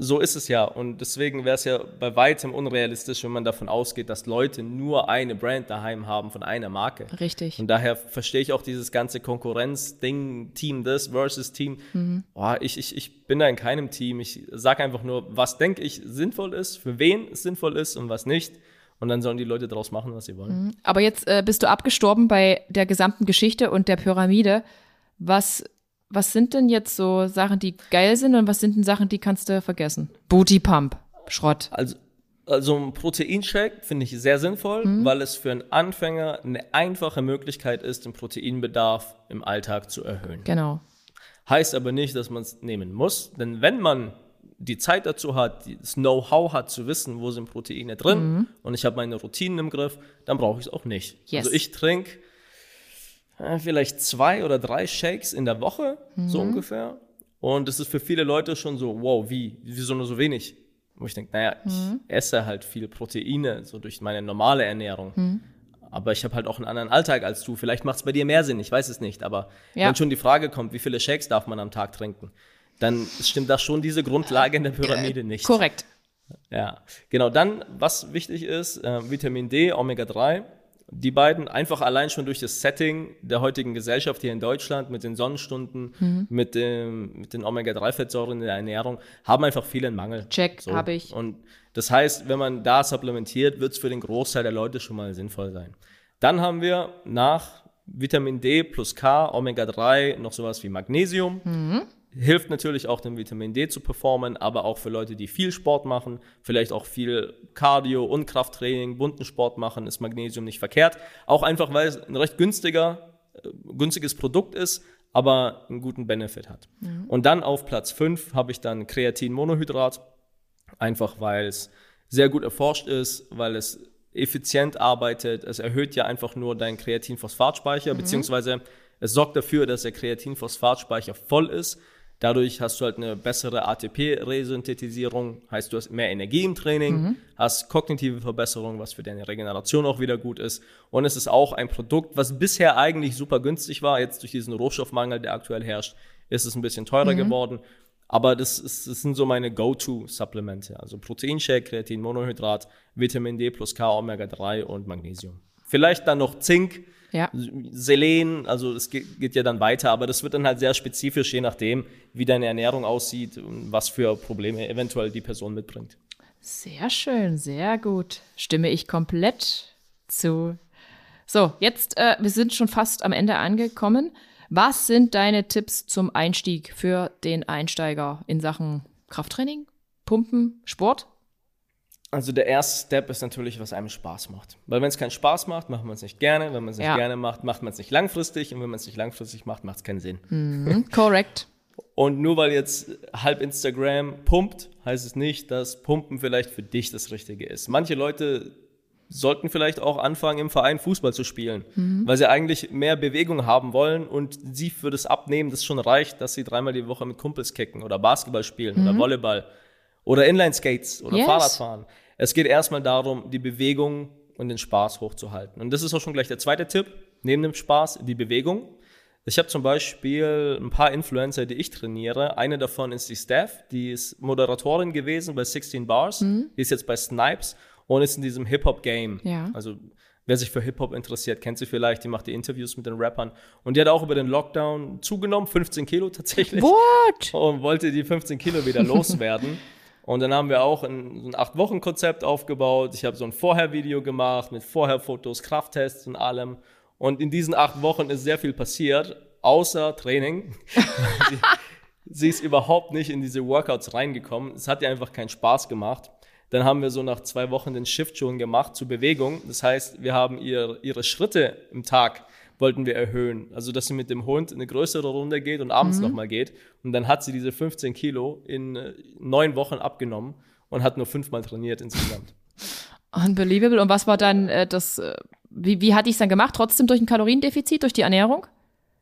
So ist es ja. Und deswegen wäre es ja bei weitem unrealistisch, wenn man davon ausgeht, dass Leute nur eine Brand daheim haben von einer Marke. Richtig. Und daher verstehe ich auch dieses ganze Konkurrenz-Ding, Team this versus Team. Mhm. Boah, ich, ich, ich bin da in keinem Team. Ich sage einfach nur, was denke ich sinnvoll ist, für wen es sinnvoll ist und was nicht. Und dann sollen die Leute daraus machen, was sie wollen. Mhm. Aber jetzt äh, bist du abgestorben bei der gesamten Geschichte und der Pyramide. Was was sind denn jetzt so Sachen, die geil sind und was sind denn Sachen, die kannst du vergessen? Booty Pump, Schrott. Also, also ein Proteinshake finde ich sehr sinnvoll, mhm. weil es für einen Anfänger eine einfache Möglichkeit ist, den Proteinbedarf im Alltag zu erhöhen. Genau. Heißt aber nicht, dass man es nehmen muss, denn wenn man die Zeit dazu hat, das Know-how hat zu wissen, wo sind Proteine drin mhm. und ich habe meine Routinen im Griff, dann brauche ich es auch nicht. Yes. Also ich trinke vielleicht zwei oder drei Shakes in der Woche, mhm. so ungefähr. Und das ist für viele Leute schon so, wow, wie? Wieso nur so wenig? Wo ich denke, naja, ich mhm. esse halt viel Proteine, so durch meine normale Ernährung. Mhm. Aber ich habe halt auch einen anderen Alltag als du. Vielleicht macht es bei dir mehr Sinn, ich weiß es nicht. Aber ja. wenn schon die Frage kommt, wie viele Shakes darf man am Tag trinken, dann stimmt das schon diese Grundlage in der Pyramide nicht. Korrekt. Ja, genau. Dann, was wichtig ist, äh, Vitamin D, Omega 3 die beiden einfach allein schon durch das Setting der heutigen Gesellschaft hier in Deutschland mit den Sonnenstunden, mhm. mit, dem, mit den Omega-3-Fettsäuren in der Ernährung, haben einfach vielen Mangel. Check, so. habe ich. Und das heißt, wenn man da supplementiert, wird es für den Großteil der Leute schon mal sinnvoll sein. Dann haben wir nach Vitamin D plus K, Omega-3 noch sowas wie Magnesium. Mhm. Hilft natürlich auch, den Vitamin D zu performen, aber auch für Leute, die viel Sport machen, vielleicht auch viel Cardio und Krafttraining, bunten Sport machen, ist Magnesium nicht verkehrt. Auch einfach, weil es ein recht günstiger, äh, günstiges Produkt ist, aber einen guten Benefit hat. Mhm. Und dann auf Platz 5 habe ich dann Kreatinmonohydrat, einfach weil es sehr gut erforscht ist, weil es effizient arbeitet. Es erhöht ja einfach nur deinen Kreatinphosphatspeicher, mhm. beziehungsweise es sorgt dafür, dass der Kreatinphosphatspeicher voll ist Dadurch hast du halt eine bessere ATP-Resynthetisierung, heißt du hast mehr Energie im Training, mhm. hast kognitive Verbesserung, was für deine Regeneration auch wieder gut ist. Und es ist auch ein Produkt, was bisher eigentlich super günstig war. Jetzt durch diesen Rohstoffmangel, der aktuell herrscht, ist es ein bisschen teurer mhm. geworden. Aber das, ist, das sind so meine Go-To-Supplemente. Also Proteinshake, Kreatin, Monohydrat, Vitamin D plus K, Omega-3 und Magnesium. Vielleicht dann noch Zink, ja. Selen, also es geht, geht, ja dann weiter, aber das wird dann halt sehr spezifisch, je nachdem, wie deine Ernährung aussieht und was für Probleme eventuell die Person mitbringt. Sehr schön, sehr gut. Stimme ich komplett zu. So, jetzt, äh, wir sind schon fast am Ende angekommen. Was sind deine Tipps zum Einstieg für den Einsteiger in Sachen Krafttraining, Pumpen, Sport? Also der erste Step ist natürlich, was einem Spaß macht. Weil wenn es keinen Spaß macht, macht man es nicht gerne. Wenn man es nicht ja. gerne macht, macht man es nicht langfristig. Und wenn man es nicht langfristig macht, macht es keinen Sinn. Mhm, korrekt. [LAUGHS] Und nur weil jetzt halb Instagram pumpt, heißt es nicht, dass Pumpen vielleicht für dich das Richtige ist. Manche Leute sollten vielleicht auch anfangen, im Verein Fußball zu spielen, mhm. weil sie eigentlich mehr Bewegung haben wollen und sie für das Abnehmen das schon reicht, dass sie dreimal die Woche mit Kumpels kicken oder Basketball spielen mhm. oder Volleyball oder Inline-Skates oder yes. Fahrradfahren. Es geht erstmal darum, die Bewegung und den Spaß hochzuhalten. Und das ist auch schon gleich der zweite Tipp, neben dem Spaß, die Bewegung. Ich habe zum Beispiel ein paar Influencer, die ich trainiere. Eine davon ist die Steph, die ist Moderatorin gewesen bei 16 Bars, mhm. die ist jetzt bei Snipes und ist in diesem Hip-Hop-Game. Ja. Also wer sich für Hip-Hop interessiert, kennt sie vielleicht, die macht die Interviews mit den Rappern. Und die hat auch über den Lockdown zugenommen, 15 Kilo tatsächlich. What? Und wollte die 15 Kilo wieder [LAUGHS] loswerden. Und dann haben wir auch ein, ein Acht-Wochen-Konzept aufgebaut. Ich habe so ein Vorher-Video gemacht mit Vorher-Fotos, Krafttests und allem. Und in diesen acht Wochen ist sehr viel passiert, außer Training. [LAUGHS] sie, sie ist überhaupt nicht in diese Workouts reingekommen. Es hat ihr einfach keinen Spaß gemacht. Dann haben wir so nach zwei Wochen den Shift schon gemacht zur Bewegung. Das heißt, wir haben ihr, ihre Schritte im Tag wollten wir erhöhen. Also, dass sie mit dem Hund eine größere Runde geht und abends mhm. nochmal geht. Und dann hat sie diese 15 Kilo in äh, neun Wochen abgenommen und hat nur fünfmal trainiert insgesamt. [LAUGHS] Unbelievable. Und was war dann äh, das, äh, wie, wie hatte ich es dann gemacht? Trotzdem durch ein Kaloriendefizit, durch die Ernährung?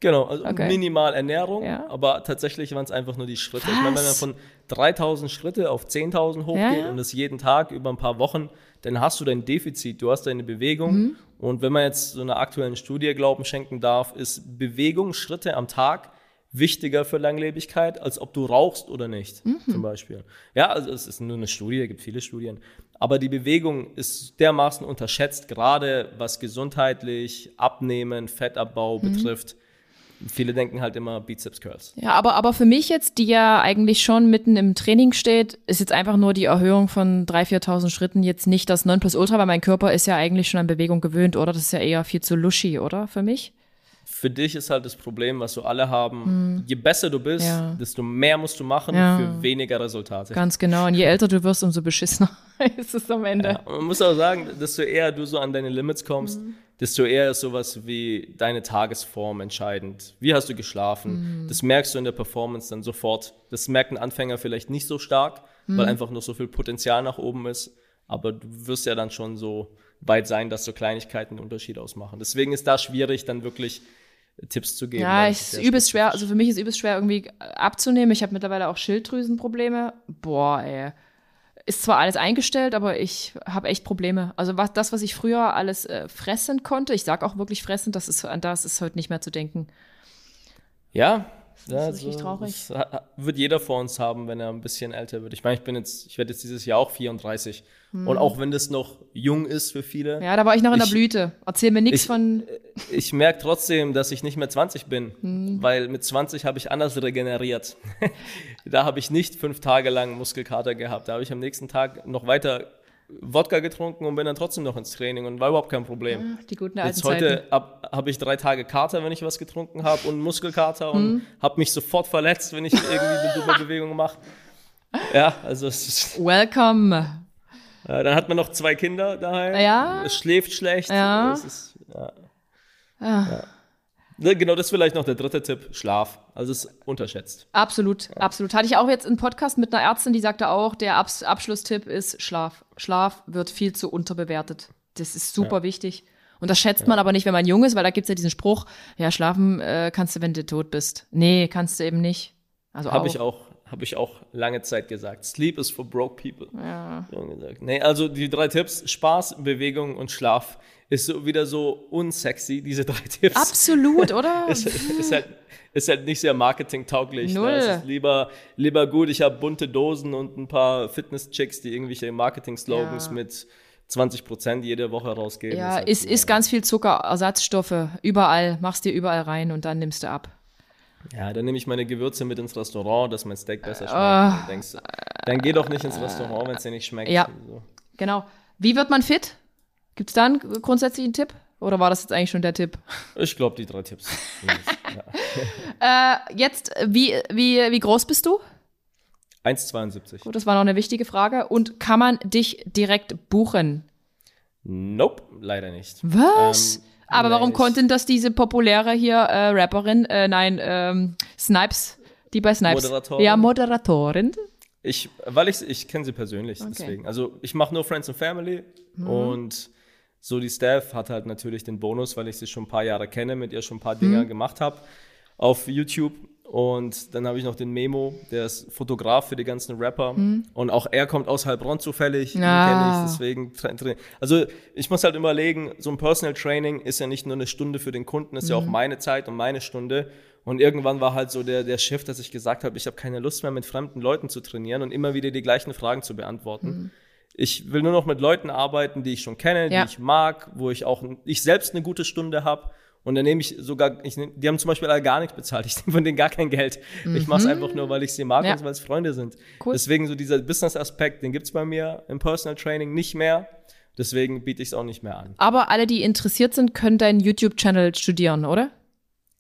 Genau, also okay. minimal Ernährung, ja. aber tatsächlich waren es einfach nur die Schritte. Was? Ich meine, wenn man von 3000 Schritte auf 10.000 hochgeht ja, ja. und das jeden Tag über ein paar Wochen, dann hast du dein Defizit, du hast deine Bewegung. Mhm. Und wenn man jetzt so einer aktuellen Studie Glauben schenken darf, ist Bewegung, Schritte am Tag wichtiger für Langlebigkeit, als ob du rauchst oder nicht, mhm. zum Beispiel. Ja, also es ist nur eine Studie, es gibt viele Studien. Aber die Bewegung ist dermaßen unterschätzt, gerade was gesundheitlich, Abnehmen, Fettabbau mhm. betrifft Viele denken halt immer Bizeps Curls. Ja, aber, aber für mich jetzt, die ja eigentlich schon mitten im Training steht, ist jetzt einfach nur die Erhöhung von 3.000, 4.000 Schritten jetzt nicht das Nonplusultra, weil mein Körper ist ja eigentlich schon an Bewegung gewöhnt, oder? Das ist ja eher viel zu lushy, oder? Für mich? Für dich ist halt das Problem, was so alle haben. Hm. Je besser du bist, ja. desto mehr musst du machen ja. für weniger Resultate. Ganz genau. Und je älter du wirst, umso beschissener [LAUGHS] ist es am Ende. Ja. Man muss auch sagen, desto eher du so an deine Limits kommst, mhm desto eher ist sowas wie deine Tagesform entscheidend. Wie hast du geschlafen? Mhm. Das merkst du in der Performance dann sofort. Das merkt ein Anfänger vielleicht nicht so stark, mhm. weil einfach noch so viel Potenzial nach oben ist. Aber du wirst ja dann schon so weit sein, dass so Kleinigkeiten einen Unterschied ausmachen. Deswegen ist da schwierig, dann wirklich Tipps zu geben. Ja, es ist übelst schwer. Also für mich ist übelst schwer irgendwie abzunehmen. Ich habe mittlerweile auch Schilddrüsenprobleme. Boah, ey ist zwar alles eingestellt, aber ich habe echt Probleme. Also was, das, was ich früher alles äh, fressen konnte, ich sage auch wirklich fressen, das ist, an das ist heute nicht mehr zu denken. Ja, das ja, ist richtig so, traurig. Das wird jeder vor uns haben, wenn er ein bisschen älter wird. Ich meine, ich bin jetzt, ich werde jetzt dieses Jahr auch 34. Hm. Und auch wenn das noch jung ist für viele. Ja, da war ich noch in ich, der Blüte. Erzähl mir nichts von. Ich merke trotzdem, dass ich nicht mehr 20 bin, hm. weil mit 20 habe ich anders regeneriert. [LAUGHS] da habe ich nicht fünf Tage lang Muskelkater gehabt. Da habe ich am nächsten Tag noch weiter Wodka getrunken und bin dann trotzdem noch ins Training und war überhaupt kein Problem. Die guten alten Jetzt heute habe ich drei Tage Kater, wenn ich was getrunken habe und Muskelkater und hm. habe mich sofort verletzt, wenn ich irgendwie eine dumme [LAUGHS] Bewegung mache. Ja, also es ist. Welcome. Äh, dann hat man noch zwei Kinder daheim. Ja. Es schläft schlecht. Ja. Ist, ja. Ah. ja. Ne, genau, das ist vielleicht noch der dritte Tipp, Schlaf. Also es ist unterschätzt. Absolut, ja. absolut. Hatte ich auch jetzt einen Podcast mit einer Ärztin, die sagte auch, der Abs Abschlusstipp ist Schlaf. Schlaf wird viel zu unterbewertet. Das ist super ja. wichtig. Und das schätzt ja. man aber nicht, wenn man jung ist, weil da gibt es ja diesen Spruch, ja, schlafen äh, kannst du, wenn du tot bist. Nee, kannst du eben nicht. Also Habe ich auch, habe ich auch lange Zeit gesagt. Sleep is for broke people. Ja. Gesagt. Nee, also die drei Tipps, Spaß, Bewegung und Schlaf, ist so wieder so unsexy, diese drei Tipps. Absolut, oder? [LAUGHS] ist, ist, halt, ist halt nicht sehr marketingtauglich. Null. Ne? Es ist lieber, lieber gut, ich habe bunte Dosen und ein paar Fitness-Chicks, die irgendwelche Marketing-Slogans Ja. mit 20 Prozent jede Woche rausgeben. ja, halt ist, so, ist ganz viel Zucker, Ersatzstoffe, überall, machst dir überall rein und dann nimmst du ab. Ja, dann nehme ich meine Gewürze mit ins Restaurant, dass mein Steak besser schmeckt. Dann, denkst du, dann geh doch nicht ins Restaurant, wenn es dir nicht schmeckt. Ja. So. Genau. Wie wird man fit? Gibt es da einen grundsätzlichen Tipp? Oder war das jetzt eigentlich schon der Tipp? Ich glaube, die drei Tipps. ja. [LAUGHS] Äh, jetzt, wie, wie, wie groß bist du? 1,72. Gut, das war noch eine wichtige Frage. Und kann man dich direkt buchen? Nope, leider nicht. Was? Ähm, Aber warum nee, ich- konnte denn das diese populäre hier äh, Rapperin, äh, nein, ähm, Snipes, die bei Snipes. Moderatorin? Ja, Moderatorin. Ich, weil ich, ich kenne sie persönlich, deswegen. Also ich mache nur Friends and Family Mhm. und so die Staff hat halt natürlich den Bonus, weil ich sie schon ein paar Jahre kenne, mit ihr schon ein paar Dinge Mhm. gemacht habe auf YouTube. Und dann habe ich noch den Memo, der ist Fotograf für die ganzen Rapper. Und auch er kommt aus Heilbronn zufällig, Mhm. Ah. ich, deswegen. Also ich muss halt überlegen, so ein Personal Training ist ja nicht nur eine Stunde für den Kunden, ist ja auch Mhm. meine Zeit und meine Stunde. Und irgendwann war halt so der, der Shift, dass ich gesagt habe, ich habe keine Lust mehr mit fremden Leuten zu trainieren und immer wieder die gleichen Fragen zu beantworten. Mhm. Ich will nur noch mit Leuten arbeiten, die ich schon kenne, Ja. die ich mag, wo ich auch ich selbst eine gute Stunde habe. Und dann nehme ich sogar, ich nehm, die haben zum Beispiel alle gar nicht bezahlt. Ich nehme von denen gar kein Geld. Ich mache es einfach nur, weil ich sie mag Mhm. Ja. und weil es Freunde sind. Cool. Deswegen so dieser Business-Aspekt, den gibt's bei mir im Personal Training nicht mehr. Deswegen biete ich es auch nicht mehr an. Aber alle, die interessiert sind, können deinen YouTube-Channel studieren, oder?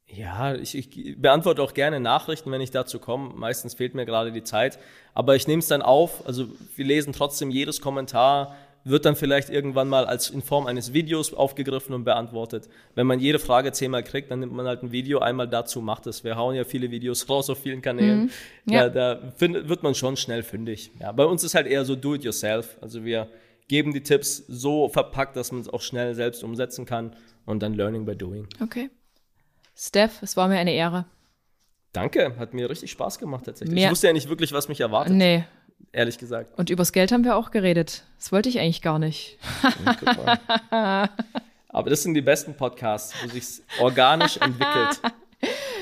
Ja, ich, ich beantworte auch gerne Nachrichten, wenn ich dazu komme. Meistens fehlt mir gerade die Zeit. Aber ich nehme es dann auf. Also wir lesen trotzdem jedes Kommentar, wird dann vielleicht irgendwann mal als in Form eines Videos aufgegriffen und beantwortet. Wenn man jede Frage zehnmal kriegt, dann nimmt man halt ein Video einmal dazu, macht es. Wir hauen ja viele Videos [LAUGHS] raus auf vielen Kanälen. Ja. Ja, da find, wird man schon schnell fündig. Ja, bei uns ist halt eher so do it yourself. Also wir geben die Tipps so verpackt, dass man es auch schnell selbst umsetzen kann und dann learning by doing. Okay. Steph, es war mir eine Ehre. Danke, hat mir richtig Spaß gemacht tatsächlich. Mehr- Ich wusste ja nicht wirklich, was mich erwartet, Nee. Ehrlich gesagt. Und übers Geld haben wir auch geredet. Das wollte ich eigentlich gar nicht. [LAUGHS] Aber das sind die besten Podcasts, wo sich's organisch [LAUGHS] entwickelt.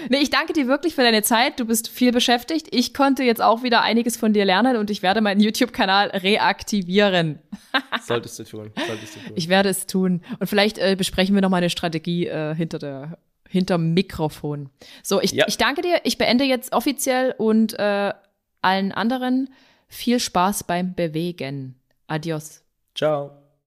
Nee, ich danke dir wirklich für deine Zeit. Du bist viel beschäftigt. Ich konnte jetzt auch wieder einiges von dir lernen und ich werde meinen YouTube-Kanal reaktivieren. [LAUGHS] Solltest du tun, solltest du tun. Ich werde es tun. Und vielleicht äh, besprechen wir noch mal eine Strategie äh, hinter der hinterm Mikrofon. So, ich, Ja. ich danke dir. Ich beende jetzt offiziell und äh, allen anderen viel Spaß beim Bewegen. Adios. Ciao.